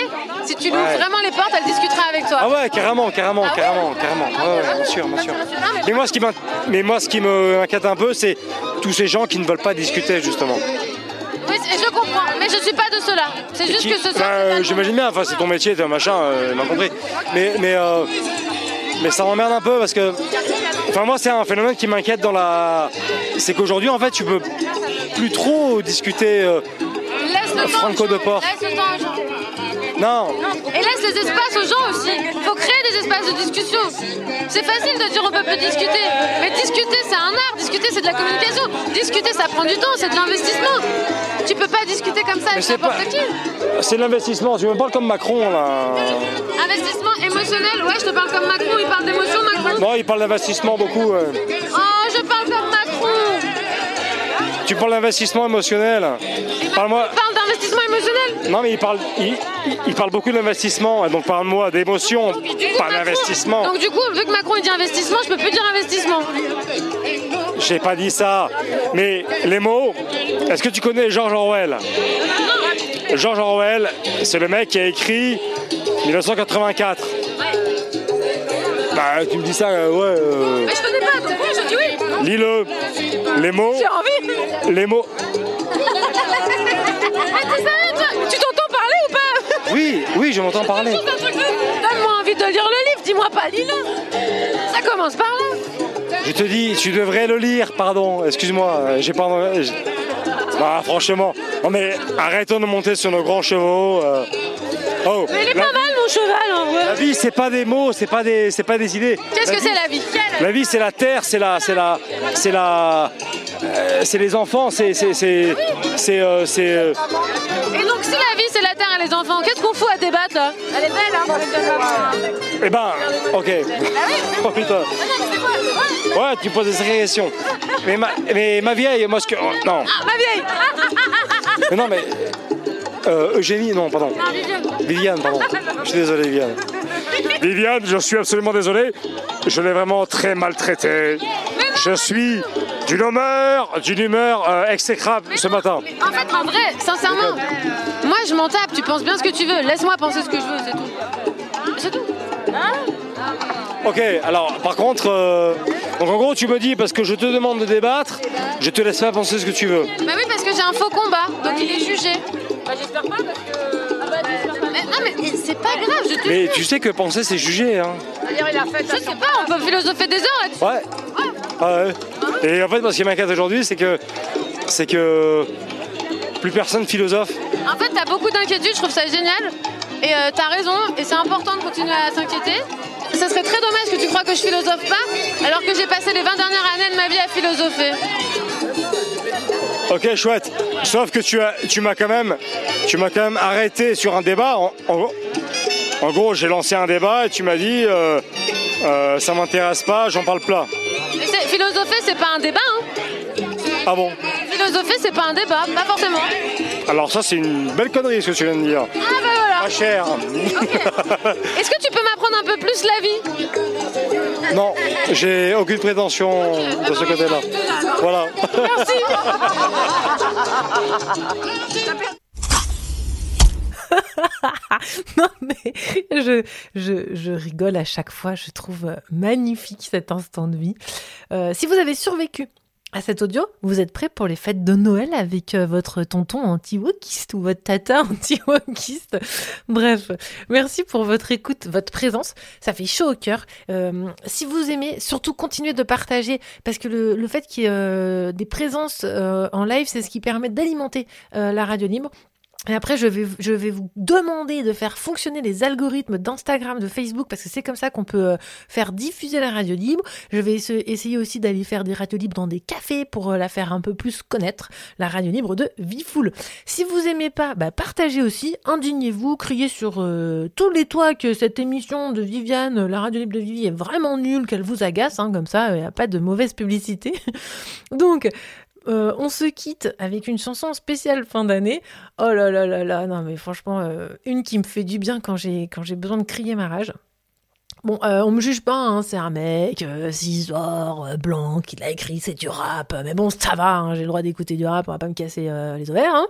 si tu lui ouvres Ouais. vraiment les portes, elle discutera avec toi. Ah ouais, carrément, carrément, Ah ouais carrément, carrément. Ouais, bien sûr, bien sûr. Mais- moi, ce qui mais moi, ce qui me inquiète un peu, c'est tous ces gens qui ne veulent pas discuter justement. Oui, je comprends, mais je suis pas de ceux-là. C'est juste Qui- que ce bah, soir. euh, J'imagine bien, enfin c'est ton métier, t'es un machin, euh, m'a compris. Mais, mais, euh, mais ça m'emmerde un peu parce que. Enfin moi c'est un phénomène qui m'inquiète dans la. C'est qu'aujourd'hui en fait tu peux plus trop discuter euh, Laisse le temps. Franco de Port. Laisse le temps aux gens. Non, Et laisse les espaces aux gens aussi. Il faut créer des espaces de discussion. C'est facile de dire on peut plus discuter. Mais discuter, c'est un art. Discuter, c'est de la communication. Discuter, ça prend du temps, c'est de l'investissement. Tu peux pas discuter comme ça avec n'importe pas- qui. c'est de l'investissement, tu me parles comme Macron là. Investissement émotionnel. Ouais, je te parle comme Macron. Il parle d'émotion, Macron. Non, il parle d'investissement beaucoup. euh. Oh, je parle comme Macron. Tu parles d'investissement émotionnel. Parle-moi. Il parle d'investissement émotionnel. Non mais il parle, il, il- il parle beaucoup d'investissement, donc parle-moi d'émotion, pas d'investissement. Donc du coup, vu que Macron il dit investissement, je peux plus dire investissement. J'ai pas dit ça. Mais les mots, est-ce que tu connais George Orwell? George Orwell, c'est le mec qui a écrit 1984. Bah, tu me dis ça, euh, ouais. euh, Mais je connais pas, donc je dis oui. Lis-le. Les mots. J'ai envie. Les mots. Oui, Oui, je m'entends parler. Donne-moi envie de lire le livre, dis-moi pas, lis-le. Ça commence par là. Je te dis, tu devrais le lire, pardon. Excuse-moi, euh, j'ai pas. Bah, franchement. Non, mais arrêtons de monter sur nos grands chevaux. euh. Oh, Mais il est la, pas mal mon cheval en la vrai. vie, c'est pas des mots, c'est pas des, c'est pas des idées. Qu'est-ce que c'est la vie? La vie, c'est la terre, c'est la, c'est la, c'est la, euh, c'est les enfants, c'est, c'est, c'est, c'est, euh, les enfants, qu'est-ce qu'on fout à débattre là Elle est belle hein eh ben, ok. Ah Oh putain. Ouais, tu poses des sacrées questions. Mais ma, mais ma vieille, moi, ce que, oh, non, Ah ma vieille mais non, mais euh, Eugénie, non, pardon. Non, Viviane. Pardon. Je suis désolé, Viviane. Viviane, je suis absolument désolé. Je l'ai vraiment très maltraité. Je suis d'une humeur, d'une humeur euh, exécrable ce matin. En fait, en vrai, sincèrement, moi je m'en tape, tu penses bien ce que tu veux, laisse-moi penser ce que je veux, c'est tout. C'est tout. Ok, alors par contre, euh, donc en gros tu me dis parce que je te demande de débattre, je te laisse pas penser ce que tu veux. Bah oui, parce que j'ai un faux combat, donc il est jugé. Bah j'espère pas parce que. Ah bah j'espère pas. Mais non, mais c'est pas grave, je te Mais jure. tu sais que penser c'est juger, hein. Je sais pas, on peut philosopher des heures là-dessus. Ouais. Ah ouais. Et en fait, moi, ce qui m'inquiète aujourd'hui, c'est que c'est que plus personne philosophe. En fait, t'as beaucoup d'inquiétudes, je trouve ça génial. Et euh, t'as raison, et c'est important de continuer à s'inquiéter. Ça serait très dommage que tu crois que je philosophe pas, alors que j'ai passé les 20 dernières années de ma vie à philosopher. Ok, chouette. Sauf que tu as, tu m'as quand même, tu m'as quand même arrêté sur un débat. En, en- en gros, j'ai lancé un débat et tu m'as dit, euh, euh, ça m'intéresse pas, j'en parle plat. Philosopher, c'est pas un débat, hein. Ah bon? Philosopher, c'est pas un débat, pas forcément. Alors ça, c'est une belle connerie ce que tu viens de dire. Ah bah voilà. Pas cher. Est-ce que tu peux m'apprendre un peu plus la vie? Non, j'ai aucune prétention de ce côté-là. Voilà. non mais je, je, je rigole à chaque fois, je trouve euh, magnifique cet instant de vie. Euh, si vous avez survécu à cet audio, vous êtes prêts pour les fêtes de Noël avec euh, votre tonton anti-wokiste ou votre tata anti-wokiste? Bref, merci pour votre écoute, votre présence, ça fait chaud au cœur. Euh, si vous aimez, surtout continuez de partager parce que le, fait qu'il y ait euh, des présences en live, c'est ce qui permet d'alimenter la radio libre. Et après, je vais, je vais vous demander de faire fonctionner les algorithmes d'Instagram, de Facebook, parce que c'est comme ça qu'on peut euh, faire diffuser la radio libre. Je vais essa- essayer aussi d'aller faire des radios libres dans des cafés pour euh, la faire un peu plus connaître, la radio libre de Vifoul. Si vous aimez pas, bah, partagez aussi, indignez-vous, criez sur euh, tous les toits que cette émission de Viviane, la radio libre de Vivi, est vraiment nulle, qu'elle vous agace, hein, comme ça, il n'y a pas de mauvaise publicité. Donc, euh, on se quitte avec une chanson spéciale fin d'année. Oh là là là là, non mais franchement, euh, une qui me fait du bien quand j'ai quand j'ai besoin de crier ma rage. Bon, euh, on me juge pas, hein, c'est un mec, euh, cisor, euh, blanc, qui l'a écrit, c'est du rap. Mais bon, ça va, hein, j'ai le droit d'écouter du rap, on va pas me casser euh, les ovaires. Hein.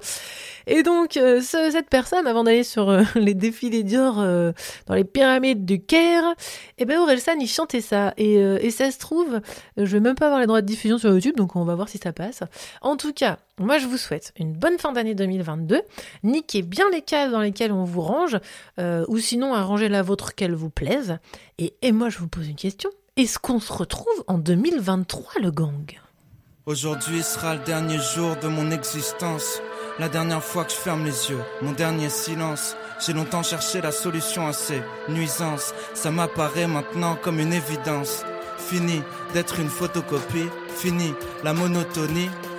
Et donc, euh, ce- cette personne, avant d'aller sur euh, les défilés euh, dans les pyramides du Caire, eh ben Orelsan, il chantait ça. Et, euh, et ça se trouve, euh, je vais même pas avoir les droits de diffusion sur YouTube, donc on va voir si ça passe. En tout cas, moi je vous souhaite une bonne fin d'année 2022. Niquez bien les cases dans lesquelles on vous range, euh, ou sinon arrangez la vôtre qu'elle vous plaise. Et, et moi je vous pose une question. Est-ce qu'on se retrouve en 2023, le gang? Aujourd'hui sera le dernier jour de mon existence. La dernière fois que je ferme les yeux, mon dernier silence. J'ai longtemps cherché la solution à ces nuisances. Ça m'apparaît maintenant comme une évidence. Fini d'être une photocopie. Fini la monotonie,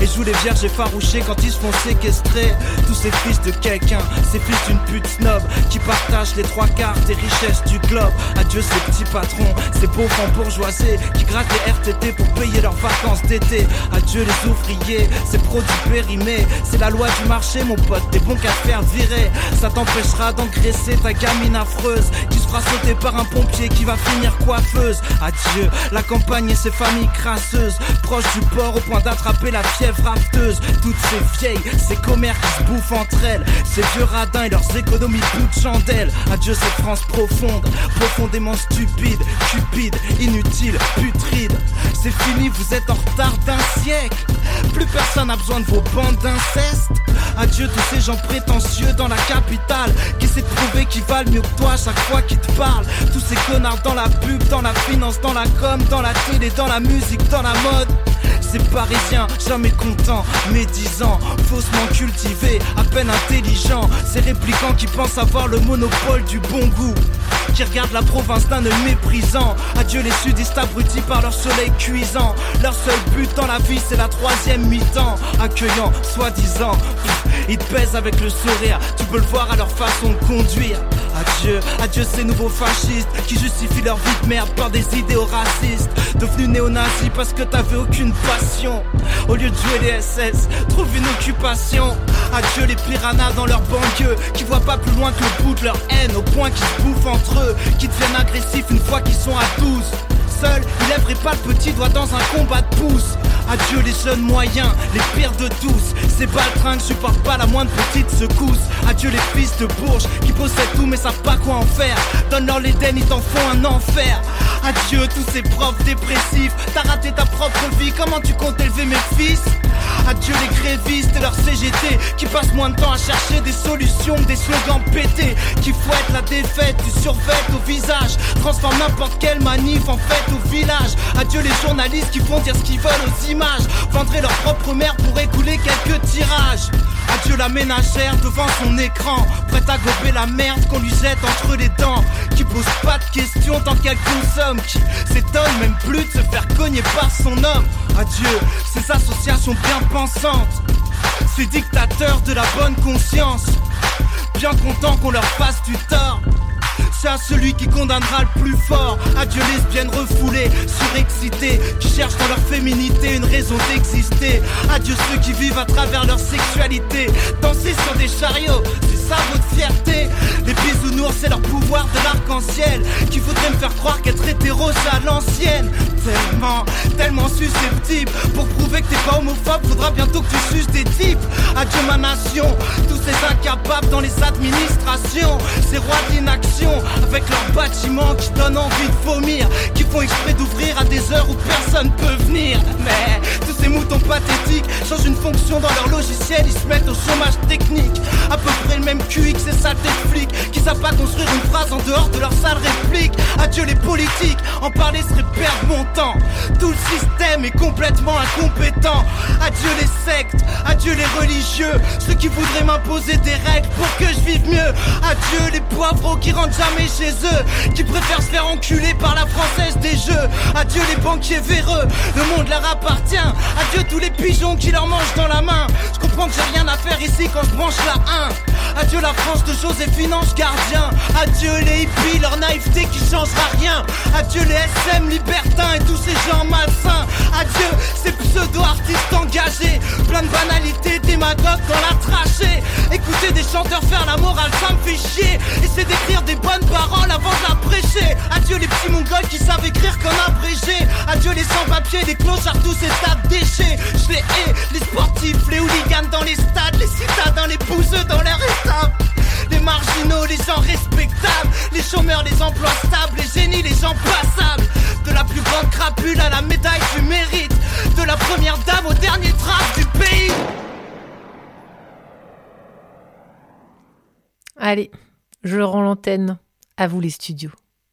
Et joue les vierges effarouchées quand ils se font séquestrer. Tous ces fils de quelqu'un, ces fils d'une pute snob qui partagent les trois quarts des richesses du globe. Adieu ces petits patrons, ces pauvres bourgeoisés qui grattent les RTT pour payer leurs vacances d'été. Adieu les ouvriers, ces produits périmés. C'est la loi du marché, mon pote, des bons qu'à faire virer. Ça t'empêchera d'engraisser ta gamine affreuse qui se fera sauter par un pompier qui va finir coiffeuse. Adieu la campagne et ses familles crasseuses, proches du port au point d'attraper la fièvre rafteuse. Toutes ces vieilles, ces commères qui se bouffent entre elles, ces vieux radins et leurs économies de chandelle. Adieu cette France profonde, profondément stupide, cupide, inutile, putride. C'est fini, vous êtes en retard d'un siècle. Plus personne n'a besoin de vos bandes d'inceste. Adieu tous ces gens prétentieux dans la capitale qui de prouver qu'ils valent mieux que toi chaque fois qu'ils te parlent? Tous ces connards dans la pub, dans la finance, dans la com, dans la télé, dans la musique, dans la mode. Ces parisiens, jamais contents, médisants, faussement cultivés, à peine intelligents. Ces réplicants qui pensent avoir le monopole du bon goût. Qui regardent la province d'un œil méprisant. Adieu les sudistes abrutis par leur soleil cuisant. Leur seul but dans la vie, c'est la troisième mi-temps. Accueillant, soi-disant. Ils pèsent avec le sourire. Tu peux le voir à leur façon de conduire. Adieu, adieu ces nouveaux fascistes qui justifient leur vie de merde par des idéaux racistes. Devenus néo-nazis parce que t'avais aucune passion. Au lieu de jouer les SS, trouve une occupation. Adieu les piranhas dans leur banlieue qui voient pas plus loin que le bout de leur haine au point qu'ils se bouffent entre eux, qui deviennent agressifs une fois qu'ils sont à 12. Seul, il lèverait pas le petit doigt dans un combat de pouce. Adieu les jeunes moyens, les pires de tous. Ces baltringues supportent pas la moindre petite secousse. Adieu les fils de bourges qui possèdent tout mais savent pas quoi en faire. Donne-leur l'Éden, ils t'en font un enfer. Adieu tous ces profs dépressifs. T'as raté ta propre vie, comment tu comptes élever mes fils? Adieu les grévistes et leur CGT qui passent moins de temps à chercher des solutions que des slogans pétés qui fouettent la défaite du survêt au visage, transforment n'importe quelle manif en fête Adieu les journalistes qui font dire ce qu'ils veulent aux images, vendraient leur propre mère pour écouler quelques tirages. Adieu la ménagère devant son écran, prête à gober la merde qu'on lui jette entre les dents, qui pose pas de questions tant qu'elle consomme, qui s'étonne même plus de se faire cogner par son homme. Adieu ces associations bien pensantes, ces dictateurs de la bonne conscience, bien contents qu'on leur fasse du tort. C'est à celui qui condamnera le plus fort. Adieu lesbiennes refoulées, surexcitées, qui cherchent dans leur féminité une raison d'exister. Adieu ceux qui vivent à travers leur sexualité. Danser sur des chariots, c'est ça votre fierté. Les bisounours, c'est leur pouvoir de l'arc-en-ciel. Qui voudrait me faire croire qu'être hétéro, c'est à l'ancienne. Tellement, tellement susceptible. Pour prouver que t'es pas homophobe, faudra bientôt que tu suces des types. Adieu ma nation, tous ces incapables dans les administrations. Ces rois d'inaction, avec leurs bâtiments qui donnent envie de vomir. Qui font exprès d'ouvrir à des heures où personne peut venir. Mais tous ces moutons pathétiques changent une fonction dans leur logiciel, ils se mettent au chômage technique. À peu près le même QI que ces saletés de flics qui savent pas construire une phrase en dehors de leur sale réplique. Adieu les politiques, en parler serait perdre mon temps. Tout le système est complètement incompétent. Adieu les sectes, adieu les religieux, ceux qui voudraient m'imposer des règles pour que je vive mieux. Adieu les poivreaux qui jamais chez eux, qui préfèrent se faire enculer par la française des jeux. Adieu les banquiers véreux, le monde leur appartient. Adieu tous les pigeons qui leur mangent dans la main. Je comprends que j'ai rien à faire ici quand je branche la 1. Adieu la France de Joséphine Ange Gardien. Adieu les hippies, leur naïveté qui changera rien. Adieu les SM libertins et tous ces gens malsains. Adieu ces pseudo-artistes engagés. Plein de banalités, démagogues dans la trachée. Écouter des chanteurs faire la morale, ça me fait chier. Essayer d'écrire des bonnes paroles avant de la prêcher. Adieu les petits mongols qui savent écrire comme abrégé. Adieu les sans-papiers, les clochards, tous ces tas de déchets. Je les hais, les sportifs, les hooligans dans les stades, les citadins, les bouseux dans leur étapes. Les marginaux, les gens respectables, les chômeurs, les emplois stables, les génies, les gens passables. De la plus grande crapule à la médaille du mérite, de la première dame au dernier drape du pays. Allez, je rends l'antenne. À vous les studios.